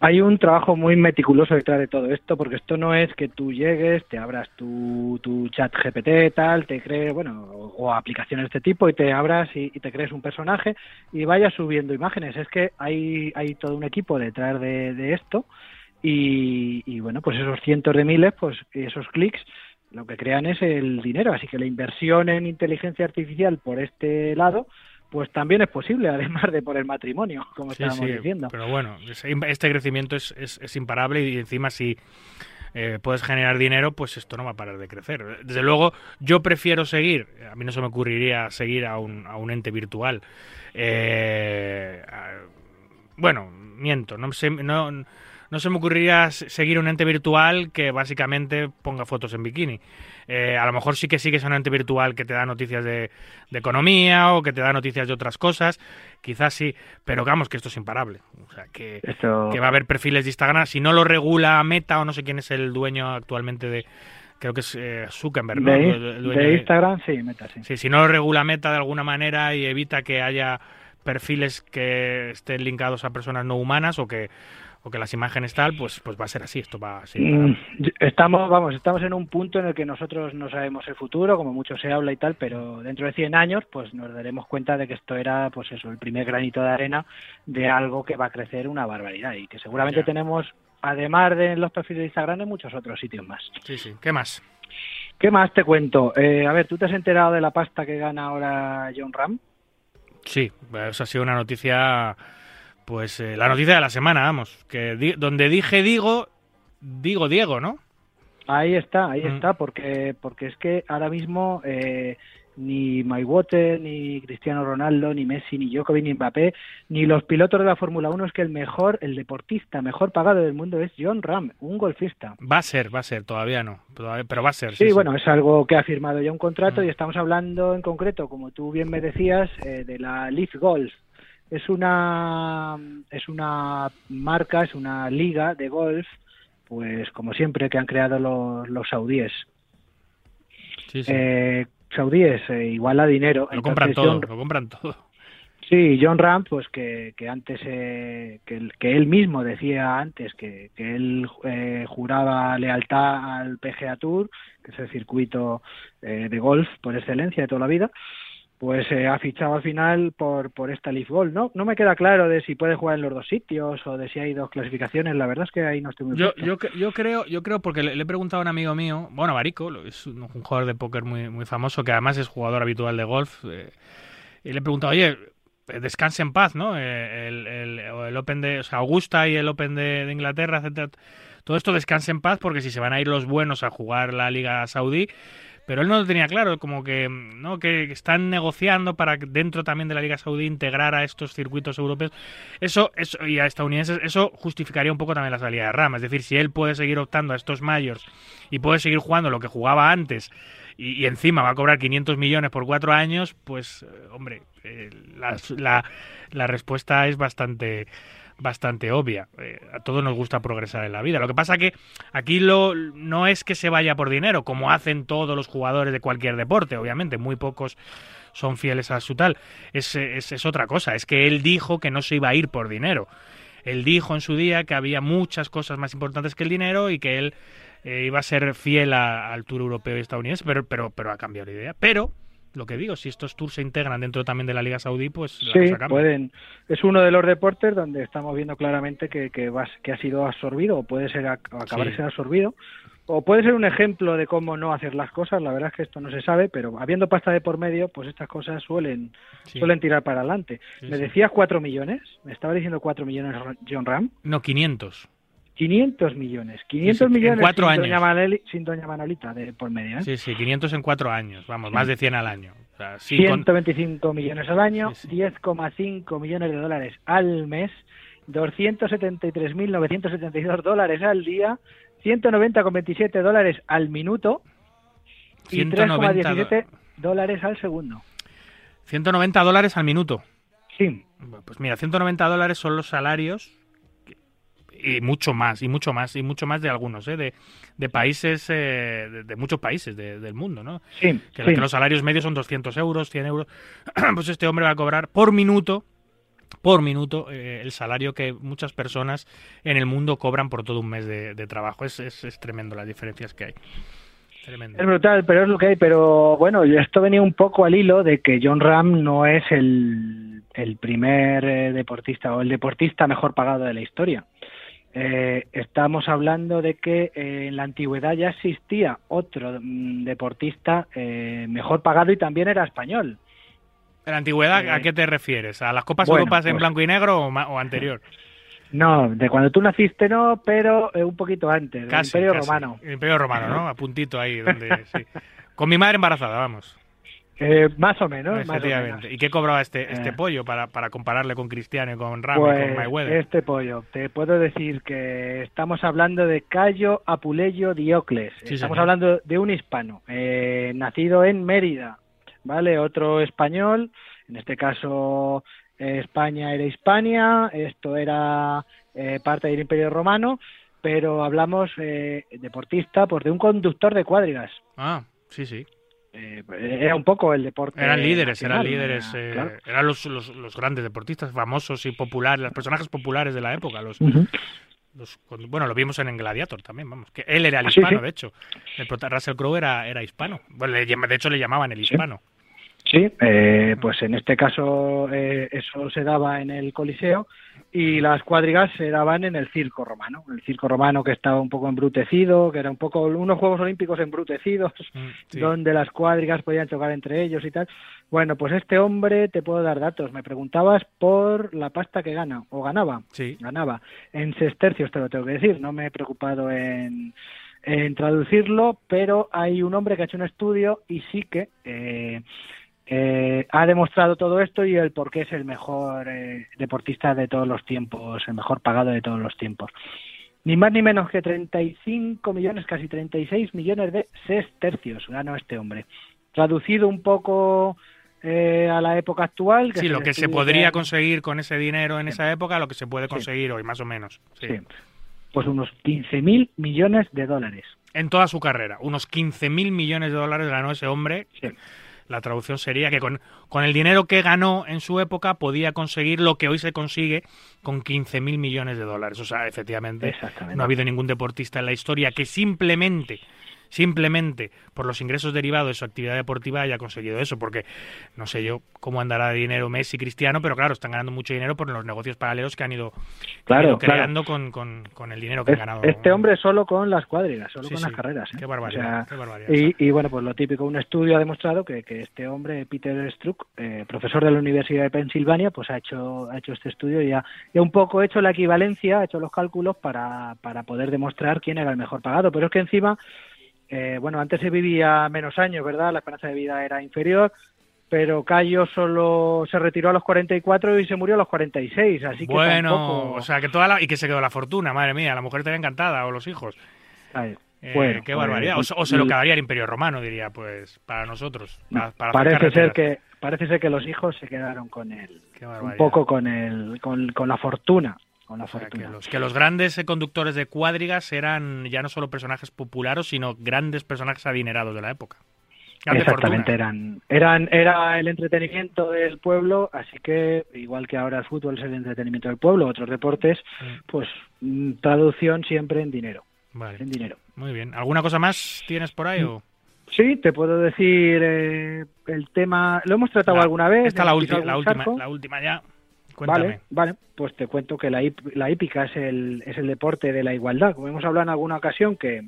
Hay un trabajo muy meticuloso detrás de todo esto, porque esto no es que tú llegues, te abras tu, tu chat GPT, tal, te crees, bueno, o, aplicaciones de este tipo, y te abras y, y te crees un personaje y vayas subiendo imágenes. Es que hay, hay todo un equipo detrás de, de esto y, y, bueno, pues esos cientos de miles, pues esos clics, lo que crean es el dinero. Así que la inversión en inteligencia artificial por este lado, pues también es posible, (laughs) además de por el matrimonio, como Sí, estábamos sí, diciendo. pero bueno, este crecimiento es, es, es imparable y encima si eh, puedes generar dinero, pues esto no va a parar de crecer. Desde luego, yo prefiero seguir, a mí no se me ocurriría seguir a un, a un ente virtual. Eh, a- bueno, miento, no sé, no, no se me ocurriría seguir un ente virtual que básicamente ponga fotos en bikini. Eh, a lo mejor sí que sigues a un ente virtual que te da noticias de, de economía o que te da noticias de otras cosas, quizás sí, pero vamos que esto es imparable. O sea, que, Esto... que va a haber perfiles de Instagram, si no lo regula Meta o no sé quién es el dueño actualmente de, creo que es eh, Zuckerberg, ¿no? de de- Instagram, sí, meta, sí. Sí, si no lo regula Meta de alguna manera y evita que haya perfiles que estén linkados a personas no humanas o que o que las imágenes tal, pues pues va a ser así, esto va a ser Mm. Estamos, vamos, estamos en un punto en el que nosotros no sabemos el futuro, como mucho se habla y tal, pero dentro de 100 años, pues nos daremos cuenta de que esto era, pues eso, el primer granito de arena de algo que va a crecer una barbaridad y que seguramente Ya. tenemos, además de los perfiles de Instagram, en muchos otros sitios más. Sí, sí. ¿Qué más? ¿Qué más te cuento? Eh, a ver, ¿tú te has enterado de la pasta que gana ahora John Ram? Sí, eso ha sido una noticia pues eh, la noticia de la semana, vamos, que di- donde dije digo, digo Diego, ¿no? Ahí está, ahí Mm. está, porque porque es que ahora mismo eh, ni Mayweather, ni Cristiano Ronaldo, ni Messi, ni Djokovic, ni Mbappé, ni los pilotos de la Fórmula 1 es que el mejor, el deportista mejor pagado del mundo es John Ram, un golfista. Va a ser, va a ser, todavía no, todavía- pero va a ser. Sí, bueno, es algo que ha firmado ya un contrato Mm. y estamos hablando en concreto, como tú bien me decías, eh, de la Leaf Golf. Es una es una marca, es una liga de golf, pues como siempre que han creado los, los saudíes. Sí, sí. Eh, saudíes eh, igual a dinero. lo compran todo, John- lo compran todo. sí, John Ram, pues que, que antes, eh, que, que él mismo decía antes que, que él eh, juraba lealtad al PGA Tour, que es el circuito eh, de golf por excelencia de toda la vida, pues eh, ha fichado al final por, por esta Leaf Golf. No, no me queda claro de si puede jugar en los dos sitios o de si hay dos clasificaciones. La verdad es que ahí no estoy muy Yo, yo, yo creo, yo creo porque le, le he preguntado a un amigo mío, bueno, Barico, es un, un jugador de póker muy, muy famoso que además es jugador habitual de golf, eh, y le he preguntado, oye, eh, descanse en paz, ¿no? Eh, El, el- o el Open de, o sea, Augusta y el Open de, de Inglaterra, etcétera. Todo esto descanse en paz porque si se van a ir los buenos a jugar la Liga Saudí, pero él no lo tenía claro, como que no que están negociando para dentro también de la Liga Saudí integrar a estos circuitos europeos. Eso, eso y a estadounidenses, eso justificaría un poco también la salida de Rama. Es decir, si él puede seguir optando a estos mayors y puede seguir jugando lo que jugaba antes y, encima va a cobrar 500 millones por cuatro años, pues, eh, hombre, eh, la, la respuesta es bastante bastante obvia. Eh, a todos nos gusta progresar en la vida. Lo que pasa que aquí lo no es que se vaya por dinero, como hacen todos los jugadores de cualquier deporte, obviamente, muy pocos son fieles a su tal. Es, es, es otra cosa, es que él dijo que no se iba a ir por dinero. Él dijo en su día que había muchas cosas más importantes que el dinero y que él eh, iba a ser fiel al Tour europeo y estadounidense, pero, pero, pero ha cambiado la idea. Pero, lo que digo, si estos tours se integran dentro también de la Liga Saudí, pues la Sí, cosa pueden. Es uno de los deportes donde estamos viendo claramente que, que, va- que ha sido absorbido o puede ser ac- acabar de Sí. ser absorbido. O puede ser un ejemplo de cómo no hacer las cosas. La verdad es que esto no se sabe, pero habiendo pasta de por medio, pues estas cosas suelen Sí. suelen tirar para adelante. Sí, ¿Me decías cuatro millones? ¿Me estaba diciendo cuatro millones John Ram? No, 500. 500 millones. 500 Sí, sí, en millones cuatro sin, años. Doña Manoli- sin Doña Manolita de por medio. ¿eh? Sí, sí, 500 en cuatro años, vamos, más de 100 al año. O sea, sí, con- 125 millones al año, Sí, sí. 10,5 millones de dólares al mes, 273.972 dólares al día, 190,27 dólares al minuto y 190 3,17 dólares al segundo. 190 dólares al minuto. Sí, Pues mira, 190 dólares son los salarios y mucho más, y mucho más, y mucho más de algunos, ¿eh? de, de países, eh, de, de muchos países de- del mundo, ¿no? sí, Que, sí. que los salarios medios son 200 euros, 100 euros. (clears throat) pues este hombre va a cobrar por minuto, por minuto, eh, el salario que muchas personas en el mundo cobran por todo un mes de, de trabajo. Es, es, es tremendo las diferencias que hay. Tremendo. Es brutal, pero es lo que hay. Pero bueno, esto venía un poco al hilo de que John Ram no es el, el primer eh, deportista o el deportista mejor pagado de la historia. Eh, estamos hablando de que eh, en la antigüedad ya existía otro mm, deportista eh, mejor pagado y también era español. ¿En la antigüedad a Eh, qué te refieres? ¿A las Copas bueno, Europas en pues- blanco y negro o, anterior? No, de cuando tú naciste no, pero un poquito antes, del Casi, Imperio casi. Romano. El Imperio Romano, ¿no? (laughs) A puntito ahí. Donde, sí. Con mi madre embarazada, vamos. Eh, más o menos. más o Efectivamente. menos. ¿Y qué cobraba este, este Eh. pollo para, para compararle con Cristiano y con Ramos y Pues con Mayweather? este pollo, te puedo decir que estamos hablando de Cayo Apuleyo Diocles. Sí, estamos señor. hablando de un hispano, eh, nacido en Mérida, ¿vale? Otro español, en este caso eh, España era Hispania, esto era eh, parte del Imperio Romano, pero hablamos eh, deportista, pues de un conductor de cuadrigas. Ah, sí, sí. Eh, era un poco el deporte. Eran líderes, eran líderes, era- eh, claro. eran los, los, los grandes deportistas famosos y populares, los personajes populares de la época. Los, bueno, lo vimos en Gladiator también, vamos. Que él era el Ah, sí, hispano, sí. de hecho. El prota- Russell Crowe era, era hispano. Bueno, le de hecho, le llamaban el hispano. Sí, eh, pues en este caso eh, eso se daba en el Coliseo y las cuadrigas se daban en el circo romano. El circo romano que estaba un poco embrutecido, que era un poco unos Juegos Olímpicos embrutecidos, Mm, sí. donde las cuadrigas podían chocar entre ellos y tal. Bueno, pues este hombre, te puedo dar datos. Me preguntabas por la pasta que gana, o ganaba. Sí. Ganaba. En sestercios, te lo tengo que decir. No me he preocupado en, en traducirlo, pero hay un hombre que ha hecho un estudio y sí que eh, eh, ha demostrado todo esto y el por qué es el mejor eh, deportista de todos los tiempos, el mejor pagado de todos los tiempos. Ni más ni menos que 35 millones, casi 36 millones de sestercios ganó este hombre. Traducido un poco eh, a la época actual. Sí, lo que se podría conseguir con ese dinero en esa época, lo que se puede conseguir hoy, más o menos. Sí. Sí. Pues unos 15.000 millones de dólares. En toda su carrera, unos 15.000 millones de dólares ganó ese hombre. Sí. La traducción sería que con, con el dinero que ganó en su época podía conseguir lo que hoy se consigue con 15.000 millones de dólares. O sea, efectivamente, no ha habido ningún deportista en la historia que simplemente, simplemente por los ingresos derivados de su actividad deportiva haya conseguido eso. Porque no sé yo cómo andará de dinero Messi, Cristiano, pero claro, están ganando mucho dinero por los negocios paralelos que han ido, han Claro, creando con, con, con el dinero que han Es- ganado. Este hombre solo con las cuadrigas, solo Sí, con sí. las carreras. ¿eh? Qué barbaridad, O sea, qué barbaridad. y, y bueno, pues lo típico, un estudio ha demostrado que, que este hombre, Peter Strzok, eh, profesor de la Universidad de Pensilvania, pues ha hecho, ha hecho este estudio y ha, y ha un poco hecho la equivalencia, ha hecho los cálculos para, para poder demostrar quién era el mejor pagado. Pero es que encima, eh, bueno, antes se vivía menos años, ¿verdad? La esperanza de vida era inferior. Pero Cayo solo se retiró a los 44 y se murió a los 46, así que bueno, tampoco... o sea, que toda la... y que se quedó la fortuna, madre mía, la mujer estaría encantada, o los hijos. Ay, Eh, bueno, qué pues, barbaridad. O, se- o se lo quedaría el Imperio Romano, diría, pues, para nosotros. para- parece ser que parece ser que los hijos se quedaron con él un poco con el con, con la fortuna O sea, que los, que los grandes eh, conductores de cuadrigas eran ya no solo personajes populares, sino grandes personajes adinerados de la época. Exactamente fortuna. eran eran era el entretenimiento del pueblo así que igual que ahora el fútbol es el entretenimiento del pueblo otros deportes Mm. pues mm, traducción siempre en dinero Vale, en dinero muy bien. ¿Alguna cosa más tienes por ahí? O? sí te puedo decir eh, el tema lo hemos tratado La- alguna vez Esta la, ulti- la última, la última ya. Cuéntame. Vale, vale, pues te cuento que la, la hípica es el, es el deporte de la igualdad. Como hemos hablado en alguna ocasión, que,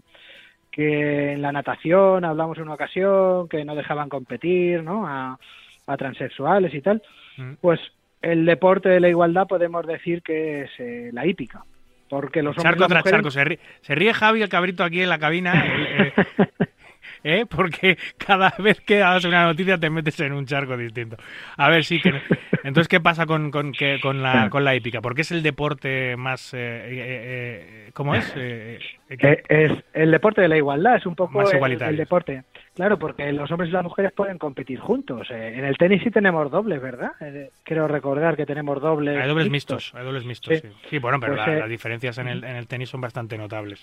que en la natación hablamos en una ocasión que no dejaban competir ¿no? a, a transexuales y tal. Mm. Pues el deporte de la igualdad podemos decir que es eh, la hípica. Porque los hombres y Charco las tras mujeres- charco. Se ríe, se ríe Javi el cabrito aquí en la cabina. eh, (laughs) ¿eh? Porque cada (laughs) vez que das una noticia te metes en un charco distinto. A ver, sí que. Entonces, ¿qué pasa con, con, que- con, la, con la hípica? Porque es el deporte más. eh, eh, eh, ¿Cómo es? Eh, es el deporte de la igualdad, es un poco Más el- igualitario. el, deporte. Claro, porque los hombres y las mujeres pueden competir juntos. En el tenis sí tenemos dobles, ¿verdad? Quiero recordar que tenemos dobles. hay dobles mixtos. mixtos. Hay dobles mixtos, sí. Sí. Sí, bueno, pero Pues, la- las diferencias en el, en el tenis son bastante notables.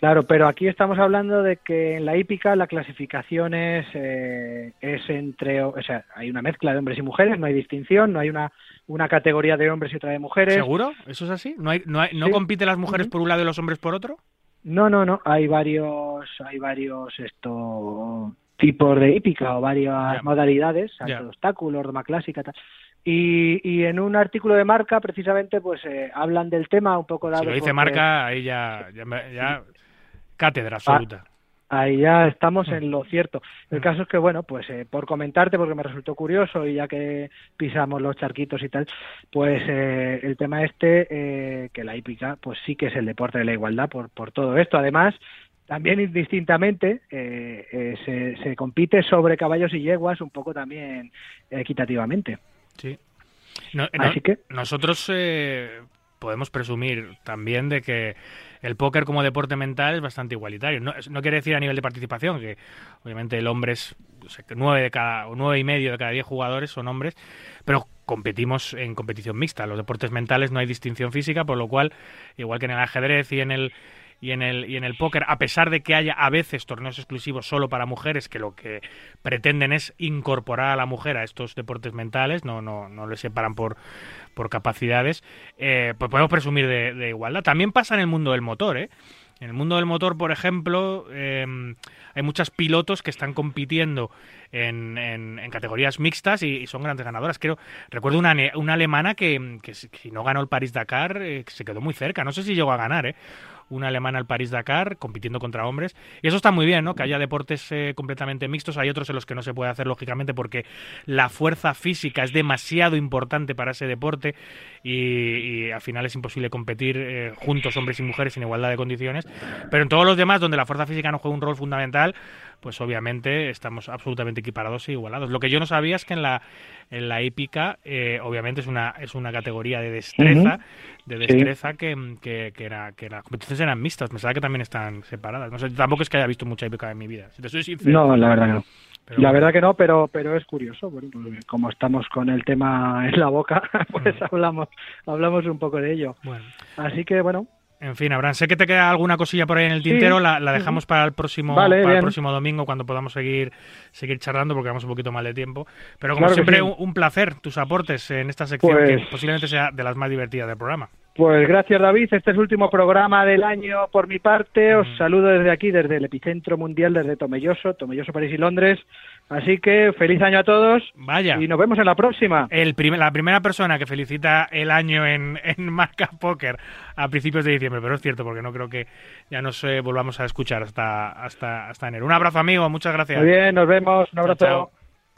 Claro, pero aquí estamos hablando de que en la hípica la clasificación es, eh, es entre, o sea, hay una mezcla de hombres y mujeres, no hay distinción, no hay una, una categoría de hombres y otra de mujeres. ¿Seguro? ¿Eso es así? ¿No, hay, no, hay- no Sí. compiten las mujeres por un lado y los hombres por otro? No, no, no, hay varios, hay varios esto tipos de hípica o varias modalidades, salto Ya. de obstáculos, doma clásica, tal. Y, y en un artículo de marca, precisamente, pues eh, hablan del tema un poco dado. Si lo dice porque Marca, ahí ya, ya, me- ya cátedra absoluta. Ahí ya estamos en lo cierto. El Mm. caso es que, bueno, pues eh, por comentarte, porque me resultó curioso y ya que pisamos los charquitos y tal, pues eh, el tema este, eh, que la hípica, pues sí que es el deporte de la igualdad por, por todo esto. Además, también indistintamente eh, eh, se, se, compite sobre caballos y yeguas un poco también equitativamente. Sí. Así que nosotros podemos presumir también de que el póker como deporte mental es bastante igualitario. No, no, quiere decir a nivel de participación, que obviamente el hombre es nueve de cada, o nueve y medio de cada diez jugadores son hombres, pero competimos en competición mixta. Los deportes mentales no hay distinción física, por lo cual, igual que en el ajedrez y en el y en el y en el póker, a pesar de que haya a veces torneos exclusivos solo para mujeres que lo que pretenden es incorporar a la mujer a estos deportes mentales, no no no le separan por por capacidades, eh, pues podemos presumir de, igualdad. También pasa en el mundo del motor, ¿eh? En el mundo del motor, por ejemplo, em, hay muchas pilotos que están compitiendo en, en, categorías mixtas y, son grandes ganadoras. Creo, recuerdo una, una alemana que, que, si no ganó el París-Dakar, eh, se quedó muy cerca. No sé si llegó a ganar, ¿eh? Una alemana al París-Dakar, compitiendo contra hombres. Y eso está muy bien, ¿no? Que haya deportes eh, completamente mixtos. Hay otros en los que no se puede hacer, lógicamente, porque la fuerza física es demasiado importante para ese deporte y, al final es imposible competir eh, juntos, hombres y mujeres, en igualdad de condiciones. Pero en todos los demás, donde la fuerza física no juega un rol fundamental, pues obviamente estamos absolutamente equiparados e igualados. Lo que yo no sabía es que en la, en la hípica, eh, obviamente es una, es una categoría de destreza, de destreza que, que, que, era, que las competiciones eran mixtas. Me sabe que también están separadas. No sé, tampoco es que haya visto mucha hípica en mi vida. Si te soy sincero. No, la verdad que no. la verdad que no, pero pero es curioso. Bueno, pues, como estamos con el tema en la boca, (laughs) pues hablamos hablamos un poco de ello. Bueno. Así que bueno, en fin, Abraham, sé que te queda alguna cosilla por ahí en el tintero, la, dejamos para el próximo para el próximo domingo cuando podamos seguir seguir charlando porque vamos un poquito mal de tiempo. Pero como siempre, un, placer tus aportes en esta sección que pues posiblemente sea de las más divertidas del programa. Pues gracias David, este es el último programa del año por mi parte. Os saludo desde aquí, desde el epicentro mundial, desde Tomelloso, Tomelloso, París y Londres. Así que feliz año a todos. Vaya. Y nos vemos en la próxima. El la primera persona que felicita el año en, (laughs) en Marca Póker a principios de diciembre, pero es cierto porque no creo que ya nos eh, volvamos a escuchar hasta, hasta, hasta enero. Un abrazo amigo, muchas gracias. Muy bien, nos vemos. Un abrazo.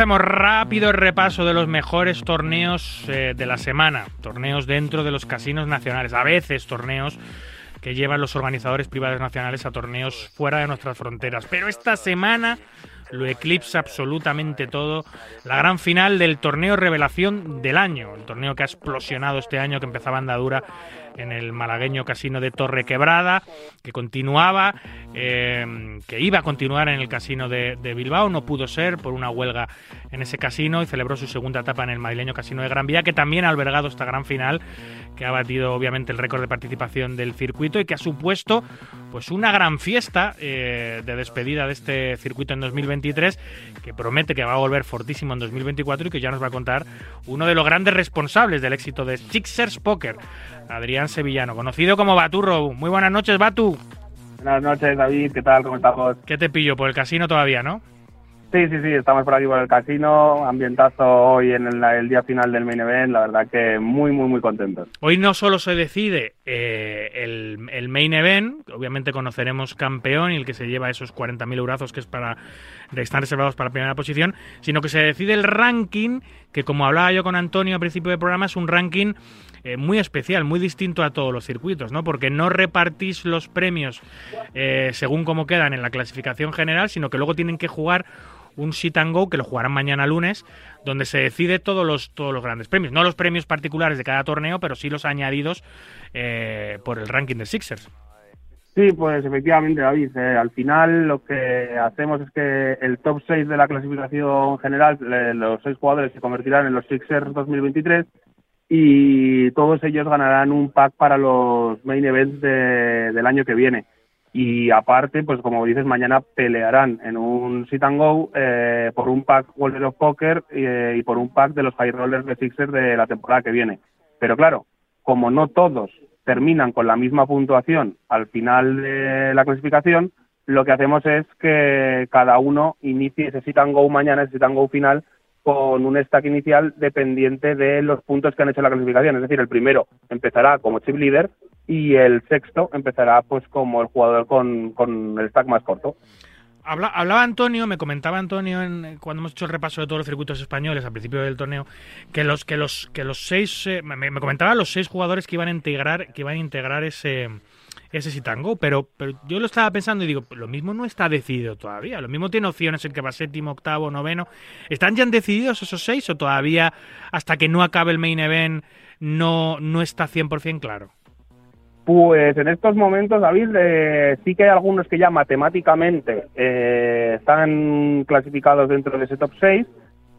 Hacemos rápido repaso de los mejores torneos eh, de la semana, torneos dentro de los casinos nacionales, a veces torneos que llevan los organizadores privados nacionales a torneos fuera de nuestras fronteras. Pero esta semana lo eclipsa absolutamente todo. La gran final del torneo revelación del año, el torneo que ha explosionado este año, que empezaba andadura en el malagueño casino de Torre Quebrada, que continuaba, eh, que iba a continuar en el casino de, Bilbao, no pudo ser por una huelga en ese casino y celebró su segunda etapa en el madrileño casino de Gran Vía, que también ha albergado esta gran final, que ha batido obviamente el récord de participación del circuito y que ha supuesto pues una gran fiesta eh, de despedida de este circuito en 2023, que promete que va a volver fortísimo en 2024 y que ya nos va a contar uno de los grandes responsables del éxito de Sixers Poker. Adrián Sevillano, conocido como Baturro. Muy buenas noches, Batu. Buenas noches, David. ¿Qué tal? ¿Cómo estamos? ¿Qué te pillo? Por el casino todavía, ¿no? Sí, sí, sí. Estamos por aquí por el casino. Ambientazo hoy en el, día final del main event. La verdad que muy, muy, muy contentos. Hoy no solo se decide eh, el, main event, obviamente conoceremos campeón y el que se lleva esos 40.000 eurazos que es para están reservados para primera posición, sino que se decide el ranking, que como hablaba yo con Antonio al principio del programa, es un ranking eh, muy especial, muy distinto a todos los circuitos, ¿no? Porque no repartís los premios eh, según cómo quedan en la clasificación general, sino que luego tienen que jugar un sit and go que lo jugarán mañana lunes, donde se decide todos los, todos los grandes premios. No los premios particulares de cada torneo, pero sí los añadidos eh, por el ranking de Sixers. Sí, pues efectivamente, David. al final lo que hacemos es que el top 6 de la clasificación general, los seis jugadores se convertirán en los Sixers 2023 y todos ellos ganarán un pack para los main events del año que viene. Y aparte, pues como dices, mañana pelearán en un sit and go eh, por un pack World of Poker eh, y por un pack de los High Rollers de Sixers de la temporada que viene. Pero claro, como no todos terminan con la misma puntuación al final de la clasificación, lo que hacemos es que cada uno inicie ese sit and go mañana, ese sit and go final, con un stack inicial dependiente de los puntos que han hecho la clasificación. Es decir, el primero empezará como chip leader y el sexto empezará pues como el jugador con, con el stack más corto. Habla, hablaba Antonio, me comentaba Antonio en, cuando hemos hecho el repaso de todos los circuitos españoles al principio del torneo, que los que los que los seis eh, me, me, comentaba los seis jugadores que iban a integrar que iban a integrar ese ese Sitango, pero, pero yo lo estaba pensando y digo, lo mismo no está decidido todavía, lo mismo tiene opciones el que va séptimo, octavo, noveno. ¿Están ya decididos esos seis o todavía hasta que no acabe el main event no, no está 100% claro? Pues en estos momentos, David, eh, sí que hay algunos que ya matemáticamente eh, están clasificados dentro de ese top 6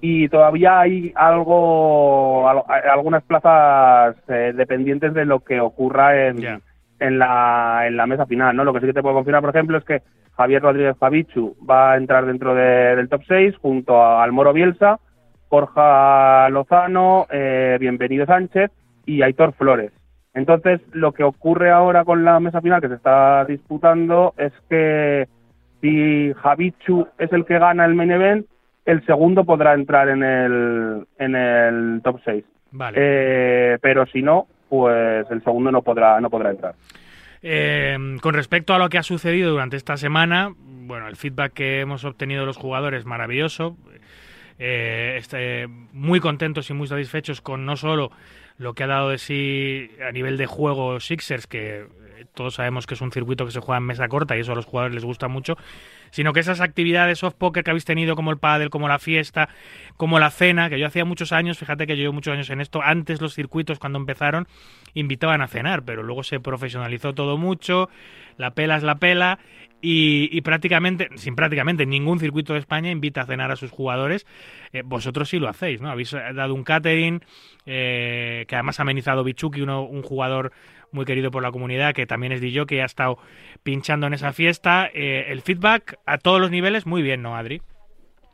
y todavía hay algo, algunas plazas eh, dependientes de lo que ocurra en, en, la, en la mesa final. ¿no? Lo que sí que te puedo confirmar, por ejemplo, es que Javier Rodríguez Fabichu va a entrar dentro del top 6 junto al Moro Bielsa, Borja Lozano, Bienvenido Sánchez y Aitor Flores. Entonces, lo que ocurre ahora con la mesa final que se está disputando es que si Javichu es el que gana el main event, el segundo podrá entrar en el, en el top 6. Vale. Eh, pero si no, pues el segundo no podrá, no podrá entrar. Eh, con respecto a lo que ha sucedido durante esta semana, bueno, el feedback que hemos obtenido de los jugadores maravilloso. Eh, este, muy contentos y muy satisfechos con no solo lo que ha dado de sí a nivel de juego Sixers, que todos sabemos que es un circuito que se juega en mesa corta y eso a los jugadores les gusta mucho, sino que esas actividades soft poker que habéis tenido como el pádel, como la fiesta, como la cena, que yo hacía muchos años, fíjate que yo llevo muchos años en esto, antes los circuitos cuando empezaron invitaban a cenar, pero luego se profesionalizó todo mucho, la pela es la pela y, prácticamente, sin prácticamente ningún circuito de España invita a cenar a sus jugadores. Eh, vosotros sí lo hacéis, ¿no? Habéis dado un catering eh, que además ha amenizado Bichuki, uno, un jugador muy querido por la comunidad, que también es DJ, que ha estado pinchando en esa fiesta. Eh, el feedback a todos los niveles, muy bien, ¿no, Adri?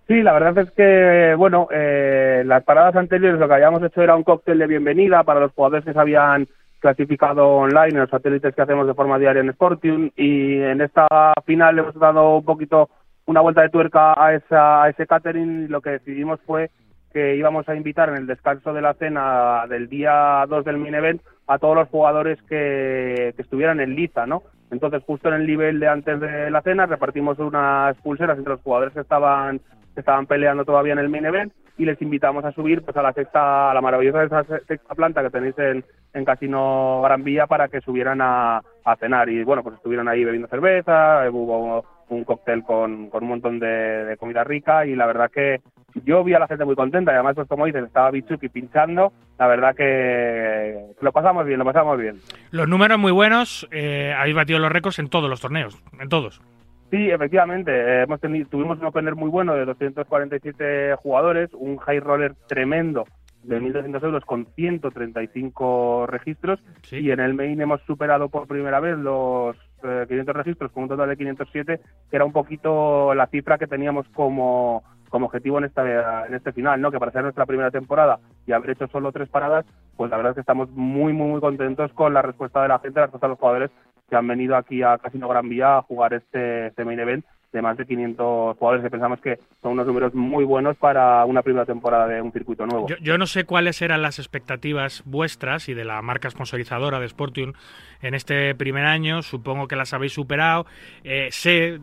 Sí, la verdad es que, bueno, las paradas anteriores lo que habíamos hecho era un cóctel de bienvenida para los jugadores que se habían clasificado online en los satélites que hacemos de forma diaria en Sportium y en esta final hemos dado un poquito una vuelta de tuerca a, esa, a ese catering y lo que decidimos fue que íbamos a invitar en el descanso de la cena del día 2 del main event a todos los jugadores que, que estuvieran en liza, ¿no? Entonces, justo en el nivel de antes de la cena, repartimos unas pulseras entre los jugadores que estaban estaban peleando todavía en el main event y les invitamos a subir pues a la sexta, a la maravillosa sexta planta que tenéis en, en Casino Gran Vía para que subieran a, a cenar. Y bueno pues estuvieron ahí bebiendo cerveza, hubo un cóctel con, con un montón de, de, comida rica y la verdad que yo vi a la gente muy contenta. Y además pues como dices estaba Bichuki pinchando. La verdad que lo pasamos bien lo pasamos bien. Los números muy buenos eh, habéis batido los récords en todos los torneos en todos Sí, efectivamente. Eh, hemos tenido, tuvimos un opener muy bueno de 247 jugadores, un high roller tremendo de 1.200 euros con 135 registros Sí. y en el main hemos superado por primera vez los eh, 500 registros con un total de 507, que era un poquito la cifra que teníamos como, como objetivo en, esta, en este final, ¿no? que para ser nuestra primera temporada y haber hecho solo tres paradas, pues la verdad es que estamos muy, muy, muy contentos con la respuesta de la gente, la respuesta de los jugadores que han venido aquí a Casino Gran Vía a jugar este, este main event de más de 500 jugadores que pensamos que son unos números muy buenos para una primera temporada de un circuito nuevo. Yo, yo no sé cuáles eran las expectativas vuestras y de la marca sponsorizadora de Sportium en este primer año. Supongo que las habéis superado. Eh, sé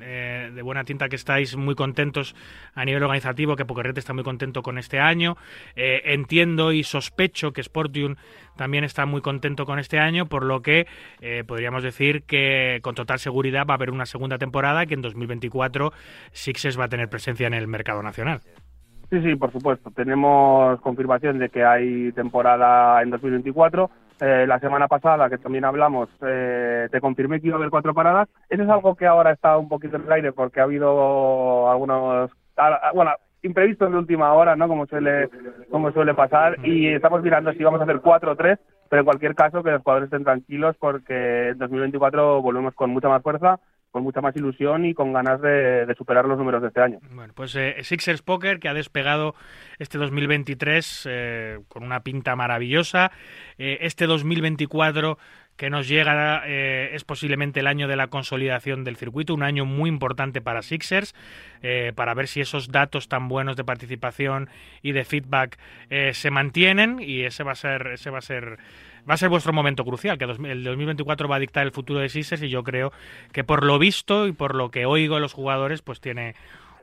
eh, de buena tinta que estáis muy contentos a nivel organizativo, que Pokerrete está muy contento con este año. Eh, entiendo y sospecho que Sportium también está muy contento con este año, por lo que eh, podríamos decir que con total seguridad va a haber una segunda temporada que en 2024 Sixes va a tener presencia en el mercado nacional. Sí, sí, por supuesto. Tenemos confirmación de que hay temporada en 2024. Eh, la semana pasada, que también hablamos, eh, te confirmé que iba a haber cuatro paradas. Eso es algo que ahora está un poquito en el aire porque ha habido algunos, ah, bueno, imprevistos de última hora, ¿no? Como suele, como suele pasar. Y estamos mirando si vamos a hacer cuatro o tres, pero en cualquier caso que los jugadores estén tranquilos porque en 2024 volvemos con mucha más fuerza con mucha más ilusión y con ganas de, superar los números de este año. Bueno, pues eh, Sixers Poker que ha despegado este 2023 eh, con una pinta maravillosa. Eh, este 2024 que nos llega es posiblemente el año de la consolidación del circuito, un año muy importante para Sixers, para ver si esos datos tan buenos de participación y de feedback se mantienen y ese va a ser, ese va a ser va a ser vuestro momento crucial, que el 2024 va a dictar el futuro de Sixers y yo creo que por lo visto y por lo que oigo de los jugadores, pues tiene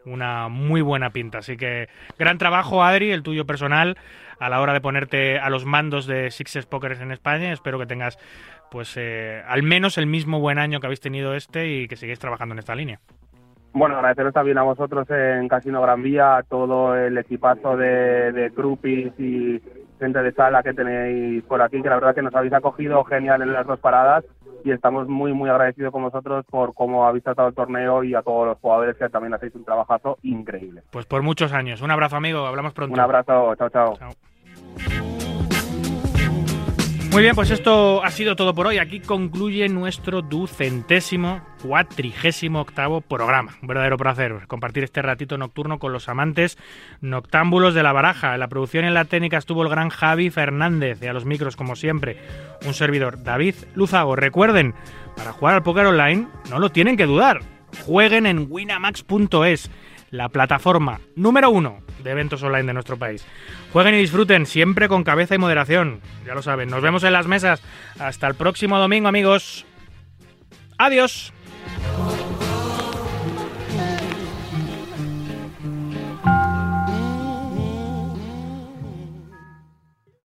una muy buena pinta. Así que gran trabajo, Adri, el tuyo personal, a la hora de ponerte a los mandos de Sixers Pokers en España. Espero que tengas, pues, eh, al menos el mismo buen año que habéis tenido este y que sigáis trabajando en esta línea. Bueno, agradeceros también a vosotros en Casino Gran Vía, a todo el equipazo de, de y gente de sala que tenéis por aquí, que la verdad que nos habéis acogido genial en las dos paradas y estamos muy, muy agradecidos con vosotros por cómo habéis tratado el torneo y a todos los jugadores que también hacéis un trabajazo increíble. Pues por muchos años. Un abrazo, amigo. Hablamos pronto. Un abrazo. chao. chao. chao. Muy bien, pues esto ha sido todo por hoy. Aquí concluye nuestro ducentésimo, cuatrigésimo octavo programa. Un verdadero placer compartir este ratito nocturno con los amantes noctámbulos de la baraja. En la producción y en la técnica estuvo el gran Javi Fernández y a los micros, como siempre, un servidor David Luzago. Recuerden, para jugar al póker online no lo tienen que dudar. Jueguen en winamax.es, la plataforma número uno de eventos online de nuestro país. Jueguen y disfruten siempre con cabeza y moderación. Ya lo saben. Nos vemos en las mesas. Hasta el próximo domingo, amigos. Adiós.